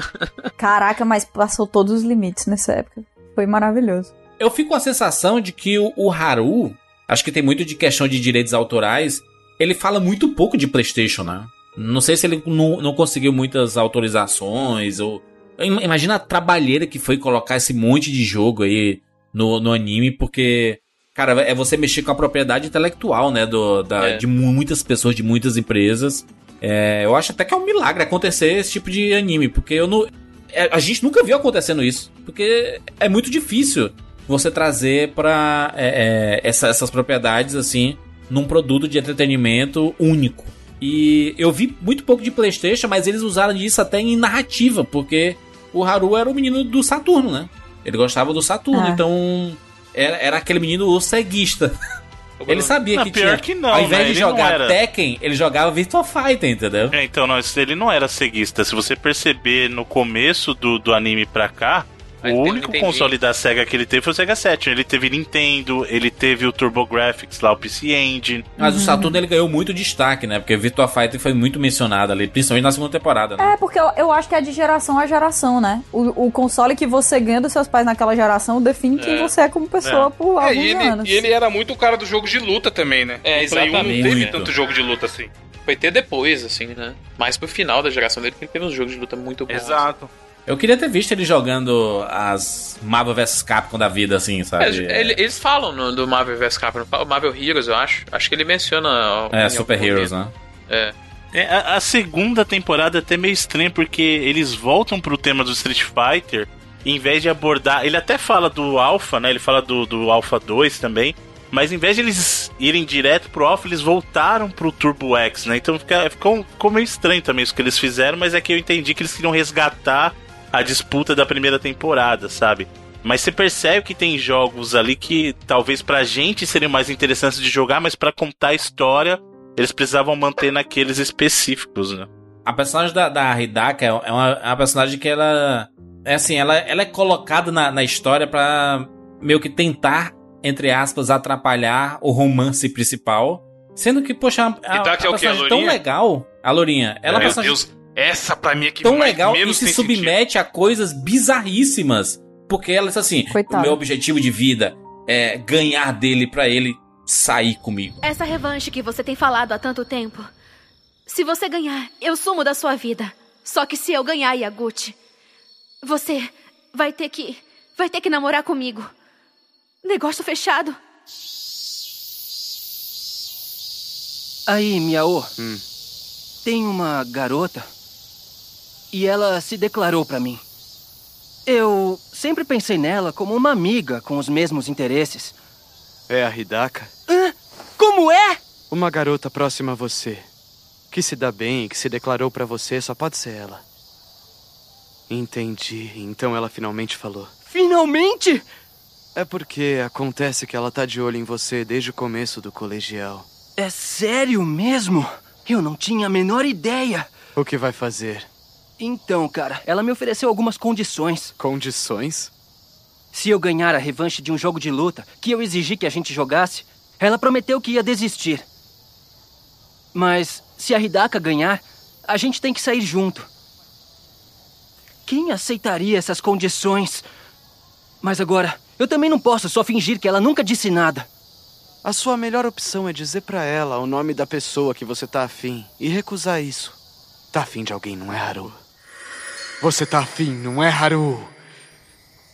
Caraca, mas passou todos os limites nessa época. Foi maravilhoso. Eu fico com a sensação de que o, o Haru, acho que tem muito de questão de direitos autorais, ele fala muito pouco de PlayStation, né? Não sei se ele não, não conseguiu muitas autorizações ou. Im- Imagina a trabalheira que foi colocar esse monte de jogo aí no, no anime, porque. Cara, é você mexer com a propriedade intelectual, né? Do, da, É. De mu- muitas pessoas, de muitas empresas. É, eu acho até que é um milagre acontecer esse tipo de anime, porque eu não. é, a gente nunca viu acontecendo isso. Porque é muito difícil você trazer pra é, é, essa- essas propriedades assim num produto de entretenimento único. E eu vi muito pouco de PlayStation, mas eles usaram disso até em narrativa, porque o Haru era o menino do Saturno, né? Ele gostava do Saturno, Ah. então era, era aquele menino ceguista. Ele sabia Não, que pior tinha. que não, Ao invés né? de Ele jogar era. Tekken, ele jogava Virtua Fighter, entendeu? É, então, não, ele não era ceguista. Se você perceber no começo do, do anime pra cá, O único console da SEGA que ele teve foi o Sega Saturn. Ele teve Nintendo, ele teve o TurboGrafx lá, o PC Engine. Mas o Saturno ele ganhou muito destaque, né? Porque Virtua Fighter foi muito mencionado ali, principalmente na segunda temporada, né? É, porque eu, eu acho que é de geração a geração, né? O, o console que você ganha dos seus pais naquela geração define quem É. você é como pessoa É. por É, alguns e, ele, anos. e ele era muito o cara do jogo de luta também, né? É, O Play 1 não exatamente. teve Muito. tanto jogo de luta assim. Foi ter depois, assim, né? Mais pro final da geração dele, que ele teve uns jogos de luta muito bons. Exato. Eu queria ter visto ele jogando as Marvel vs Capcom da vida, assim, É, sabe? ele- eles falam no, do Marvel vs Capcom, o Marvel Heroes, eu acho. Acho que ele menciona. É, Super Heroes, momento. né? É. É, a, a segunda temporada é até meio estranha, porque eles voltam pro tema do Street Fighter, em vez de abordar. Ele até fala do Alpha, né? Ele fala do, do Alpha 2 também. Mas em vez de eles irem direto pro Alpha, eles voltaram pro Turbo X, né? Então fica, ficou, ficou meio estranho também isso que eles fizeram, mas é que eu entendi que eles queriam resgatar a disputa da primeira temporada, sabe? Mas você percebe que tem jogos ali que talvez pra gente seriam mais interessantes de jogar, mas pra contar a história, eles precisavam manter naqueles específicos, né? A personagem da, da Hidaka é uma, é uma personagem que ela. É assim, ela, ela é colocada na, na história pra meio que tentar entre aspas, atrapalhar o romance principal. Sendo que, poxa, a, a, Hidaka é o quê, a personagem tão legal, a Lourinha, ela é personagem Deus, essa pra mim é que tão mais- legal e menos se tem submete a coisas bizarríssimas. Porque ela diz assim: Coitada. o meu objetivo de vida é ganhar dele pra ele sair comigo. Essa revanche que você tem falado há tanto tempo. Se você ganhar, eu sumo da sua vida. Só que se eu ganhar, Yaguchi, você vai ter que. vai ter que namorar comigo. Negócio fechado. Aí, Miao. Tem uma garota. E ela se declarou pra mim. Eu sempre pensei nela como uma amiga com os mesmos interesses. É a Hidaka? Como é? Uma garota próxima a você. Que se dá bem e que se declarou pra você só pode ser ela. Entendi. Então ela finalmente falou. Finalmente? É porque acontece que ela tá de olho em você desde o começo do colegial. É sério mesmo? Eu não tinha a menor ideia. O que vai fazer? Então, cara, ela me ofereceu algumas condições. Condições? Se eu ganhar a revanche de um jogo de luta que eu exigi que a gente jogasse, ela prometeu que ia desistir. Mas se a Hidaka ganhar, a gente tem que sair junto. Quem aceitaria essas condições? Mas agora, eu também não posso só fingir que ela nunca disse nada. A sua melhor opção é dizer pra ela o nome da pessoa que você tá afim e recusar isso. Tá afim de alguém, não é, Haru? Você tá afim, não é, Haru?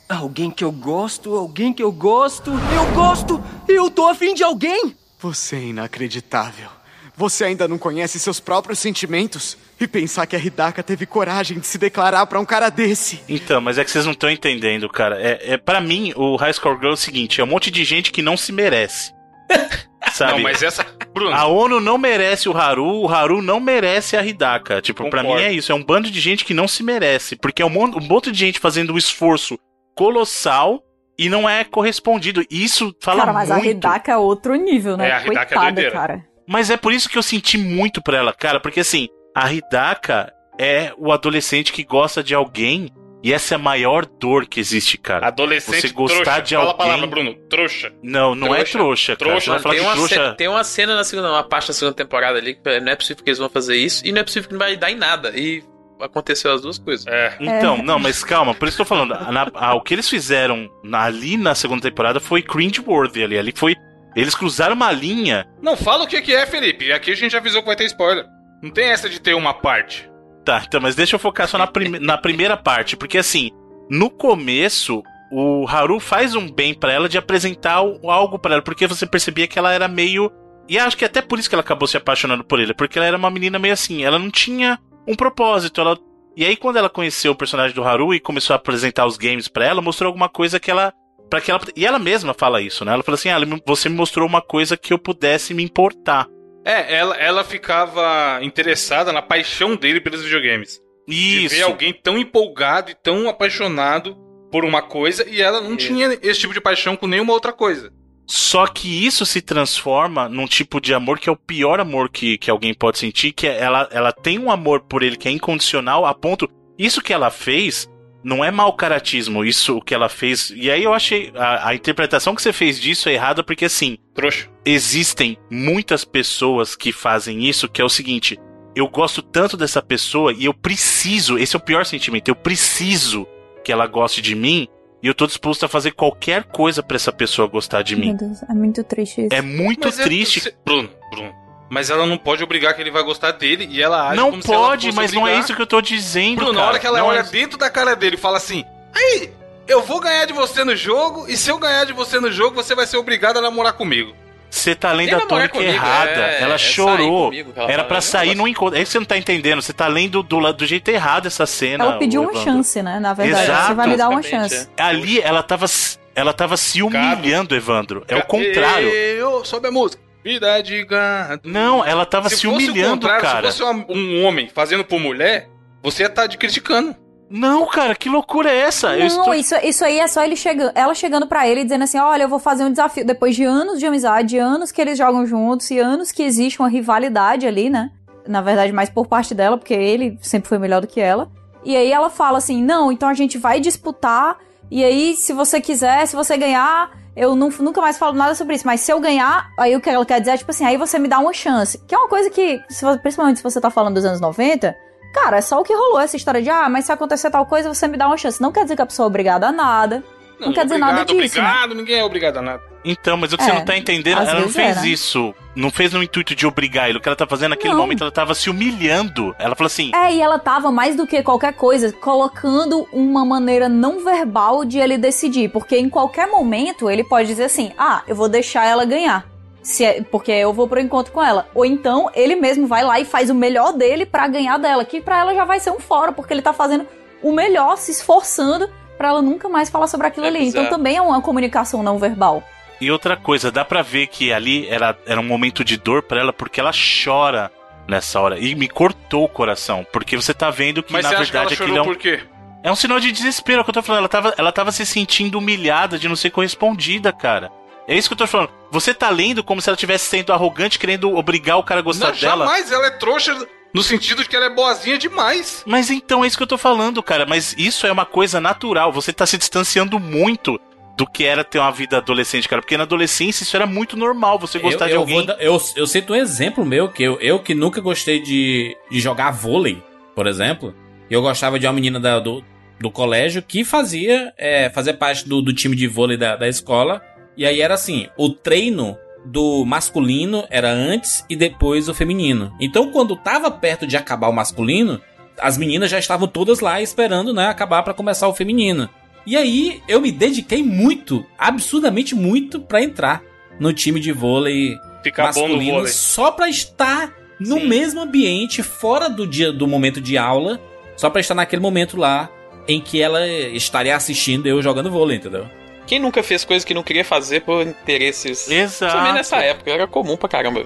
Alguém que eu gosto, alguém que eu gosto, eu gosto! Eu tô afim de alguém! Você é inacreditável. Você ainda não conhece seus próprios sentimentos? E pensar que a Hidaka teve coragem de se declarar pra um cara desse. Então, mas é que vocês não estão entendendo, cara. É, é para mim, o High Score Girl é o seguinte: é um monte de gente que não se merece. Sabe? Não, mas essa. Bruno. A ONU não merece o Haru, o Haru não merece a Hidaka. Tipo, pra mim é isso. É um bando de gente que não se merece. Porque é um monte, um monte de gente fazendo um esforço colossal e não é correspondido. E Isso fala Cara, mas a muito. Hidaka é outro nível, né? É, a Hidaka é Coitada, doideira. cara. Mas é por isso que eu senti muito pra ela, cara, porque assim, a Hidaka é o adolescente que gosta de alguém e essa é a maior dor que existe, cara. Adolescente Você gostar trouxa. de Fala a alguém. palavra, Bruno. Trouxa. Não, não é trouxa, cara. Trouxa, Você vai falar tem, que uma trouxa. ce- tem uma cena na segunda, uma parte da segunda temporada ali que não é possível que eles vão fazer isso e não é possível que não vai dar em nada. E aconteceu as duas coisas. É. Então, não, mas calma, por isso que eu tô falando. na- a- o que eles fizeram ali na segunda temporada foi cringe-worthy ali. Ali foi. Eles cruzaram uma linha. Não, fala o que que é, Felipe. Aqui a gente já avisou que vai ter spoiler. Não tem essa de ter uma parte. Tá, então, mas deixa eu focar só na, na primeira parte, porque assim, no começo, o Haru faz um bem pra ela de apresentar algo pra ela, porque você percebia que ela era meio. E acho que até por isso que ela acabou se apaixonando por ele, porque ela era uma menina meio assim, ela não tinha um propósito, ela. E aí, quando ela conheceu o personagem do Haru e começou a apresentar os games pra ela, mostrou alguma coisa que ela. para que ela. E ela mesma fala isso, né? Ela fala assim: ah, você me mostrou uma coisa que eu pudesse me importar. É, ela, ela ficava interessada na paixão dele pelos videogames. De Isso. ver alguém tão empolgado e tão apaixonado por uma coisa e ela não tinha esse tipo de paixão com nenhuma outra coisa. Só que isso se transforma num tipo de amor que é o pior amor que, que alguém pode sentir, que é ela, ela tem um amor por ele que é incondicional a ponto. Isso que ela fez não é mau caratismo, isso o que ela fez. E aí eu achei. A, a interpretação que você fez disso é errada, porque assim. Trouxa. Existem muitas pessoas que fazem isso, que é o seguinte. Eu gosto tanto dessa pessoa e eu preciso, esse é o pior sentimento, eu preciso que ela goste de mim e eu tô disposto a fazer qualquer coisa pra essa pessoa gostar de mim. Meu Deus, é muito triste isso. É muito Mas é- triste. cê- Bruno, Bruno. Mas ela não pode obrigar que ele vai gostar dele e ela age Não como se ela pode, fosse mas não é isso que eu tô dizendo. Bruno, na cara. hora que ela Não olha é- dentro da cara dele e fala assim: Aí, eu vou ganhar de você no jogo, e se eu ganhar de você no jogo, você vai ser obrigado a namorar comigo. Você tá lendo a tônica comigo, errada. é- ela é chorou. comigo ela Era né? sair no encontro. É que você não tá entendendo. Você tá lendo do, do jeito errado essa cena. Ela pediu uma chance, né? Na verdade, Exato. você vai me dar uma chance. é. Ali ela tava, ela tava se humilhando, Evandro. É o contrário. Eu sobe a música. Vida de gato. Não, ela tava se, o humilhando, cara. Se fosse uma- um homem fazendo por mulher, você ia estar de criticando. Não, cara, que loucura é essa? Não, estou- isso, isso aí é só ele chegando, ela chegando pra ele e dizendo assim: olha, eu vou fazer um desafio. Depois de anos de amizade, de anos que eles jogam juntos e anos que existe uma rivalidade ali, né? Na verdade, mais por parte dela, porque ele sempre foi melhor do que ela. E aí ela fala assim: não, então a gente vai disputar. E aí, se você quiser, se você ganhar, eu nu- nunca mais falo nada sobre isso, mas se eu ganhar, aí o que ela quer dizer é, tipo assim, aí você me dá uma chance. Que é uma coisa que, se vo- principalmente se você tá falando dos anos 90, cara, é só o que rolou, essa história de, ah, mas se acontecer tal coisa, você me dá uma chance. Não quer dizer que a pessoa é obrigada a nada. Não, quer dizer nada obrigado, disso. né? Obrigado, ninguém é obrigado a nada. Então, mas o que É, você não tá entendendo, às ela não fez era. isso. Não fez no intuito de obrigar ele. O que ela tá fazendo naquele Não. momento, ela tava se humilhando. Ela falou assim: É, e ela tava mais do que qualquer coisa colocando uma maneira não verbal de ele decidir, porque em qualquer momento ele pode dizer assim: "Ah, eu vou deixar ela ganhar". Se é- porque eu vou pro encontro com ela. Ou então ele mesmo vai lá e faz o melhor dele pra ganhar dela, que pra ela já vai ser um fora, porque ele tá fazendo o melhor, se esforçando pra ela nunca mais falar sobre aquilo É ali. Então bizarro. também é uma comunicação não verbal. E outra coisa, dá pra ver que ali era, era um momento de dor pra ela, porque ela chora nessa hora. E me cortou o coração. Porque você tá vendo que, Mas na você acha que ela verdade, aquilo é um. por quê? É um sinal de desespero, é que eu tô falando. Ela tava, ela tava se sentindo humilhada de não ser correspondida, cara. É isso que eu tô falando. Você tá lendo como se ela estivesse sendo arrogante, querendo obrigar o cara a gostar Não, dela. jamais, ela é trouxa no sentido de que ela é boazinha demais. Mas então é isso que eu tô falando, cara. Mas isso é uma coisa natural. Você tá se distanciando muito do que era ter uma vida adolescente, cara. Porque na adolescência isso era muito normal. Você gostar eu, de eu alguém. vou eu, eu cito um exemplo meu, que eu, eu que nunca gostei de, de jogar vôlei, por exemplo. Eu gostava de uma menina da- do, do colégio que fazia, é, fazia parte do, do time de vôlei da, da escola. E aí era assim, o treino do masculino era antes e depois o feminino. Então quando tava perto de acabar o masculino, as meninas já estavam todas lá esperando, né, acabar pra começar o feminino. E aí eu me dediquei muito, absurdamente muito, pra entrar no time de vôlei Ficar bom no masculino vôlei. só pra estar no mesmo ambiente, fora do dia do momento de aula, só pra estar naquele momento lá em que ela estaria assistindo eu jogando vôlei, entendeu? Quem nunca fez coisa que não queria fazer por interesses? Exato. Também nessa época, era comum pra caramba?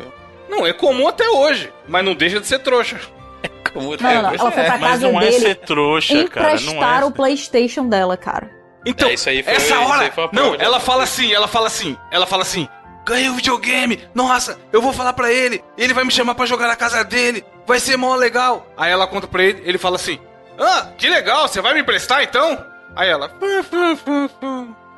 Não, é comum até hoje, mas não deixa de ser trouxa. Comum Não, não, não. Ela foi pra Mas casa não é dele ser trouxa, cara. Não emprestar é. o PlayStation dela, cara. Então, É, isso aí foi- essa isso hora. não, de ela fala assim, ela fala assim, ela fala assim: ganhei o videogame, nossa, eu vou falar pra ele, ele vai me chamar pra jogar na casa dele, vai ser mó legal. Aí ela conta pra ele, ele fala assim: ah, que legal, você vai me emprestar então? Aí ela.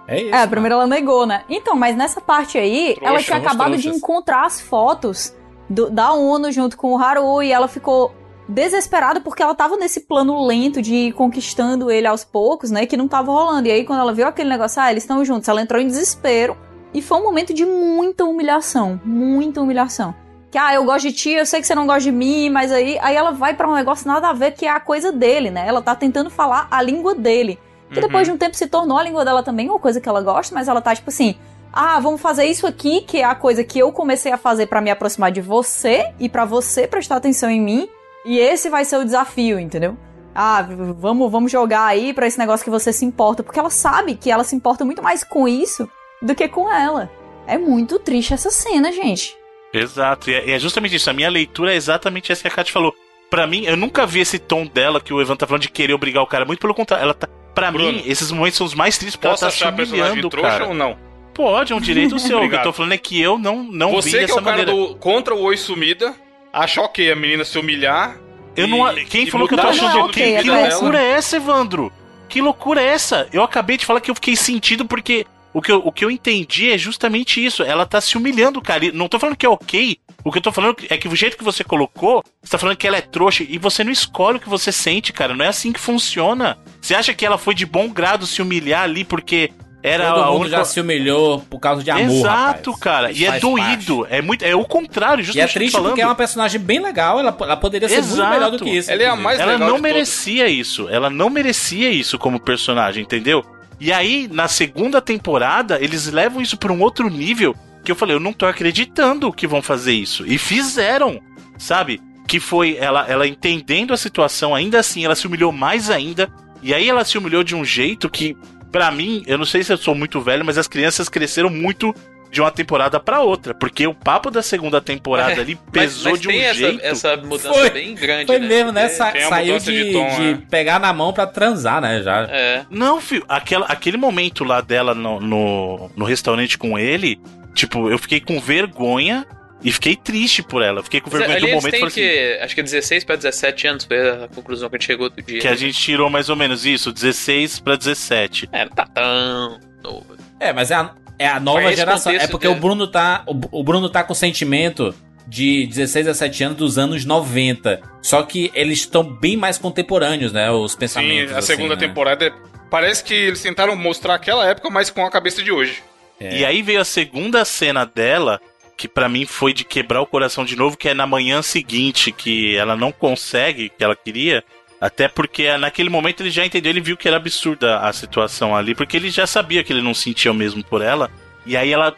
É isso. É, primeiro ela negou, né? Então, mas nessa parte aí, Trouxa, ela tinha acabado de trouxas. encontrar as fotos do- da ONU junto com o Haru e ela ficou desesperada porque ela tava nesse plano lento de ir conquistando ele aos poucos, né? Que não tava rolando. E aí, quando ela viu aquele negócio, ah, eles estão juntos, ela entrou em desespero. E foi um momento de muita humilhação. Muita humilhação. Que, ah, eu gosto de ti, eu sei que você não gosta de mim, mas aí, aí ela vai pra um negócio nada a ver, que é a coisa dele, né? Ela tá tentando falar a língua dele. Que depois de um tempo se tornou a língua dela também uma coisa que ela gosta, mas ela tá tipo assim: ah, vamos fazer isso aqui, que é a coisa que eu comecei a fazer pra me aproximar de você e pra você prestar atenção em mim, e esse vai ser o desafio, entendeu? Ah, vamos, vamos jogar aí pra esse negócio que você se importa, porque ela sabe que ela se importa muito mais com isso do que com ela. É muito triste essa cena, gente. Exato, e é, é justamente isso. A minha leitura é exatamente essa que a Kat falou. Pra mim, eu nunca vi esse tom dela que o Evan tá falando de querer obrigar o cara. Muito pelo contrário, ela tá. Pra Bruno, mim, esses momentos são os mais tristes porque Posso ela tá se achar a personagem humilhando, trouxa cara. ou não? Pode, é um direito seu. O que eu tô falando é que eu não, não vi Você que é dessa o cara maneira. do contra o oi sumida, acha ok a menina se humilhar. Eu e- não. Quem e falou que eu tô achando ok? Que dela? loucura é essa, Evandro? Que loucura é essa? Eu acabei de falar que eu fiquei sentido porque o que eu, o que eu entendi é justamente isso. Ela tá se humilhando, cara. E não tô falando que é ok. O que eu tô falando é que o jeito que você colocou, você tá falando que ela é trouxa e você não escolhe o que você sente, cara. Não é assim que funciona. Você acha que ela foi de bom grado se humilhar ali porque era Todo a mundo única. já se humilhou por causa de amor, Exato, rapaz. cara. Isso E é doído. É muito. É o contrário, E é justamente eu tô triste falando. porque é uma personagem bem legal, ela, ela poderia ser muito melhor do que isso. Ela é a inclusive. mais ela legal não merecia isso. Ela não merecia isso como personagem, entendeu? E aí, na segunda temporada, eles levam isso pra um outro nível que eu falei, eu não tô acreditando que vão fazer isso. E fizeram, sabe? Que foi ela, ela entendendo a situação, ainda assim, ela se humilhou mais ainda. E aí ela se humilhou de um jeito que, pra mim, eu não sei se eu sou muito velho, mas as crianças cresceram muito de uma temporada pra outra. Porque o papo da segunda temporada ali pesou É, mas de um tem essa, jeito. essa mudança Foi. bem grande, Foi né? mesmo, né? Sa- saiu de, de tom, de né? pegar na mão pra transar, né? Já. É. Não, filho, aquela, aquele momento lá dela no, no, no restaurante com ele, tipo, eu fiquei com vergonha e fiquei triste por ela. Fiquei com vergonha do momento e falei assim, que, acho que 16 pra 17 anos foi a conclusão que a gente chegou outro dia. que a gente tirou mais ou menos isso, 16 pra 17. É, não tá tão novo. É, mas é a- É a nova geração. É porque de- o Bruno tá. O, o Bruno tá com sentimento de 16 a 17 anos dos anos 90. Só que eles estão bem mais contemporâneos, né? Os Sim, pensamentos. a segunda assim, né? temporada é- parece que eles tentaram mostrar aquela época, mas com a cabeça de hoje. É. E aí veio a segunda cena dela, que pra mim foi de quebrar o coração de novo, que é na manhã seguinte, que ela não consegue, que ela queria. Até porque naquele momento ele já entendeu, ele viu que era absurda a situação ali, porque ele já sabia que ele não sentia o mesmo por ela. E aí ela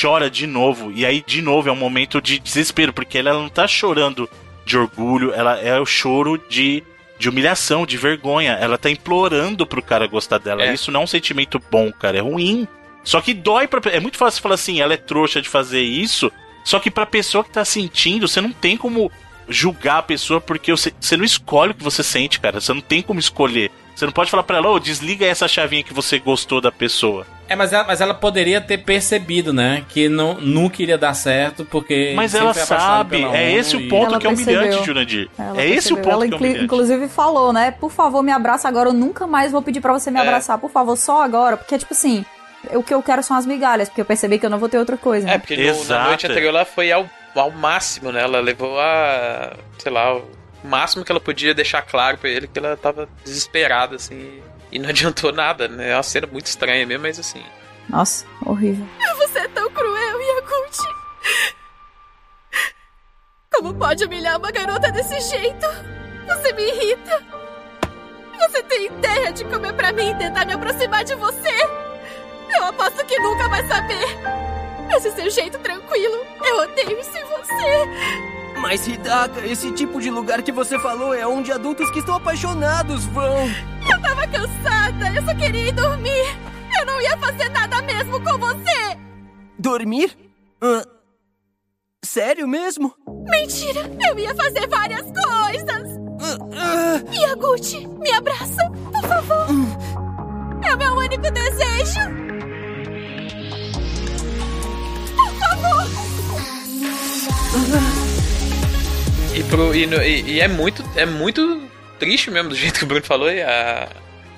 chora de novo. E aí, de novo, é um momento de desespero, porque ela não tá chorando de orgulho, ela é o choro de, de humilhação, de vergonha. Ela tá implorando pro cara gostar dela. Isso não é um sentimento bom, cara, é ruim. Só que dói pra. É muito fácil falar assim, ela é trouxa de fazer isso. Só que pra pessoa que tá sentindo, você não tem como julgar a pessoa porque você, você não escolhe o que você sente, cara. Você não tem como escolher. Você não pode falar pra ela, ô, desliga essa chavinha que você gostou da pessoa. É, mas ela, mas ela poderia ter percebido, né? Que não, nunca iria dar certo, porque. Mas ela sabe, pela é ONU esse o ponto que é humilhante. Jurandir. Ela É esse o ponto Ela que é humilhante. inclusive falou, né? Por favor, me abraça agora. Eu nunca mais vou pedir pra você me É. abraçar. Por favor, só agora. Porque, tipo assim, o que eu quero são as migalhas. Porque eu percebi que eu não vou ter outra coisa. né? É, porque no- na noite anterior ela foi ao, ao máximo, né? Ela levou a. sei lá, o máximo que ela podia deixar claro pra ele que ela tava desesperada, assim. E não adiantou nada, né? É uma cena muito estranha mesmo, mas assim. Nossa, horrível. Você é tão cruel, Yakult. Como pode humilhar uma garota desse jeito? Você me irrita. Você tem ideia de como é pra mim tentar me aproximar de você? Eu aposto que nunca vai saber. Esse seu jeito tranquilo, eu odeio isso em você. Mas, Hidaka, esse tipo de lugar que você falou é onde adultos que estão apaixonados vão. Eu tava cansada, eu só queria ir dormir. Eu não ia fazer nada mesmo com você. Dormir? Ah, sério mesmo? Mentira, eu ia fazer várias coisas. Yaguchi, me abraça, por favor. É o meu único desejo. E, pro, e, no- e- e é muito é muito triste mesmo, do jeito que o Bruno falou, e a,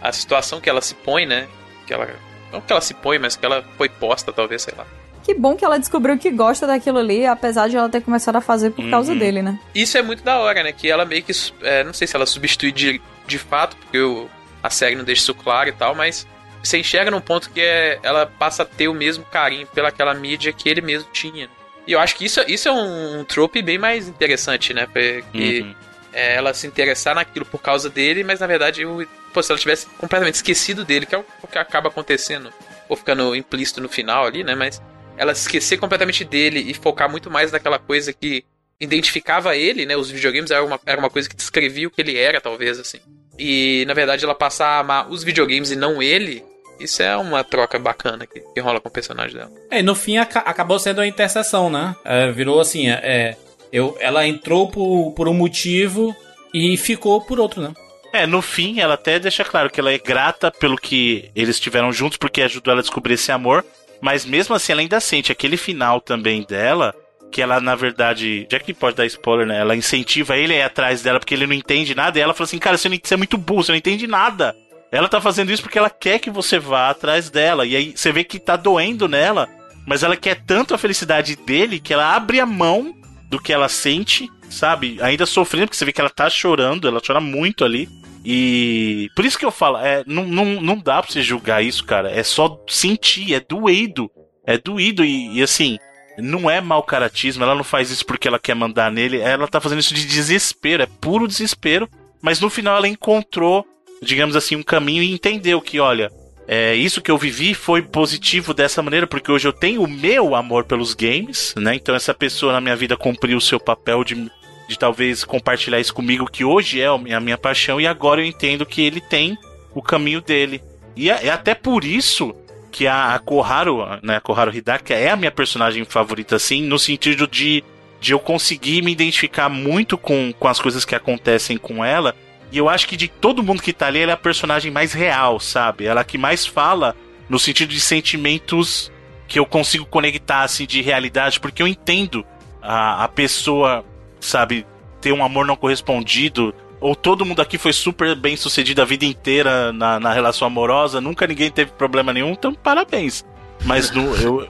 a situação que ela se põe, né? Que ela. Não que ela se põe, mas que ela foi posta, talvez, sei lá. Que bom que ela descobriu que gosta daquilo ali, apesar de ela ter começado a fazer por causa Uhum. dele, né? Isso é muito da hora, né? Que ela meio que. é, não sei se ela substitui de, de fato, porque o- a série não deixa isso claro e tal, mas você enxerga num ponto que é, ela passa a ter o mesmo carinho pelaquela mídia que ele mesmo tinha. E eu acho que isso, isso é um, trope bem mais interessante, né? Porque Uhum. é, ela se interessar naquilo por causa dele, mas na verdade, o- pô, se ela tivesse completamente esquecido dele, que é o o que acaba acontecendo, ou ficando implícito no final ali, né? Mas ela esquecer completamente dele e focar muito mais naquela coisa que identificava ele, né? Os videogames era uma, era uma coisa que descrevia o que ele era, talvez, assim. E na verdade ela passar a amar os videogames e não ele, isso é uma troca bacana que, que rola com o personagem dela. É, e no fim aca- acabou sendo uma interseção, né? É, virou assim, é, é, eu, ela entrou por, por um motivo e ficou por outro, né? É, no fim, ela até deixa claro que ela é grata pelo que eles tiveram juntos, porque ajudou ela a descobrir esse amor. Mas mesmo assim, ela ainda sente aquele final também dela, que ela, na verdade, já que pode dar spoiler, né? Ela incentiva ele a ir atrás dela porque ele não entende nada. E ela fala assim: Cara, você, não, você é muito burro, você não entende nada. Ela tá fazendo isso porque ela quer que você vá atrás dela. E aí você vê que tá doendo nela, mas ela quer tanto a felicidade dele que ela abre a mão do que ela sente, sabe? Ainda sofrendo, porque você vê que ela tá chorando, ela chora muito ali. E por isso que eu falo, é, não, não, não dá pra você julgar isso, cara. É só sentir, é doído. É doído e, e, assim, não é mau caratismo, ela não faz isso porque ela quer mandar nele, ela tá fazendo isso de desespero, é puro desespero. Mas no final ela encontrou, digamos assim, um caminho e entendeu que, olha, é, isso que eu vivi foi positivo dessa maneira, porque hoje eu tenho o meu amor pelos games, né? Então essa pessoa na minha vida cumpriu o seu papel de, de talvez compartilhar isso comigo, que hoje é a minha, paixão, e agora eu entendo que ele tem o caminho dele. E é, é até por isso que a, a Koharu, né, a Koharu Hidaka é a minha personagem favorita, assim, no sentido de, de eu conseguir me identificar muito com, com as coisas que acontecem com ela. E eu acho que de todo mundo que tá ali, ela é a personagem mais real, sabe? Ela é que mais fala no sentido de sentimentos que eu consigo conectar, assim, de realidade, porque eu entendo a, a pessoa, sabe, ter um amor não correspondido, ou todo mundo aqui foi super bem sucedido a vida inteira na, na relação amorosa, nunca ninguém teve problema nenhum, então parabéns. Mas no, eu,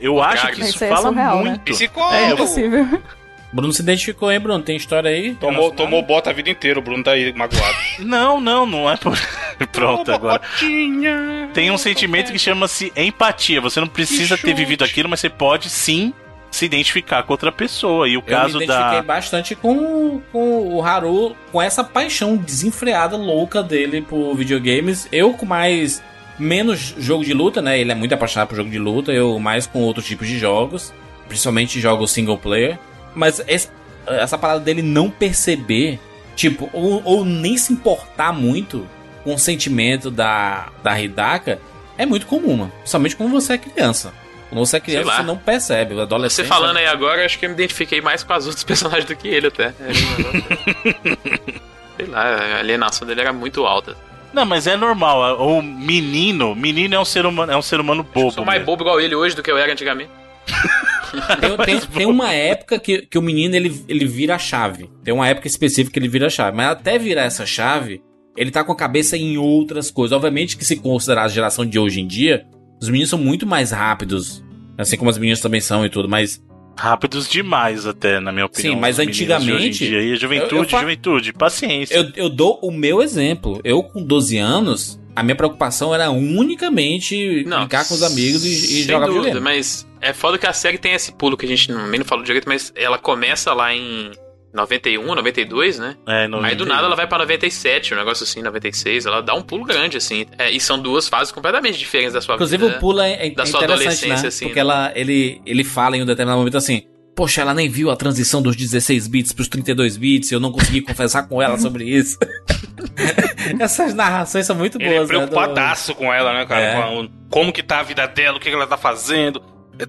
eu acho que isso, é fala surreal, né? muito. É, É impossível. Bruno se identificou, hein, Bruno? Tem história aí? Tomou, tomou bota a vida inteira, o Bruno tá aí magoado. Não, não, não é por. Pronto, Ô, agora. botinha. Tem um sentimento que chama-se empatia. Você não precisa ter vivido aquilo, mas você pode sim se identificar com outra pessoa. E o Eu caso me identifiquei da. bastante com, com o Haru, com essa paixão desenfreada, louca dele por videogames. Eu com mais. Menos jogo de luta, né? Ele é muito apaixonado por jogo de luta. Eu mais com outros tipos de jogos. Principalmente jogos single player. Mas esse- essa parada dele não perceber, tipo, ou, ou nem se importar muito com o sentimento da, da Hidaka, é muito comum, mano. Principalmente quando você é criança. Quando você é criança, você não percebe. O adolescente. Você falando aí agora, acho que eu me identifiquei mais com as outras personagens do que ele até. É, um negócio- Sei lá, a alienação dele era muito alta. Não, mas é normal. O menino, menino é um ser humano, é um ser humano bobo. Sou mais mesmo. bobo igual ele hoje do que eu era antigamente. Tem, tem- tem uma época que, que o menino ele, ele vira a chave. Tem uma época específica que ele vira a chave. Mas até virar essa chave, ele tá com a cabeça em outras coisas. Obviamente que se considerar a geração de hoje em dia, os meninos são muito mais rápidos. Assim como as meninas também são e tudo, mas. Rápidos demais, até, na minha opinião. Sim, mas antigamente- dia. E a juventude, Eu- eu fa- juventude, paciência. Eu, eu dou o meu exemplo. Eu, com 12 anos, a minha preocupação era unicamente brincar com os amigos e, e jogar dúvida, videogame. mas é foda que a série tem esse pulo que a gente nem não falou direito, mas ela começa lá em 91, 92, né? É, Aí do 91. nada ela vai pra 97, um negócio assim, 96, ela dá um pulo grande, assim. É, e são duas fases completamente diferentes da sua Inclusive vida. o pulo é, é da sua interessante, adolescência, né? assim. Porque ela, ele, ele fala em um determinado momento assim: Poxa, ela nem viu a transição dos 16 bits pros 32 bits, eu não consegui conversar com ela sobre isso. Essas narrações são muito Ele é boas, né? do- preocupadaço com ela, né, cara? É. Com a- como que tá a vida dela, o que que ela tá fazendo.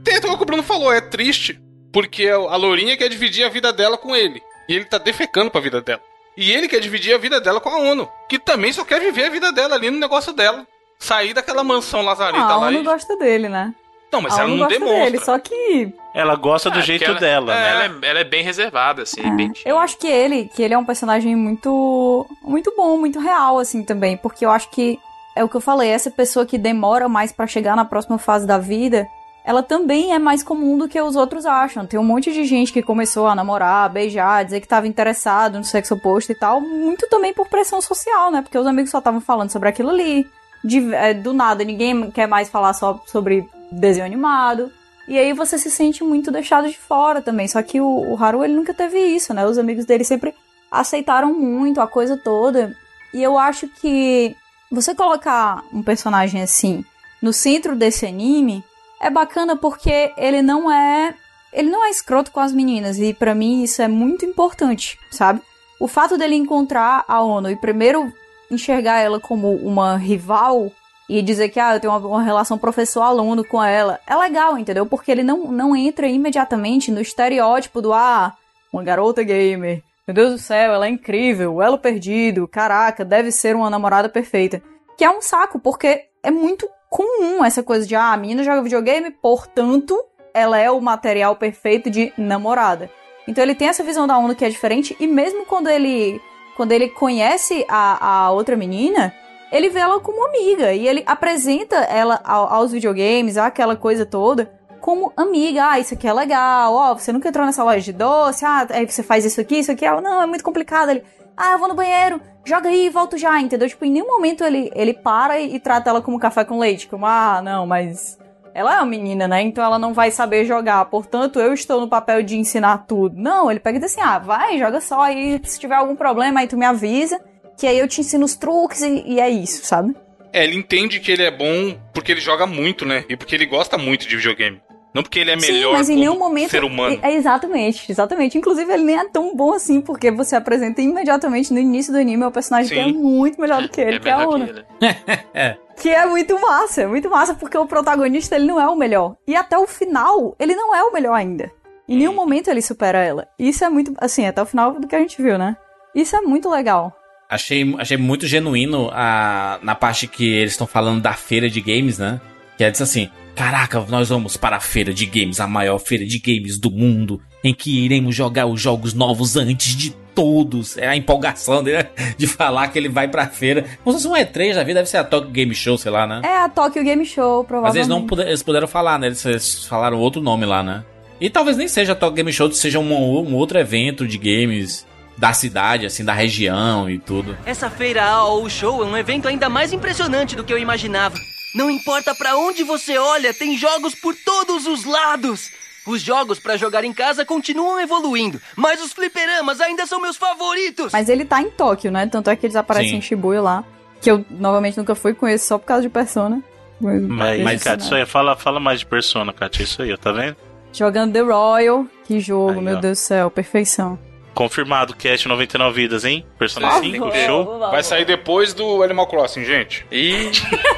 Tem até o que o Bruno falou, é triste, porque a Lourinha quer dividir a vida dela com ele. E ele tá defecando pra vida dela. E ele quer dividir a vida dela com a ONU, que também só quer viver a vida dela ali no negócio dela. Sair daquela mansão lazareta Ah, a lá ONU e... gosta dele, né? Não, mas a ela não gosta demonstra. dele, só que Ela gosta do É, jeito porque dela, ela, né? Ela é, ela é bem reservada, assim, bem Eu acho que ele, que ele é um personagem muito muito bom, muito real assim também, porque eu acho que é o que eu falei, essa pessoa que demora mais pra chegar na próxima fase da vida, ela também é mais comum do que os outros acham. Tem um monte de gente que começou a namorar, beijar, dizer que tava interessado no sexo oposto e tal, muito também por pressão social, né? Porque os amigos só estavam falando sobre aquilo ali. De- é, do nada, ninguém quer mais falar só sobre desenho animado. E aí você se sente muito deixado de fora também. Só que o, o Haru, ele nunca teve isso, né? Os amigos dele sempre aceitaram muito a coisa toda. E eu acho que você colocar um personagem assim no centro desse anime é bacana porque ele não é ele não é escroto com as meninas e pra mim isso é muito importante, sabe? O fato dele encontrar a Ono e primeiro enxergar ela como uma rival e dizer que ah, eu tenho uma, uma relação professor-aluno com ela, é legal, entendeu? Porque ele não, não entra imediatamente no estereótipo do ah, uma garota gamer. Meu Deus do céu, ela é incrível, elo perdido, caraca, deve ser uma namorada perfeita. Que é um saco, porque é muito comum essa coisa de ah, a menina joga videogame, portanto, ela é o material perfeito de namorada. Então ele tem essa visão da Ono que é diferente, e mesmo quando ele quando ele conhece a, a outra menina, ele vê ela como amiga e ele apresenta ela ao- aos videogames, aquela coisa toda, como amiga. Ah, isso aqui é legal. Ó, você nunca entrou nessa loja de doce? Ah, aí você faz isso aqui, isso aqui. Ah, não, é muito complicado. Ah, eu vou no banheiro, joga aí e volto já, entendeu? Tipo, em nenhum momento ele, ele para e, e trata ela como café com leite. Como, ah, não, mas ela é uma menina, né? Então ela não vai saber jogar. Portanto, eu estou no papel de ensinar tudo. Não, ele pega e diz assim: ah, vai, joga só. Aí se tiver algum problema, aí tu me avisa. Que aí eu te ensino os truques e, e é isso, sabe? É, ele entende que ele é bom porque ele joga muito, né? E porque ele gosta muito de videogame. Não porque ele é melhor Sim, mas em nenhum momento. ser humano. É, exatamente, exatamente. Inclusive, ele nem é tão bom assim, porque você apresenta imediatamente no início do anime o personagem que é Sim. muito melhor do que ele, é que é a Ona. que é muito massa, é muito massa, porque o protagonista ele não é o melhor. E até o final, ele não é o melhor ainda. Em nenhum momento ele supera ela. Isso é muito. Assim, até o final do que a gente viu, né? Isso é muito legal. Achei, achei muito genuíno a, na parte que eles estão falando da feira de games, né? Que é disso assim: Caraca, nós vamos para a feira de games, a maior feira de games do mundo, em que iremos jogar os jogos novos antes de todos. É a empolgação dele de falar que ele vai pra feira. Como se fosse um E3 da vida, deve ser a Tokyo Game Show, sei lá, né? É a Tokyo Game Show, Mas provavelmente. eles não puder, eles puderam falar, né? Eles, eles falaram outro nome lá, né? E talvez nem seja a Tokyo Game Show, seja um, um outro evento de games da cidade, assim, da região e tudo. Essa feira ou show é um evento ainda mais impressionante do que eu imaginava. Não importa pra onde você olha, tem jogos por todos os lados. Os jogos pra jogar em casa continuam evoluindo, mas os fliperamas ainda são meus favoritos. Mas ele tá em Tóquio, né? Tanto é que eles aparecem Sim. em Shibuya lá. Que eu, novamente, nunca fui com esse só por causa de Persona. Mas, Mas- Kátia, isso aí, fala, fala mais de Persona, Kátia, isso aí, tá vendo? Jogando The Royal. Que jogo, meu ó. Deus do céu. Perfeição. Confirmado, cast 99 vidas, hein? Persona Ah, 5, tem show. Vai sair depois do Animal Crossing, gente. E.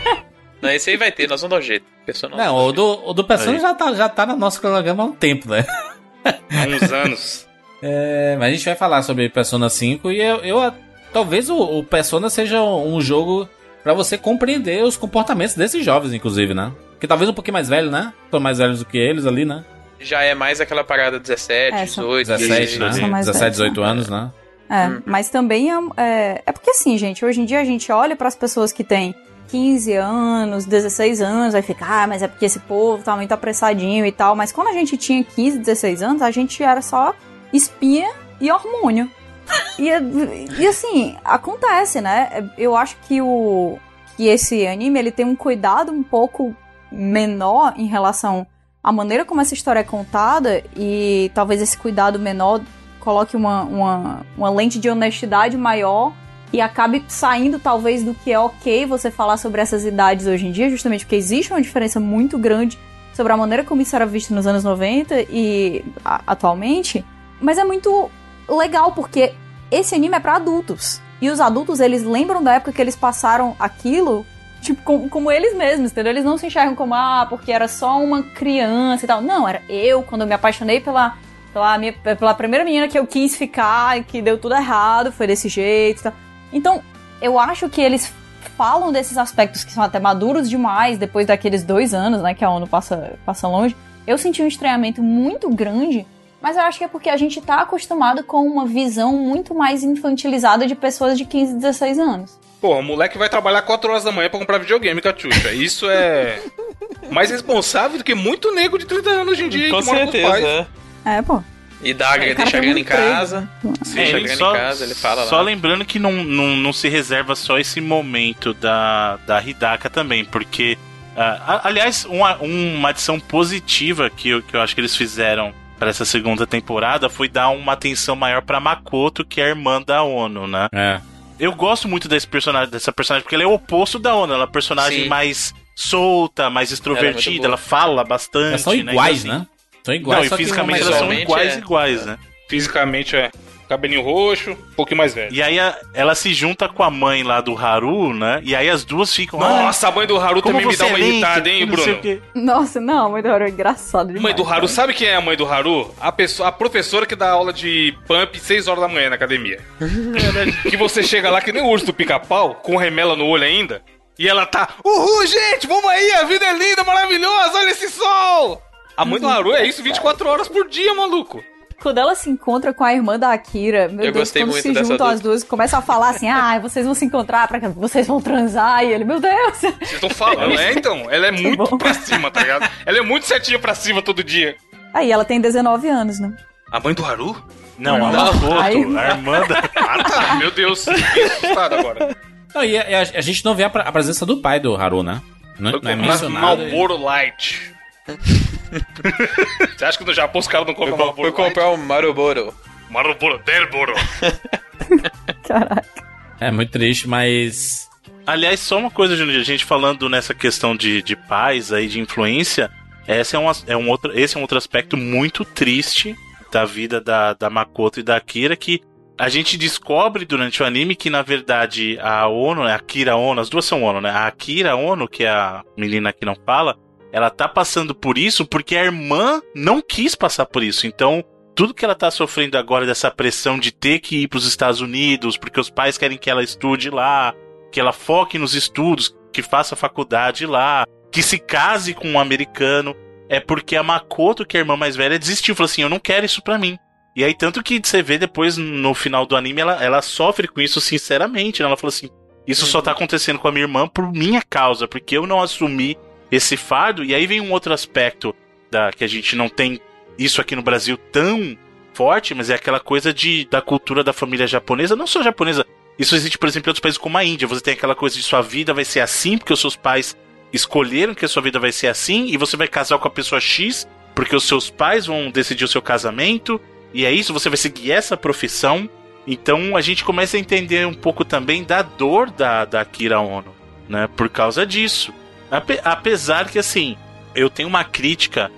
Não, esse aí vai ter, nós vamos dar um jeito. Persona Não, o do, o do Persona Aí. já tá, já tá no nosso cronograma há um tempo, né? Há uns anos. É, mas a gente vai falar sobre Persona 5 e eu, eu talvez o, o Persona seja um jogo pra você compreender os comportamentos desses jovens, inclusive, né? Que talvez um pouquinho mais velho, né? São mais velhos do que eles ali, né? Já é mais aquela parada 17, É, são- 18, 17, né? São mais 17, velhos, 18 anos, né? É, mas também é, é. É porque assim, gente, hoje em dia a gente olha pras pessoas que têm 15 anos, 16 anos, aí fica, ah, mas é porque esse povo tá muito apressadinho e tal. Mas quando a gente tinha 15, 16 anos, a gente era só espinha e hormônio. E, e assim, acontece, né? Eu acho que o. que esse anime ele tem um cuidado um pouco menor em relação à maneira como essa história é contada, e talvez esse cuidado menor coloque uma, uma, uma lente de honestidade maior e acabe saindo talvez do que é ok você falar sobre essas idades hoje em dia, justamente porque existe uma diferença muito grande sobre a maneira como isso era visto nos anos 90 e a- atualmente, mas é muito legal porque esse anime é pra adultos. E os adultos, eles lembram da época que eles passaram aquilo, tipo, com- como eles mesmos, entendeu? Eles não se enxergam como, ah, porque era só uma criança e tal. Não, era eu, quando eu me apaixonei pela, pela, minha, pela primeira menina que eu quis ficar e que deu tudo errado, foi desse jeito e tal. Então, eu acho que eles falam desses aspectos que são até maduros demais depois daqueles dois anos, né, que a ONU passa, passa longe. Eu senti um estranhamento muito grande, mas eu acho que é porque a gente tá acostumado com uma visão muito mais infantilizada de pessoas de 15, 16 anos. Pô, o moleque vai trabalhar 4 horas da manhã pra comprar videogame, Catiuxa. Isso é mais responsável do que muito nego de 30 anos hoje em dia Com certeza, com. É, pô. E dá, É, deixa a grana em casa. Deixa É, a ele só, em casa, ele fala só lá. lembrando que não, não, não se reserva só esse momento da, da Hidaka também, porque. a- aliás, uma, uma adição positiva que eu, que eu acho que eles fizeram para essa segunda temporada foi dar uma atenção maior pra Makoto, que é a irmã da ONU, né? É. Eu gosto muito desse personagem, dessa personagem, porque ela é o oposto da ONU, ela é uma personagem Sim. mais solta, mais extrovertida, ela, fala bastante. Elas são né? iguais, Então, assim, né? São iguais, Não, só e fisicamente uma elas são iguais, jovem. iguais, né? Fisicamente é cabelinho roxo, um pouquinho mais velho. E aí a- ela se junta com a mãe lá do Haru, né? E aí as duas ficam. Nossa, "Ah, a mãe do Haru também me dá uma é irritada, hein, não Bruno? o quê." Nossa, não, muito horror, engraçado demais. Mãe do Haru, sabe quem é a mãe do Haru? A, pessoa, a professora que dá aula de pump 6 horas da manhã na academia. que você chega lá que nem o urso do pica-pau, com remela no olho ainda, e ela tá, uhul, gente, vamos aí, a vida é linda, maravilhosa, olha esse sol! A mãe do Haru é isso 24 horas por dia, maluco. Quando ela se encontra com a irmã da Akira, meu Eu Deus, quando se juntam dupla. as duas, começam a falar assim, ah, vocês vão se encontrar, pra que vocês vão transar, e ele, meu Deus. Vocês estão falando, é então, ela é muito pra cima, tá ligado? Ela é muito certinha pra cima todo dia. Aí ela tem 19 anos, né? A mãe do Haru? Não, Não, a não. Makoto, Aí- a irmã da. Ah, tá, meu Deus, fiquei assustado agora. Não, e a, e a- a gente não vê a, presença do pai do Haru, né? Não, não é mencionado. Malboro Light. Você acha que no Japão os caras não compram Malboro Foi comprar um Maruboro. Maruboro, Derboro. É muito triste, mas. Aliás, só uma coisa, Júnior, a gente falando nessa questão de, de pais aí, de influência, essa é um, as- é um outro, esse é um outro aspecto muito triste da vida da, da Makoto e da Akira, que a gente descobre durante o anime que, na verdade, a Ono, né, a Akira Ono, as duas são Ono, né? A Akira Ono, que é a menina que não fala, ela tá passando por isso porque a irmã não quis passar por isso. Então, tudo que ela tá sofrendo agora dessa pressão de ter que ir pros Estados Unidos, porque os pais querem que ela estude lá, que ela foque nos estudos, que faça faculdade lá, que se case com um americano, é porque a Makoto, que é a irmã mais velha, desistiu, falou assim: "Eu não quero isso pra mim". E aí, tanto que você vê depois no final do anime, ela, ela sofre com isso sinceramente. Né? Ela falou assim: Isso só tá acontecendo com a minha irmã por minha causa, porque eu não assumi esse fardo. E aí vem um outro aspecto da que a gente não tem isso aqui no Brasil tão forte, mas é aquela coisa de, da cultura da família japonesa, não só japonesa. Isso existe, por exemplo, em outros países como a Índia. Você tem aquela coisa de sua vida vai ser assim, porque os seus pais escolheram que a sua vida vai ser assim, e você vai casar com a pessoa X, porque os seus pais vão decidir o seu casamento, e é isso, você vai seguir essa profissão. Então a gente começa a entender um pouco também da dor da, da Akira Ono, né? Por causa disso. Ape, apesar que, assim, eu tenho uma crítica.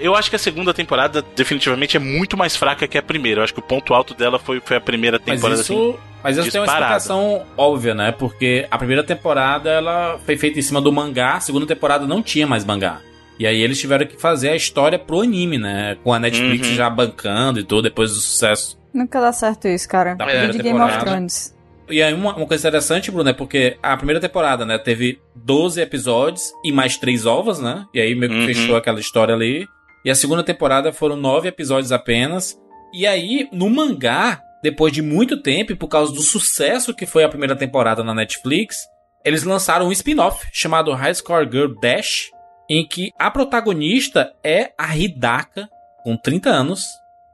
Eu acho que a segunda temporada definitivamente é muito mais fraca que a primeira. Eu acho que o ponto alto dela foi, foi a primeira temporada. Mas isso, assim, mas isso tem uma explicação óbvia, né? Porque a primeira temporada ela foi feita em cima do mangá, a segunda temporada não tinha mais mangá. E aí eles tiveram que fazer a história pro anime, né? Com a Netflix Uhum. já bancando e tudo, depois do sucesso Nunca dá certo isso, cara. Da primeira de Game of. Thrones. E aí, uma, uma coisa interessante, Bruno, é porque a primeira temporada, né, teve 12 episódios e mais três ovas, né? E aí meio que Uhum. fechou aquela história ali. E a segunda temporada foram nove episódios apenas. E aí, no mangá, depois de muito tempo, e por causa do sucesso que foi a primeira temporada na Netflix, eles lançaram um spin-off chamado High Score Girl Dash, em que a protagonista é a Hidaka, com 30 anos,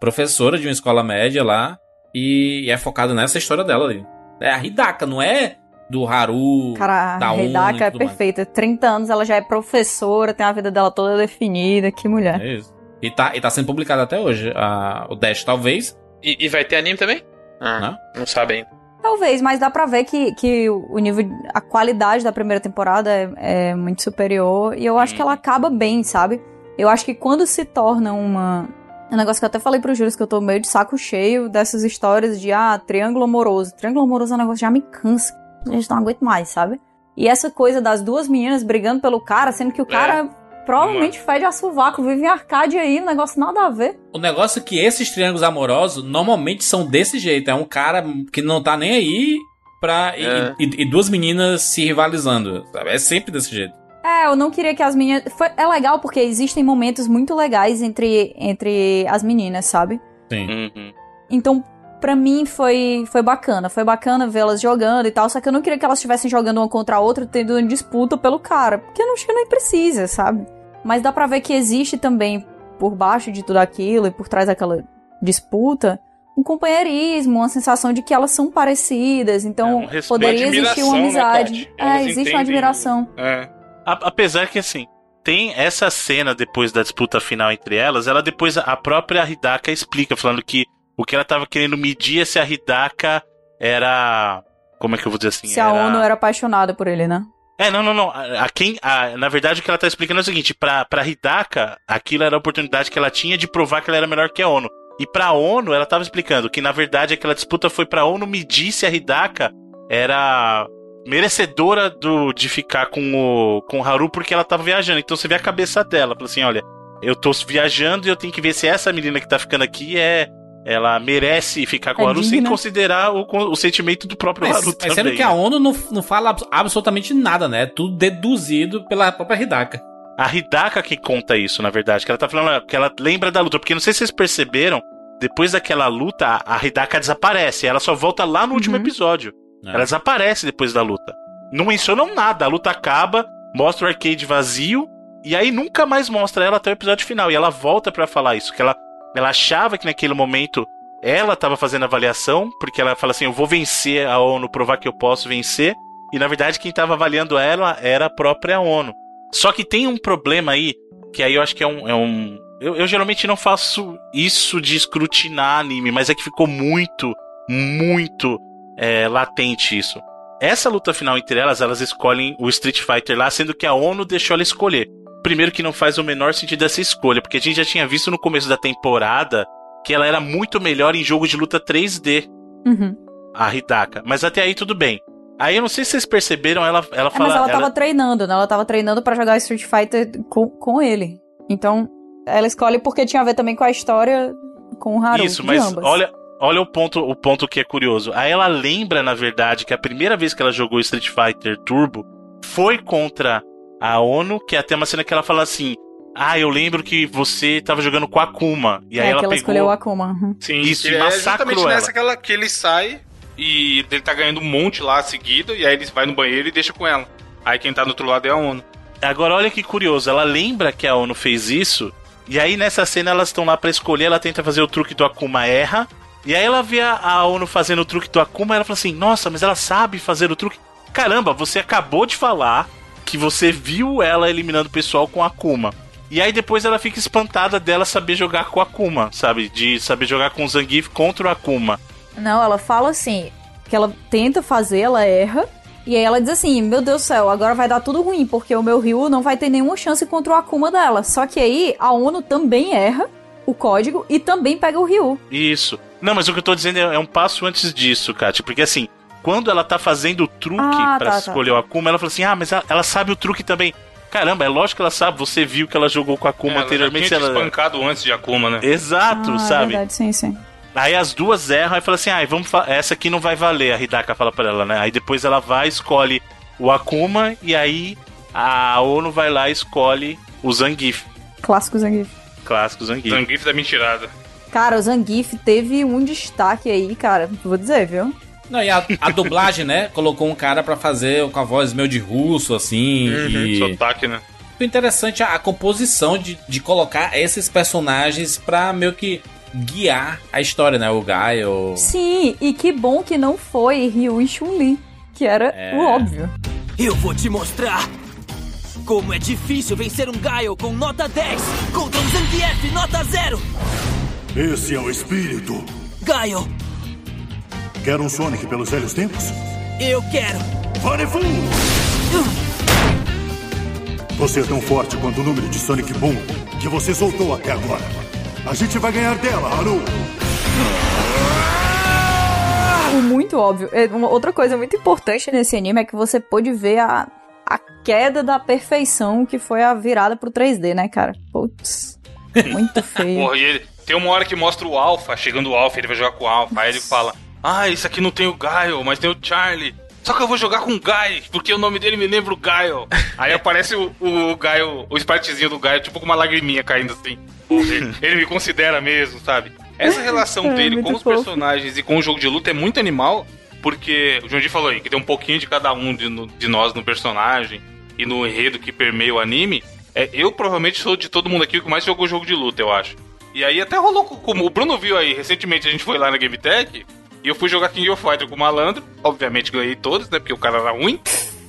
professora de uma escola média lá, e é focado nessa história dela ali. É a Hidaka, não é do Haru, Cara, da a Hidaka é mais. perfeita. 30 anos, ela já é professora, tem a vida dela toda definida. Que mulher. É isso. E tá, e tá sendo publicado até hoje. a- o Dash, talvez. E, e vai ter anime também? Ah, Não? não sabe ainda. Talvez, mas dá pra ver que, que o nível, a qualidade da primeira temporada é, é muito superior. E eu acho que ela acaba bem, sabe? Eu acho que quando se torna uma. É um negócio que eu até falei pro Júlio que eu tô meio de saco cheio dessas histórias de, ah, triângulo amoroso. Triângulo amoroso é um negócio que já me cansa. A gente não aguento mais, sabe? E essa coisa das duas meninas brigando pelo cara, sendo que o cara provavelmente fede a sovaco, vive em arcade aí, um negócio nada a ver. O negócio é que esses triângulos amorosos normalmente são desse jeito. É um cara que não tá nem aí pra. e- É. E, e duas meninas se rivalizando. sabe? É sempre desse jeito. É, eu não queria que as meninas. Foi... É legal porque existem momentos muito legais entre, entre as meninas, sabe? Sim. Uhum. Então, pra mim foi, foi bacana. Foi bacana vê-las jogando e tal. Só que eu não queria que elas estivessem jogando uma contra a outra, tendo uma disputa pelo cara. Porque eu não acho que nem precisa, sabe? Mas dá pra ver que existe também, por baixo de tudo aquilo e por trás daquela disputa, um companheirismo, uma sensação de que elas são parecidas. Então, um respeito, poderia existir uma né, amizade. Tati? é, existe uma entendem- admiração. É. A- apesar que assim, tem essa cena depois da disputa final entre elas, ela depois a própria Hidaka explica, falando que o que ela tava querendo medir é se a Hidaka era. Como é que eu vou dizer assim? Se a ONU era apaixonada por ele, né? É, não, não, não. A, a quem, a- na verdade, o que ela tá explicando é o seguinte: pra, pra Hidaka, aquilo era a oportunidade que ela tinha de provar que ela era melhor que a ONU. E pra ONU, ela tava explicando que, na verdade, aquela disputa foi pra ONU medir se a Hidaka era merecedora do, de ficar com o, com o Haru porque ela tava viajando. Então você vê a cabeça dela, fala assim: olha, eu tô viajando e eu tenho que ver se essa menina que tá ficando aqui é. Ela merece ficar com É o Haru sem digna. considerar o, o sentimento do próprio Mas, Haru mas também. sendo que a ONU não, não fala abs- absolutamente nada, né? É tudo deduzido pela própria Hidaka. A Hidaka que conta isso, na verdade. Que ela tá falando que ela lembra da luta. Porque não sei se vocês perceberam, depois daquela luta, a a Hidaka desaparece. Ela só volta lá no último episódio. Ela desaparece depois da luta. Não mencionam nada. A luta acaba, mostra o arcade vazio. E aí nunca mais mostra ela até o episódio final. E ela volta pra falar isso. Que ela, ela achava que naquele momento ela tava fazendo avaliação. Porque ela fala assim: eu vou vencer a ONU, provar que eu posso vencer. E na verdade quem tava avaliando ela era a própria ONU. Só que tem um problema aí, que aí eu acho que é um. É um eu, eu geralmente não faço isso de escrutinar anime, mas é que ficou muito, muito é, latente isso. Essa luta final entre elas, elas escolhem o Street Fighter lá, sendo que a ONU deixou ela escolher. Primeiro que não faz o menor sentido essa escolha, porque a gente já tinha visto no começo da temporada que ela era muito melhor em jogo de luta 3D, Uhum. a Hidaka. Mas até aí tudo bem. Aí eu não sei se vocês perceberam, ela, ela É, fala. mas ela ela- tava treinando, né? Ela tava treinando pra jogar Street Fighter com, com ele. Então, ela escolhe porque tinha a ver também com a história com o Haru. Isso, mas ambas. olha, olha o ponto, o ponto que é curioso. Aí ela lembra, na verdade, que a primeira vez que ela jogou Street Fighter Turbo foi contra a ONU, que é até uma cena que ela fala assim: Ah, eu lembro que você tava jogando com a Akuma. E aí é, ela que ela pegou. escolheu o Akuma. uhum. Sim, Isso, e é massacrou justamente ela. nessa que, ela, que ele sai e ele tá ganhando um monte lá seguido, e aí ele vai no banheiro e deixa com ela. Aí quem tá do outro lado é a ONU. Agora olha que curioso, ela lembra que a ONU fez isso, e aí nessa cena elas estão lá pra escolher, ela tenta fazer o truque do Akuma, erra, e aí ela vê a, ONU fazendo o truque do Akuma, ela fala assim: "Nossa, mas ela sabe fazer o truque". Caramba, você acabou de falar que você viu ela eliminando o pessoal com Akuma. E aí depois ela fica espantada dela saber jogar com Akuma, sabe? De saber jogar com o Zangief contra o Akuma. Não, ela fala assim, que ela tenta fazer, ela erra. E aí ela diz assim, meu Deus do céu, agora vai dar tudo ruim, porque o meu Ryu não vai ter nenhuma chance contra o Akuma dela. Só que aí a ONU também erra o código e também pega o Ryu. Isso. Não, mas o que eu tô dizendo é, é um passo antes disso, Kátia. Porque assim, quando ela tá fazendo o truque Ah, pra tá, escolher tá. o Akuma, ela fala assim: ah, mas ela, ela sabe o truque também. Caramba, é lógico que ela sabe. Você viu que ela jogou com a Akuma É, ela já anteriormente. tinha te ela... espancado antes de Akuma, né? Exato, ah, sabe? É verdade, sim, sim. Aí as duas erram e fala assim: ah, vamos fa- essa aqui não vai valer. A Hidaka fala pra ela, né? Aí depois ela vai, escolhe o Akuma e aí a ONU vai lá e escolhe o Zangief. Clássico Zangief. Clássico Zangief. Zangief da mentirada. Cara, o Zangief teve um destaque aí, cara, vou dizer, viu? Não, e a, a dublagem, né? Colocou um cara pra fazer com a voz meio de russo, assim. e... Sotaque, né? O interessante é a composição de, de colocar esses personagens pra meio que guiar a história, né? O Gaio. Sim, e que bom que não foi Ryu e Chun-Li, que era É. o óbvio. Eu vou te mostrar como é difícil vencer um Gaio com nota 10 contra um Zangief nota 0. Esse é o espírito. Gaio, Quer um Sonic pelos velhos tempos? eu quero. Farefu! Você é tão forte quanto o número de Sonic Boom que você soltou até agora. A gente vai ganhar dela, Haru! Muito óbvio. É, outra coisa muito importante nesse anime é que você pôde ver a, a queda da perfeição que foi a virada pro 3D, né, cara? Putz. Muito feio. Porra, e ele, tem uma hora que mostra o Alpha, chegando o Alpha, ele vai jogar com o Alpha, aí ele fala: Ah, isso aqui não tem o Gaio, mas tem o Charlie. Só que eu vou jogar com o Guy, porque o nome dele me lembra o Gaio. Aí aparece o, o Gaio, o spritezinho do Gaio, tipo com uma lagriminha caindo assim. Ele, ele me considera mesmo, sabe? Essa relação É, dele com os fofo. personagens e com o jogo de luta é muito animal, porque o Junji falou aí que tem um pouquinho de cada um de, de nós no personagem e no enredo que permeia o anime. É, eu provavelmente sou de todo mundo aqui que mais jogou jogo de luta, eu acho. E aí até rolou co- como o Bruno viu aí, recentemente a gente foi lá na Game Tech e eu fui jogar King of Fighter com o malandro. Obviamente ganhei todos, né? Porque o cara era ruim.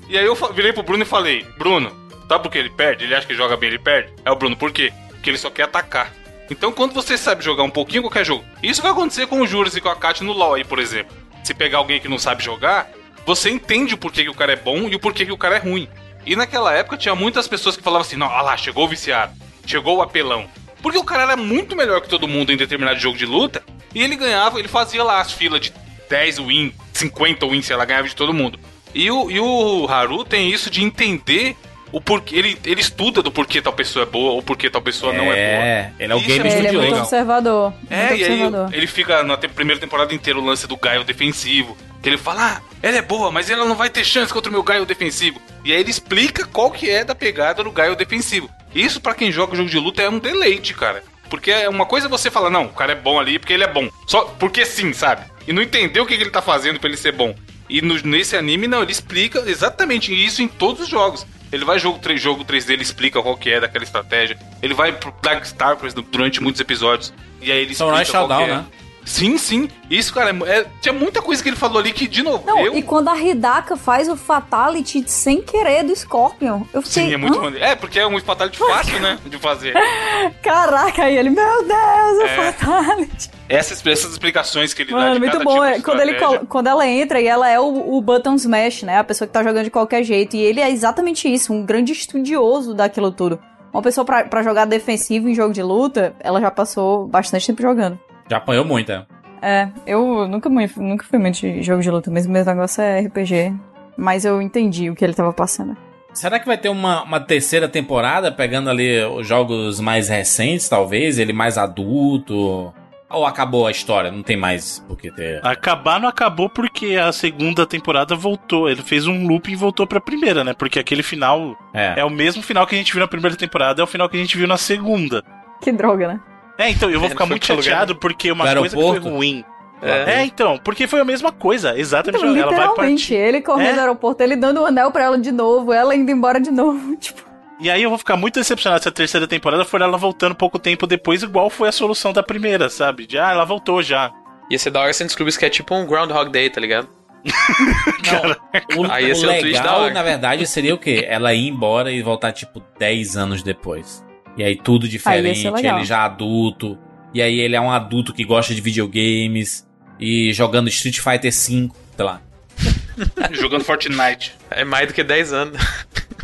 E aí eu virei pro Bruno e falei: Bruno, sabe por que ele perde? Ele acha que joga bem, ele perde? É o Bruno, por quê? Porque ele só quer atacar. Então quando você sabe jogar um pouquinho qualquer jogo, isso vai acontecer com o Juras e com a Kat no LoL aí, por exemplo. Se pegar alguém que não sabe jogar, você entende o porquê que o cara é bom e o porquê que o cara é ruim. E naquela época tinha muitas pessoas que falavam assim: não, olha lá, chegou o viciado, chegou o apelão. Porque o cara era muito melhor que todo mundo em determinado jogo de luta. E ele ganhava, ele fazia lá as filas de 10 win, 50 win, sei lá, ganhava de todo mundo. E o, e o Haru tem isso de entender o porquê. Ele, ele estuda do porquê tal pessoa é boa ou porquê tal pessoa não é boa. É, ele é o Isso game é ele é muito observador. É, muito e aí observador. ele fica na te- primeira temporada inteira o lance do Gaio defensivo. Que ele fala, ah, ela é boa, mas ela não vai ter chance contra o meu Gaio defensivo. E aí ele explica qual que é da pegada do Gaio defensivo. Isso pra quem joga jogo de luta é um deleite, cara. Porque é uma coisa você falar, não, o cara é bom ali porque ele é bom. Só porque sim, sabe? E não entender o que, que ele tá fazendo pra ele ser bom. E no- nesse anime, não, ele explica exatamente isso em todos os jogos. Ele vai jogo 3, jogo 3D, ele explica qual que é daquela estratégia. Ele vai pro Dark Starkers durante muitos episódios. E aí ele Samurai explica qual que Shodown, é. né? Sim, sim. Isso, cara, é- é- tinha muita coisa que ele falou ali que, de novo, Não, eu... e quando a Hidaka faz o Fatality sem querer do Scorpion, eu fiquei. Sim, é muito "Hã? maneiro. É, porque é um fatality fácil, né? De fazer. Caraca, aí ele, meu Deus, o É. Fatality. Essas, essas explicações que ele dá Mano, muito bom. tipo é, quando, ele, quando ela entra e ela é o, o Button Smash, né? A pessoa que tá jogando de qualquer jeito. E ele é exatamente isso, um grande estudioso daquilo tudo. Uma pessoa pra jogar defensivo em jogo de luta, ela já passou bastante tempo jogando. Já apanhou muito, é. É, eu nunca, nunca fui muito de jogo de luta, mesmo meu negócio é RPG. Mas eu entendi o que ele tava passando. Será que vai ter uma, uma terceira temporada, pegando ali os jogos mais recentes, talvez? Ele mais adulto? Ou acabou a história? Não tem mais por que ter. Acabar não acabou porque a segunda temporada voltou. Ele fez um loop e voltou pra primeira, né? Porque aquele final É. é. o mesmo final que a gente viu na primeira temporada, é o final que a gente viu na segunda. Que droga, né? É, então, eu vou É, ficar não muito lugar chateado porque uma coisa que foi ruim. É. É. então, porque foi a mesma coisa, exatamente. Então, ela vai literalmente, partir. ele correndo É. no aeroporto, ele dando o anel pra ela de novo, ela indo embora de novo. Tipo, E aí eu vou ficar muito decepcionado se a terceira temporada for ela voltando pouco tempo depois, igual foi a solução da primeira, sabe? De, ah, ela voltou já. Ia ser da hora se a gente descobrisse que é tipo um Groundhog Day, tá ligado? O, Aí ia o ser um twist da legal, hora. na verdade, seria o quê? Ela ir embora e voltar, tipo, 10 anos depois. E aí tudo diferente, legal. ele já adulto. E aí ele é um adulto que gosta de videogames. E jogando Street Fighter V, sei lá. Jogando Fortnite. É mais do que 10 anos.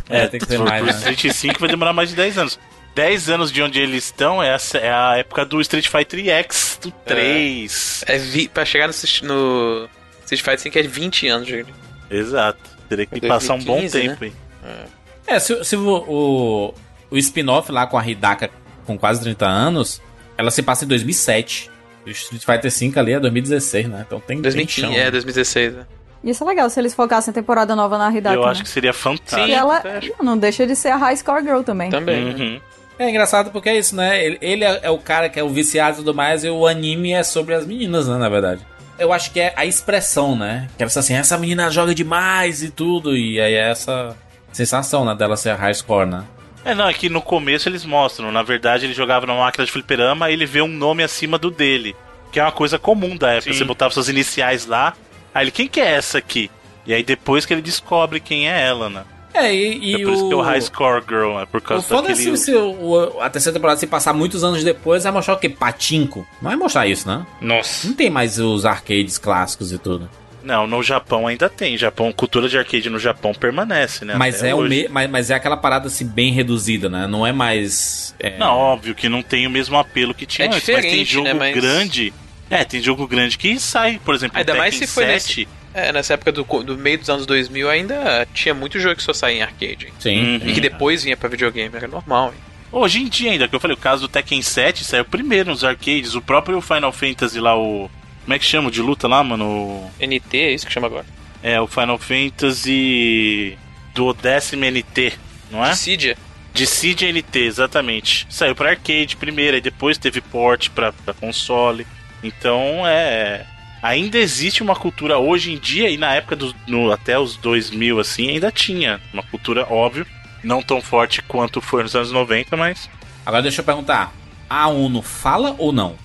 É, tem que ser mais, né? Street 5 vai demorar mais de 10 anos. 10 anos de onde eles estão é a, é a época do Street Fighter X, do 3. É vi, pra chegar no, Street- no Street Fighter 5 é 20 anos, gente. Exato. Teria que É passar um bom 2015, tempo né? aí. É, se, se o, o, o spin-off lá com a Hidaka com quase 30 anos, ela se passa em 2007. E o Street Fighter V ali é 2016, né? Então tem, tem 2015, chão, é, né? 2016. né? Isso é legal, se eles focassem a temporada nova na Hidaka, Eu né? acho que seria fantástico. E ela não deixa de ser a High Score Girl também. Também. né? Uhum. É engraçado porque é isso, né? Ele, ele é, é o cara que é o viciado e tudo mais, e o anime é sobre as meninas, né? Na verdade. Eu acho que é a expressão, né? Que ela fala assim, essa menina joga demais e tudo, e aí é essa sensação, né? Dela ser a high score, né? É, não, é que no começo eles mostram. Na verdade, ele jogava numa máquina de fliperama aí ele vê um nome acima do dele. Que é uma coisa comum da época. Sim. Você botava suas iniciais lá. Aí ele, quem que é essa aqui? E aí depois que ele descobre quem é ela, né? É, e, e é por isso que é o o... High Score Girl, é por O causa foda é daquele... se, se o- o- a terceira temporada se passar muitos anos depois, vai mostrar o quê? Patinco? Não vai mostrar isso, né? Nossa. Não tem mais os arcades clássicos e tudo. Não, no Japão ainda tem. Japão, cultura de arcade no Japão permanece, né? Mas Até é, o me... mas, mas é aquela parada assim bem reduzida, né? Não é mais. é, Não, óbvio que não tem o mesmo apelo que tinha É antes, mas tem jogo né, mas- grande. É, tem jogo grande que sai, por exemplo, Ainda o mais Tekken se foi 7. nesse, é, nessa época do, do meio dos anos 2000 ainda tinha muito jogo que só saía em arcade. Sim. E que depois vinha pra videogame, era normal. hein? Hoje em dia ainda, que eu falei, o caso do Tekken 7 saiu primeiro nos arcades, o próprio Final Fantasy lá, o... Como é que chama de luta lá, mano? O- NT é isso que chama agora. É, o Final Fantasy do décimo NT, não é? Dissidia. Dissidia NT, exatamente. Saiu pra arcade primeiro, aí depois teve port pra, pra console. Então, é... Ainda existe uma cultura hoje em dia, e na época do, no, até os 2000, assim, ainda tinha uma cultura, óbvio, não tão forte quanto foi nos anos 90, mas... Agora deixa eu perguntar: a ONU fala ou não?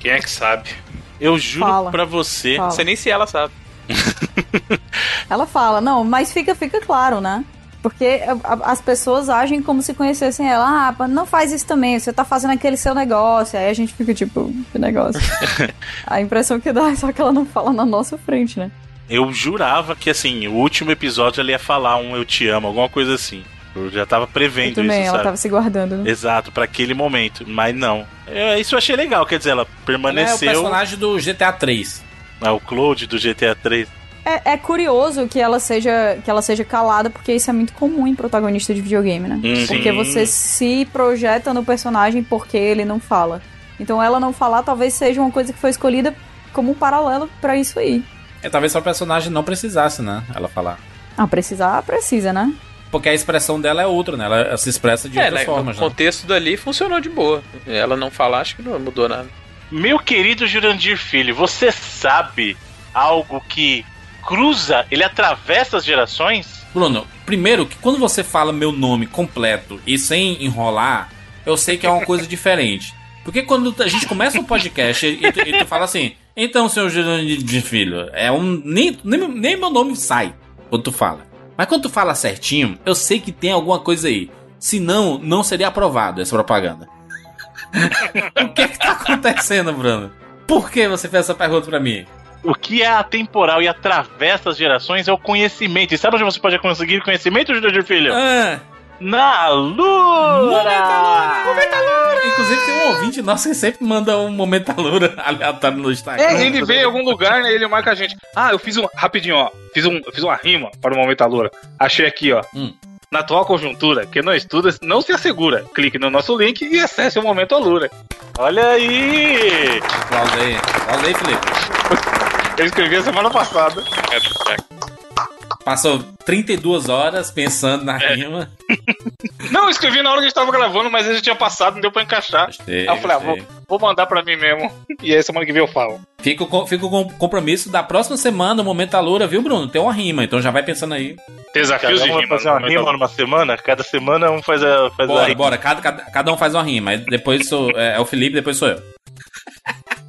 Quem é que sabe? Eu juro Fala. pra você... Fala. Sei nem se ela sabe. Ela fala, não, mas fica, fica claro, né? Porque as pessoas agem como se conhecessem ela. Ah, não faz isso também, você tá fazendo aquele seu negócio. Aí a gente fica tipo, que negócio. a impressão que dá é só que ela não fala na nossa frente, né? Eu jurava que, assim, o último episódio ela ia falar um eu te amo, alguma coisa assim. Eu já tava Eu prevendo também, isso, ela sabe? tava se guardando, né? Exato, pra aquele momento. Mas não. É, isso eu achei legal, quer dizer, ela Ela é o permaneceu. personagem do GTA 3. É o Claude do GTA 3. É, é curioso que ela seja que ela seja calada, porque isso é muito comum em protagonista de videogame, né? Hum, Porque sim. você se projeta no personagem porque ele não fala. Então ela não falar talvez seja uma coisa que foi escolhida como um paralelo pra isso aí. É, talvez só o personagem não precisasse, né? Ela falar. Ah, precisar, precisa, né? Porque a expressão dela é outra, né? Ela, se expressa de É, outras né, formas, no né? contexto dali funcionou de boa. Ela não falar, acho que não mudou nada. Meu querido Jurandir Filho, você sabe algo que cruza, ele atravessa as gerações? Bruno, primeiro que quando você fala meu nome completo e sem enrolar, eu sei que é uma coisa diferente. Porque quando a gente começa um podcast e tu, e tu fala assim, então, senhor Jurandir Filho, é um. Nem, nem, nem meu nome sai quando tu fala. Mas quando tu fala certinho, eu sei que tem alguma coisa aí. Senão, não seria aprovado essa propaganda. o que é que tá acontecendo, Bruno? Por que você fez essa pergunta pra mim? O que é atemporal e atravessa as gerações é o conhecimento. E sabe onde você pode conseguir conhecimento, Jurandir Filho? Ah, Na Lura! Inclusive tem um ouvinte nosso que sempre manda um momentalura aleatório no Instagram. É, ele vê em algum lugar, né? Ele marca a gente. Ah, eu fiz um. Rapidinho, ó. Fiz, um, eu fiz uma rima para o Momento Loura. Achei aqui, ó. Hum. Na atual conjuntura, quem não estuda não se assegura. Clique no nosso link e acesse o Momento Alura. Olha aí! Aplausos aí. Aplausos aí, Felipe. Eu escrevi a semana passada. Passou 32 horas pensando na É. rima. Não, eu escrevi na hora que a gente tava gravando, mas ele já tinha passado, não deu pra encaixar. Gostei, aí eu falei, ah, vou, vou mandar pra mim mesmo. E aí semana que vem eu falo. Fica, com, fica o compromisso da próxima semana, o Momento Alura, viu, Bruno? Tem uma rima, então já vai pensando aí. Desafios Cada de um rima. fazer uma no rima Momento numa semana? Cada semana um faz a, faz a Bora, rima. bora. Cada, cada, cada um faz uma rima. Depois sou, é, é o Felipe, depois sou eu.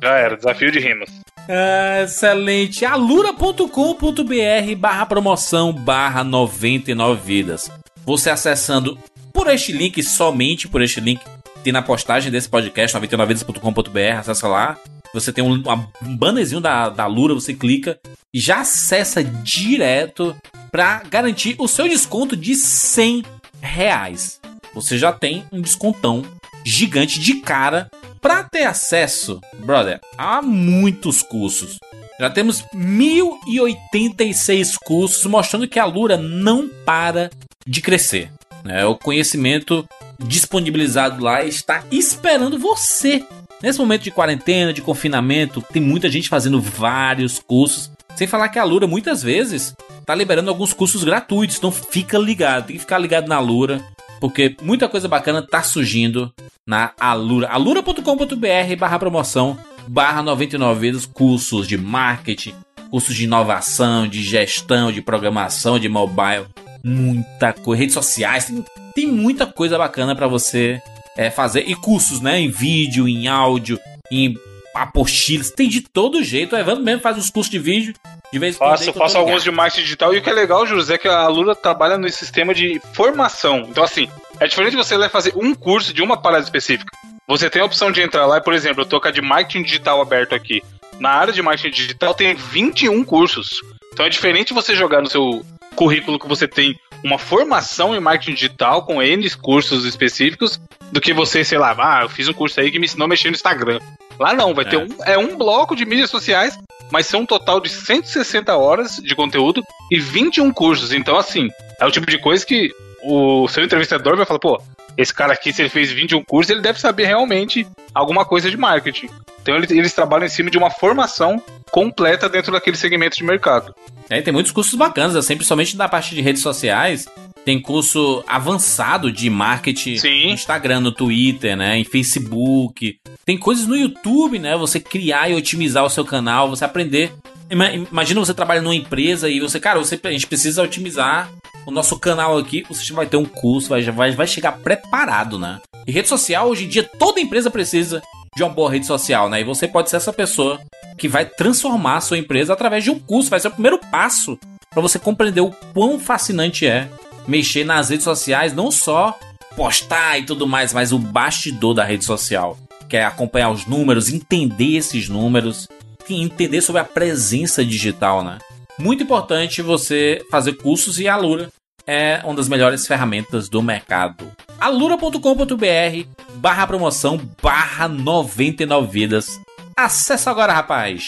Já era, desafio de rimas. Ah, excelente. alura.com.br barra promoção barra 99 vidas. Você acessando por este link, somente por este link, tem na postagem desse podcast, 99vidas.com.br, acessa lá. Você tem um, um bannerzinho da, da Alura, você clica e já acessa direto para garantir o seu desconto de 100 reais. Você já tem um descontão gigante de cara para ter acesso, brother, a muitos cursos. Já temos 1086 cursos mostrando que a Lura não para de crescer. né? O conhecimento disponibilizado lá está esperando você. Nesse momento de quarentena, de confinamento, tem muita gente fazendo vários cursos. Sem falar que a Lura muitas vezes tá liberando alguns cursos gratuitos. Então fica ligado, tem que ficar ligado na Lura, porque muita coisa bacana tá surgindo na Alura. alura.com.br barra promoção barra 99 vezes cursos de marketing, cursos de inovação, de gestão, de programação, de mobile, muita coisa, redes sociais, tem, tem muita coisa bacana para você é, fazer e cursos, né, em vídeo, em áudio, em apostilas, tem de todo jeito. O Evandro mesmo faz uns cursos de vídeo, de vez em quando. Faço, faço alguns de marketing digital. E o que é legal, José, é que a Lura trabalha no sistema de formação. Então, assim, é diferente de você lá fazer um curso de uma parada específica. Você tem a opção de entrar lá, e, por exemplo, eu tô com a de marketing digital aberto aqui. Na área de marketing digital tem 21 cursos. Então é diferente você jogar no seu currículo que você tem uma formação em marketing digital com N cursos específicos do que você, sei lá, ah, eu fiz um curso aí que me ensinou a mexer no Instagram. Lá não, vai ter um, é um bloco de mídias sociais, mas são um total de 160 horas de conteúdo e 21 cursos. Então, assim, é o tipo de coisa que o seu entrevistador vai falar, pô, esse cara aqui, se ele fez 21 cursos, ele deve saber realmente alguma coisa de marketing. Então, eles, eles trabalham em cima de uma formação completa dentro daquele segmento de mercado. É, tem muitos cursos bacanas, assim, principalmente na parte de redes sociais. Tem curso avançado de marketing no Instagram, no Twitter, né? Em Facebook. Tem coisas no YouTube, né? Você criar e otimizar o seu canal, você aprender. Ima- Imagina você trabalha numa empresa e você, cara, você, a gente precisa otimizar o nosso canal aqui. Você vai ter um curso, vai, vai, vai chegar preparado, né? E rede social, hoje em dia, toda empresa precisa de uma boa rede social, né? E você pode ser essa pessoa que vai transformar a sua empresa através de um curso. Vai ser o primeiro passo para você compreender o quão fascinante é mexer nas redes sociais, não só postar e tudo mais, mas o bastidor da rede social, que é acompanhar os números, entender esses números, entender sobre a presença digital, né? Muito importante você fazer cursos e a Alura é uma das melhores ferramentas do mercado. alura.com.br barra promoção barra 99 vidas. Acesse agora, rapaz!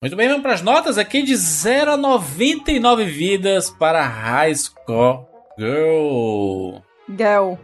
Muito bem, vamos para as notas aqui de 0 a 99 vidas para High Score Girl. Girl.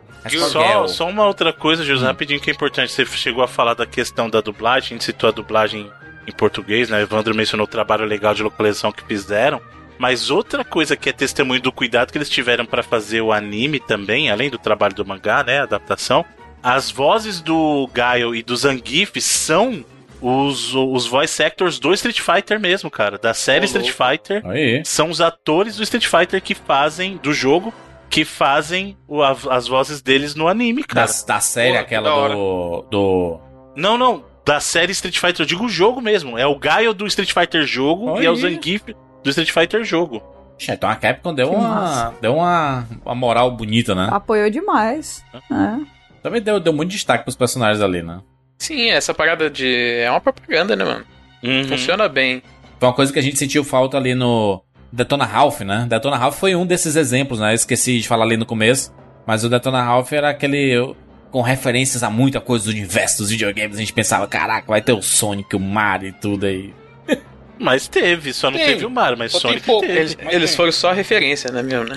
Só, só uma outra coisa, José, rapidinho que é importante. Você chegou a falar da questão da dublagem, a gente citou a dublagem em português, né? Evandro mencionou o trabalho legal de localização que fizeram. Mas outra coisa que é testemunho do cuidado que eles tiveram para fazer o anime também, além do trabalho do mangá, né? A adaptação. As vozes do Gaio e do Zangief são os, os voice actors do Street Fighter mesmo, cara. Da série Street. Fighter. Aí. São os atores do Street Fighter que fazem, do jogo, que fazem o- a- as vozes deles no anime, cara. Da, da série, aquela do, do. Não, não. Da série Street Fighter, eu digo o jogo mesmo. É o Gaio do Street Fighter jogo e é o Aí. Zangief do Street Fighter jogo. Então a Capcom deu Que uma, massa. deu uma, uma moral bonita, né? Apoiou demais. É. Também deu, deu muito destaque pros personagens ali, né? Sim, essa parada de. É uma propaganda, né, mano? Uhum. Funciona bem. Foi uma coisa que a gente sentiu falta ali no Detona Ralph, né? Detona Ralph foi um desses exemplos, né? Eu esqueci de falar ali no começo. Mas o Detona Ralph era aquele. Com referências a muita coisa do universo dos videogames. A gente pensava, caraca, vai ter o Sonic, o Mario e tudo aí. Mas teve, só não Tem. teve o Mario, mas Só tem Sonic pouco, teve. Eles, eles foram só referência, né, mesmo, né?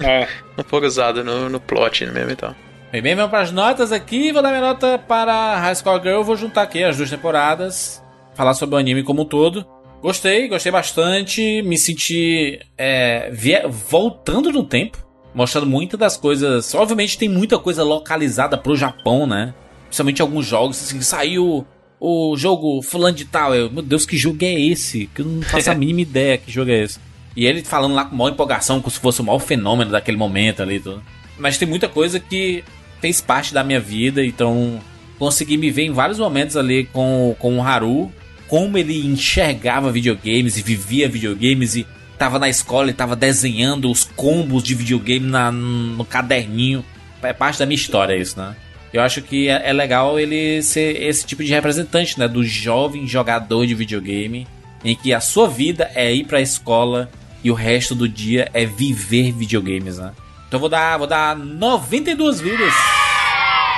É. Não foram usados no, no plot mesmo e tal. Bem, bem, vamos para as notas aqui. Vou dar minha nota para High School Girl. Vou juntar aqui as duas temporadas. Falar sobre o anime como um todo. Gostei, gostei bastante. Me senti é, voltando no tempo. Mostrando muitas das coisas. Obviamente tem muita coisa localizada pro Japão, né? Principalmente alguns jogos. Assim, saiu o jogo fulano de tal. Eu, meu Deus, que jogo é esse? Que eu não faço a mínima ideia que jogo é esse. E ele falando lá com maior empolgação, como se fosse o maior fenômeno daquele momento ali. Tudo. Mas tem muita coisa que fez parte da minha vida, então consegui me ver em vários momentos ali com, com o Haru, como ele enxergava videogames e vivia videogames e tava na escola e tava desenhando os combos de videogame na, no caderninho. É parte da minha história isso, né? Eu acho que é, é legal ele ser esse tipo de representante, né? Do jovem jogador de videogame, em que a sua vida é ir pra escola e o resto do dia é viver videogames, né? Então vou dar, vou dar 92 vidas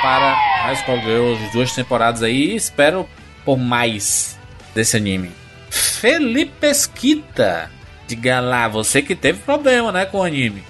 para High School Girls, as duas temporadas aí. Espero por mais desse anime. Felipe Esquita, diga lá, você que teve problema, né, com o anime.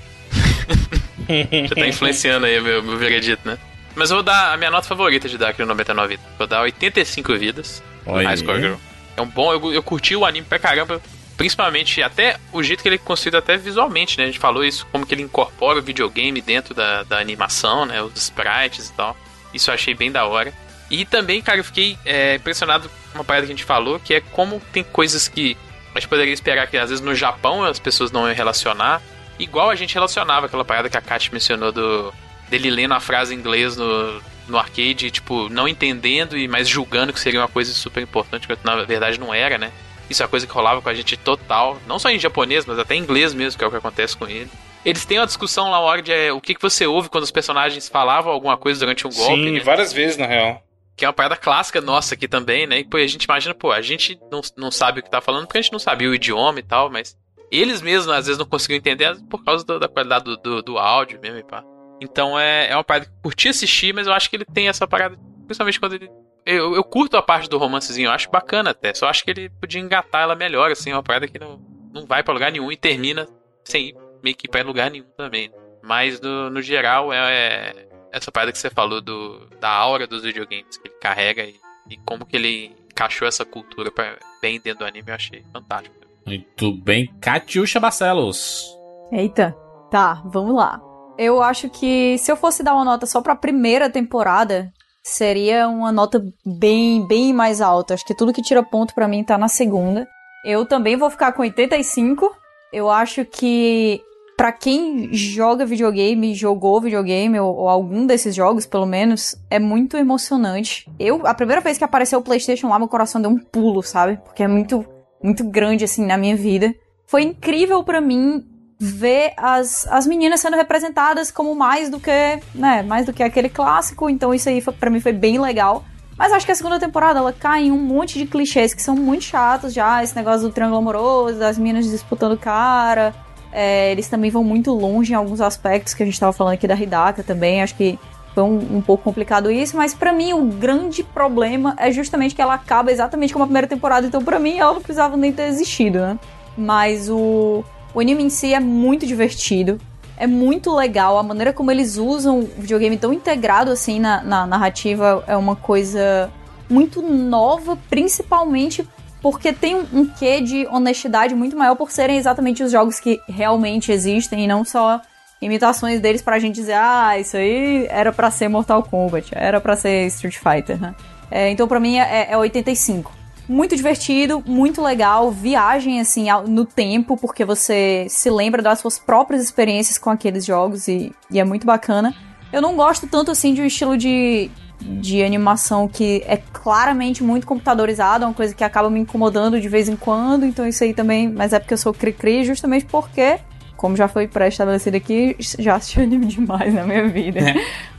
Já tá influenciando aí meu, meu veredito, né? Mas eu vou dar a minha nota favorita de Dark no 99 vidas. Vou dar 85 vidas Olha High. Score Girl. É um bom, eu, eu curti o anime pra caramba. Principalmente até o jeito que ele é construído até visualmente, né? A gente falou isso, como que ele incorpora o videogame dentro da, da animação, né? Os sprites e tal. Isso eu achei bem da hora. E também, cara, eu fiquei é, impressionado com uma parada que a gente falou, que é como tem coisas que a gente poderia esperar que às vezes no Japão as pessoas não iam relacionar. Igual a gente relacionava aquela parada que a Kat mencionou do dele lendo a frase em inglês no, no arcade, tipo, não entendendo e mas julgando que seria uma coisa super importante, quando na verdade não era, né? Isso é uma coisa que rolava com a gente total, não só em japonês, mas até em inglês mesmo, que é o que acontece com ele. Eles têm uma discussão lá, uma hora de é, o que, que você ouve quando os personagens falavam alguma coisa durante um golpe. Sim, né? várias vezes, na real. Que é uma parada clássica nossa aqui também, né? E pô, a gente imagina, pô, a gente não, não sabe o que tá falando porque a gente não sabia o idioma e tal, mas eles mesmos às vezes não conseguiam entender por causa do- da qualidade do, do, do áudio mesmo e pá. Então é, é uma parada que eu curti assistir, mas eu acho que ele tem essa parada, principalmente quando ele. Eu, eu curto a parte do romancezinho, eu acho bacana até. Só acho que ele podia engatar ela melhor, assim, é uma parada que não, não vai pra lugar nenhum e termina sem ir meio que ir pra lugar nenhum também. Mas no, no geral é, é essa parada que você falou do, da aura dos videogames que ele carrega e, e como que ele encaixou essa cultura pra, bem dentro do anime, eu achei fantástico. Muito bem, Catiuxa Barcelos. Eita, tá, vamos lá. Eu acho que se eu fosse dar uma nota só pra primeira temporada, seria uma nota bem, bem mais alta. Acho que tudo que tira ponto pra mim tá na segunda. Eu também vou ficar com 85. Eu acho que pra quem joga videogame, jogou videogame ou, ou algum desses jogos, pelo menos, é muito emocionante. Eu, a primeira vez que apareceu o PlayStation lá, meu coração deu um pulo, sabe? Porque é muito muito grande assim na minha vida. Foi incrível pra mim ver as, as meninas sendo representadas como mais do que, né, mais do que aquele clássico, então isso aí para mim foi bem legal. Mas acho que a segunda temporada ela cai em um monte de clichês que são muito chatos já, esse negócio do triângulo amoroso, das meninas disputando cara. É, eles também vão muito longe em alguns aspectos que a gente tava falando aqui da Hidaka também, acho que foi um, um pouco complicado isso, mas pra mim o grande problema é justamente que ela acaba exatamente como a primeira temporada, então pra mim ela não precisava nem ter existido, né? Mas o, o anime em si é muito divertido, é muito legal, a maneira como eles usam o videogame tão integrado assim na, na narrativa é uma coisa muito nova, principalmente porque tem um, um quê de honestidade muito maior por serem exatamente os jogos que realmente existem e não só imitações deles pra gente dizer, ah, isso aí era pra ser Mortal Kombat, era pra ser Street Fighter, né? É, então pra mim é, é 85. Muito divertido, muito legal, viagem assim no tempo, porque você se lembra das suas próprias experiências com aqueles jogos e, e é muito bacana. Eu não gosto tanto assim de um estilo de, de animação que é claramente muito computadorizado, é uma coisa que acaba me incomodando de vez em quando, então isso aí também, mas é porque eu sou cri-cri, justamente porque como já foi pré-estabelecido aqui, já assisti anime demais na minha vida.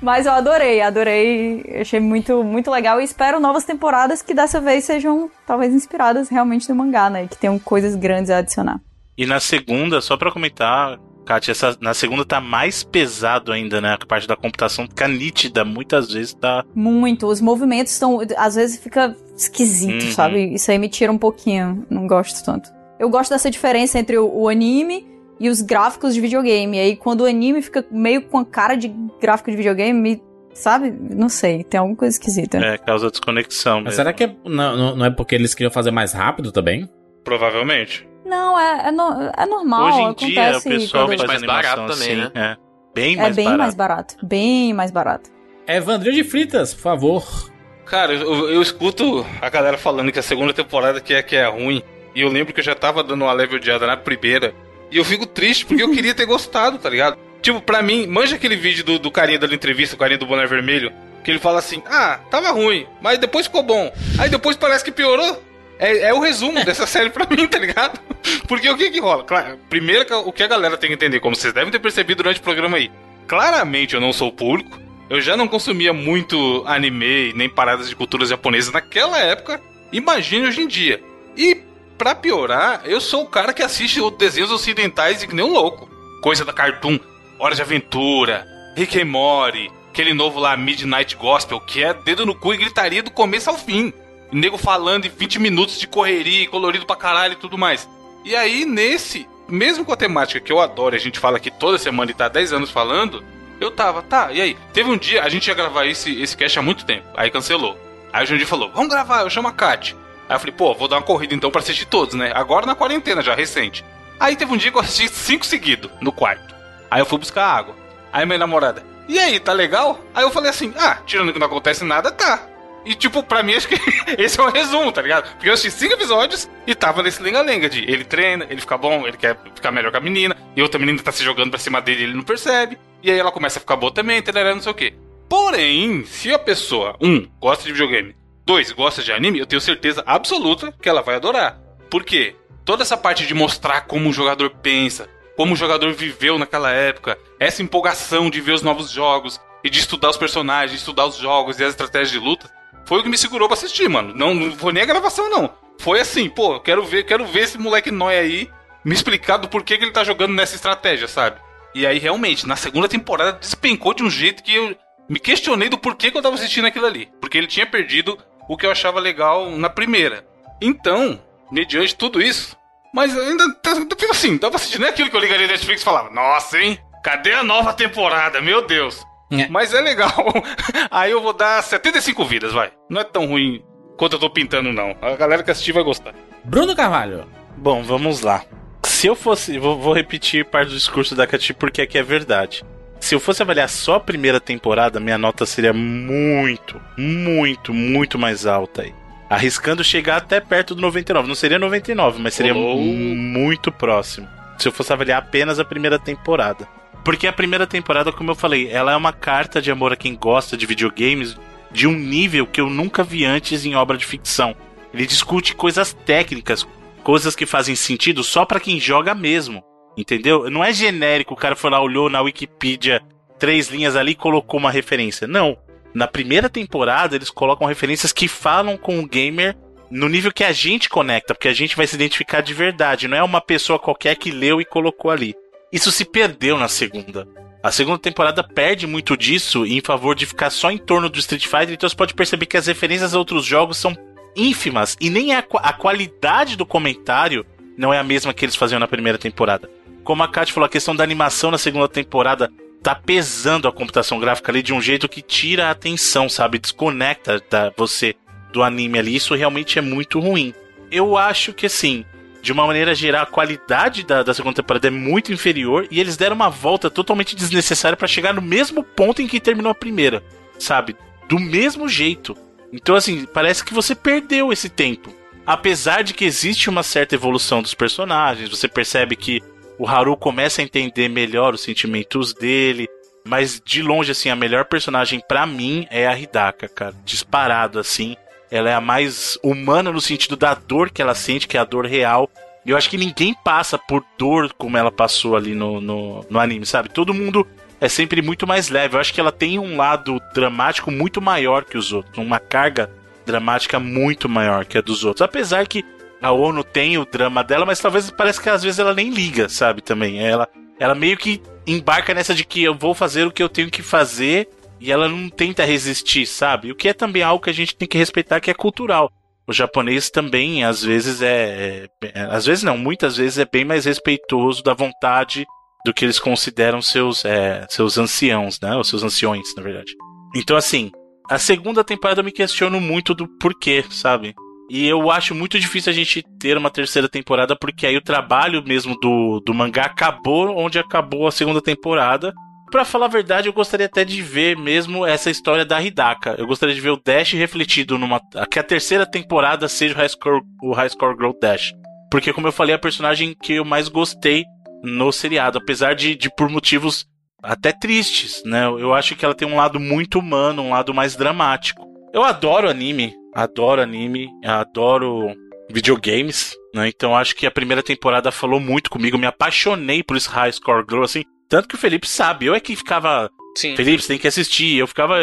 Mas eu adorei, adorei, achei muito, muito legal e espero novas temporadas que dessa vez sejam talvez inspiradas realmente no mangá, né? Que tenham coisas grandes a adicionar. E na segunda, só pra comentar, Kátia, essa, na segunda tá mais pesado ainda, né? A parte da computação fica nítida, muitas vezes tá. Muito. Os movimentos estão. Às vezes fica esquisito, Uhum. sabe? Isso aí me tira um pouquinho. Não gosto tanto. Eu gosto dessa diferença entre o, o anime e os gráficos de videogame. E aí, quando o anime fica meio com a cara de gráfico de videogame, me- sabe? Não sei. Tem alguma coisa esquisita. É, causa desconexão. Mas mesmo. será que é- não, não- é porque eles queriam fazer mais rápido também? Provavelmente. Não, é, é, no- é normal. Hoje em dia o acontece pessoal quando- faz mais animação barato também, assim, né? É. Bem É mais bem barato. mais barato. Bem mais barato. Evandro de Fritas, por favor. Cara, eu, eu escuto a galera falando que a segunda temporada que é, que é ruim. E eu lembro que eu já tava dando uma leve odiada na primeira. E eu fico triste porque eu queria ter gostado, tá ligado? Tipo, pra mim, manja aquele vídeo do, do carinha da entrevista, o carinha do boné vermelho, que ele fala assim: Ah, tava ruim, mas depois ficou bom. Aí depois parece que piorou. É, é o resumo dessa série pra mim, tá ligado? Porque o que que rola? Claro, primeiro o que a galera tem que entender, como vocês devem ter percebido durante o programa aí. Claramente eu não sou público. Eu já não consumia muito anime nem paradas de cultura japonesa naquela época. Imagine hoje em dia. E pra piorar, eu sou o cara que assiste os desenhos ocidentais e que nem um louco. Coisa da Cartoon, Hora de Aventura, Rick and Morty, aquele novo lá Midnight Gospel, que é dedo no cu e gritaria do começo ao fim. O nego falando em 20 minutos de correria, e colorido pra caralho e tudo mais. E aí, nesse, mesmo com a temática que eu adoro, e a gente fala aqui toda semana e tá há 10 anos falando, eu tava, tá, e aí? Teve um dia, a gente ia gravar esse, esse cast há muito tempo, aí cancelou. Aí o Jandir falou, vamos gravar, eu chamo a Kat. Aí eu falei, pô, vou dar uma corrida então pra assistir todos, né? Agora na quarentena já, recente. Aí teve um dia que eu assisti cinco seguidos no quarto. Aí eu fui buscar água. Aí minha namorada, e aí, tá legal? Aí eu falei assim, ah, tirando que não acontece nada, tá. E tipo, pra mim acho que esse é o resumo, tá ligado? Porque eu assisti cinco episódios e tava nesse lenga-lenga de ele treina, ele fica bom, ele quer ficar melhor com a menina, e outra menina tá se jogando pra cima dele e ele não percebe. E aí ela começa a ficar boa também, tarará, não sei o quê. Porém, se a pessoa, um, gosta de videogame, dois, gosta de anime, eu tenho certeza absoluta que ela vai adorar. Por quê? Toda essa parte de mostrar como o jogador pensa, como o jogador viveu naquela época, essa empolgação de ver os novos jogos e de estudar os personagens, estudar os jogos e as estratégias de luta, foi o que me segurou pra assistir, mano. Não, não foi nem a gravação, não. Foi assim, pô, quero ver, quero ver esse moleque nóia aí me explicar do porquê que ele tá jogando nessa estratégia, sabe? E aí, realmente, na segunda temporada despencou de um jeito que eu me questionei do porquê que eu tava assistindo aquilo ali. Porque ele tinha perdido o que eu achava legal na primeira. Então, mediante tudo isso, mas ainda tá- tipo assim, tava assistindo é aquilo que eu ligaria na Netflix e falava, nossa, hein? Cadê a nova temporada? Meu Deus! Mas é legal. Aí eu vou dar 75 vidas, vai. Não é tão ruim quanto eu tô pintando, não. A galera que assistir vai gostar. Bruno Carvalho. Bom, vamos lá. Se eu fosse. Vou, vou repetir parte do discurso da Cati porque aqui é verdade. Se eu fosse avaliar só a primeira temporada, minha nota seria muito, muito, muito mais alta aí. Arriscando chegar até perto do 99. Não seria 99, mas seria muito próximo. Se eu fosse avaliar apenas a primeira temporada. Porque a primeira temporada, como eu falei, ela é uma carta de amor a quem gosta de videogames de um nível que eu nunca vi antes em obra de ficção. Ele discute coisas técnicas, coisas que fazem sentido só pra quem joga mesmo. Entendeu? Não é genérico, o cara foi lá, olhou na Wikipedia três linhas ali e colocou uma referência. Não. Na primeira temporada, eles colocam referências que falam com o gamer no nível que a gente conecta, porque a gente vai se identificar de verdade. Não é uma pessoa qualquer que leu e colocou ali. Isso se perdeu na segunda. A segunda temporada perde muito disso em favor de ficar só em torno do Street Fighter, então você pode perceber que as referências a outros jogos são ínfimas e nem a, a qualidade do comentário não é a mesma que eles faziam na primeira temporada. Como a Kat falou, a questão da animação na segunda temporada tá pesando a computação gráfica ali de um jeito que tira a atenção, sabe? Desconecta da, você do anime ali. Isso realmente é muito ruim. Eu acho que assim, de uma maneira geral, a qualidade da, da segunda temporada é muito inferior e eles deram uma volta totalmente desnecessária pra chegar no mesmo ponto em que terminou a primeira, sabe? Do mesmo jeito. Então, assim, parece que você perdeu esse tempo. Apesar de que existe uma certa evolução dos personagens, você percebe que o Haru começa a entender melhor os sentimentos dele, mas de longe, assim, a melhor personagem pra mim é a Hidaka, cara. Disparado, assim. Ela é a mais humana no sentido da dor que ela sente, que é a dor real. E eu acho que ninguém passa por dor como ela passou ali no, no, no anime, sabe? Todo mundo é sempre muito mais leve. Eu acho que ela tem um lado dramático muito maior que os outros. Uma carga dramática muito maior que a dos outros. Apesar que a ONU tem o drama dela, mas talvez parece que às vezes ela nem liga, sabe? Também. Ela, ela meio que embarca nessa de que eu vou fazer o que eu tenho que fazer e ela não tenta resistir, sabe? O que é também algo que a gente tem que respeitar, que é cultural. O japonês também, às vezes, é, é. Às vezes não, muitas vezes é bem mais respeitoso da vontade do que eles consideram seus, é, seus anciãos, né? Os seus anciões, na verdade. Então, assim, a segunda temporada eu me questiono muito do porquê, sabe? E eu acho muito difícil a gente ter uma terceira temporada, porque aí o trabalho mesmo do, do mangá acabou onde acabou a segunda temporada. Pra falar a verdade, eu gostaria até de ver mesmo essa história da Hidaka. Eu gostaria de ver o Dash refletido numa. Que a terceira temporada seja o High Score, o High Score Girl Dash. Porque, como eu falei, é a personagem que eu mais gostei no seriado. Apesar de, de por motivos até tristes, né? Eu acho que ela tem um lado muito humano, um lado mais dramático. Eu adoro anime, adoro anime, adoro videogames, né? Então acho que a primeira temporada falou muito comigo, me apaixonei por esse High Score Girl, assim. Tanto que o Felipe sabe, eu é que ficava. Sim. Felipe, você tem que assistir. Eu ficava,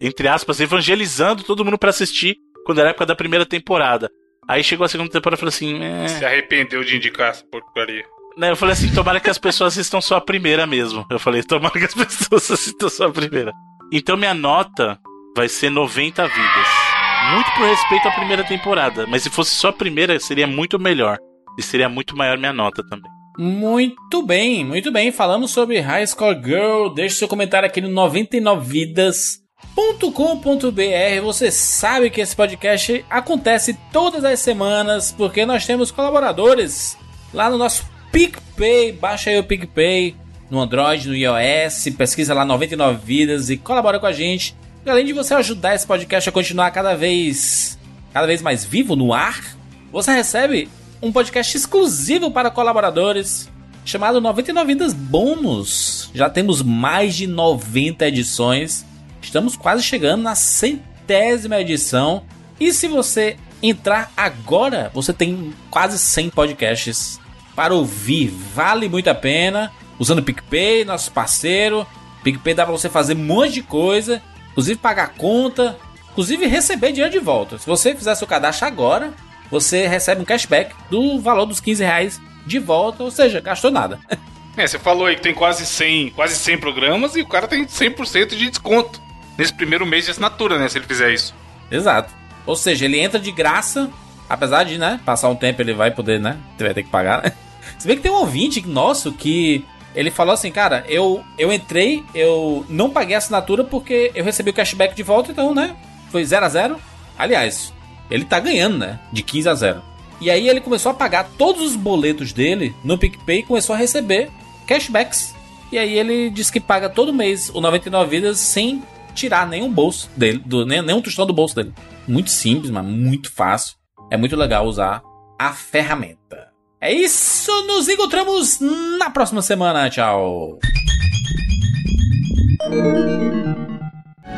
entre aspas, evangelizando todo mundo para assistir quando era a época da primeira temporada. Aí chegou a segunda temporada e falou assim. É... Se arrependeu de indicar essa porcaria. Né, eu falei assim, tomara que as pessoas assistam só a primeira mesmo. Eu falei, tomara que as pessoas assistam só a primeira. Então minha nota vai ser 90 vidas. Muito por respeito à primeira temporada. Mas se fosse só a primeira, seria muito melhor. E seria muito maior minha nota também. Muito bem, muito bem. Falamos sobre High Score Girl. Deixe seu comentário aqui no 99vidas.com.br. Você sabe que esse podcast acontece todas as semanas porque nós temos colaboradores lá no nosso PicPay. Baixa aí o PicPay no Android, no iOS. Pesquisa lá 99 Vidas e colabora com a gente. E além de você ajudar esse podcast a continuar cada vez, cada vez mais vivo no ar, você recebe um podcast exclusivo para colaboradores chamado 99 Vidas Bônus. Já temos mais de 90 edições. Estamos quase chegando na centésima edição. E se você entrar agora, você tem quase 100 podcasts para ouvir. Vale muito a pena. Usando o PicPay, nosso parceiro. PicPay dá para você fazer um monte de coisa, inclusive pagar conta, inclusive receber dinheiro de volta. Se você fizer seu cadastro agora, você recebe um cashback do valor dos 15 reais de volta, ou seja, gastou nada. É, você falou aí que tem quase 100, quase 100 programas e o cara tem 100% de desconto nesse primeiro mês de assinatura, né, se ele fizer isso. Exato. Ou seja, ele entra de graça, apesar de, né, passar um tempo ele vai poder, né, vai ter que pagar, né? Se bem que tem um ouvinte nosso que ele falou assim, cara, eu, eu entrei, eu não paguei a assinatura porque eu recebi o cashback de volta, então, né, foi 0 a 0 Aliás, ele tá ganhando, né, de 15 a 0 E aí ele começou a pagar todos os boletos dele no PicPay e começou a receber cashbacks. E aí ele diz que paga todo mês o 99 vidas sem tirar nenhum bolso dele, do, nenhum tostão do bolso dele. Muito simples, mas muito fácil. É muito legal usar a ferramenta. É isso, nos encontramos na próxima semana. Tchau.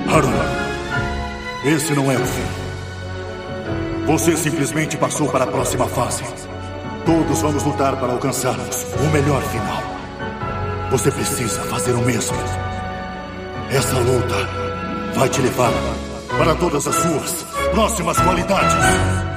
Haruna, esse não é o fim. Você simplesmente passou para a próxima fase. Todos vamos lutar para alcançarmos o melhor final. Você precisa fazer o mesmo. Essa luta vai te levar para todas as suas próximas qualidades.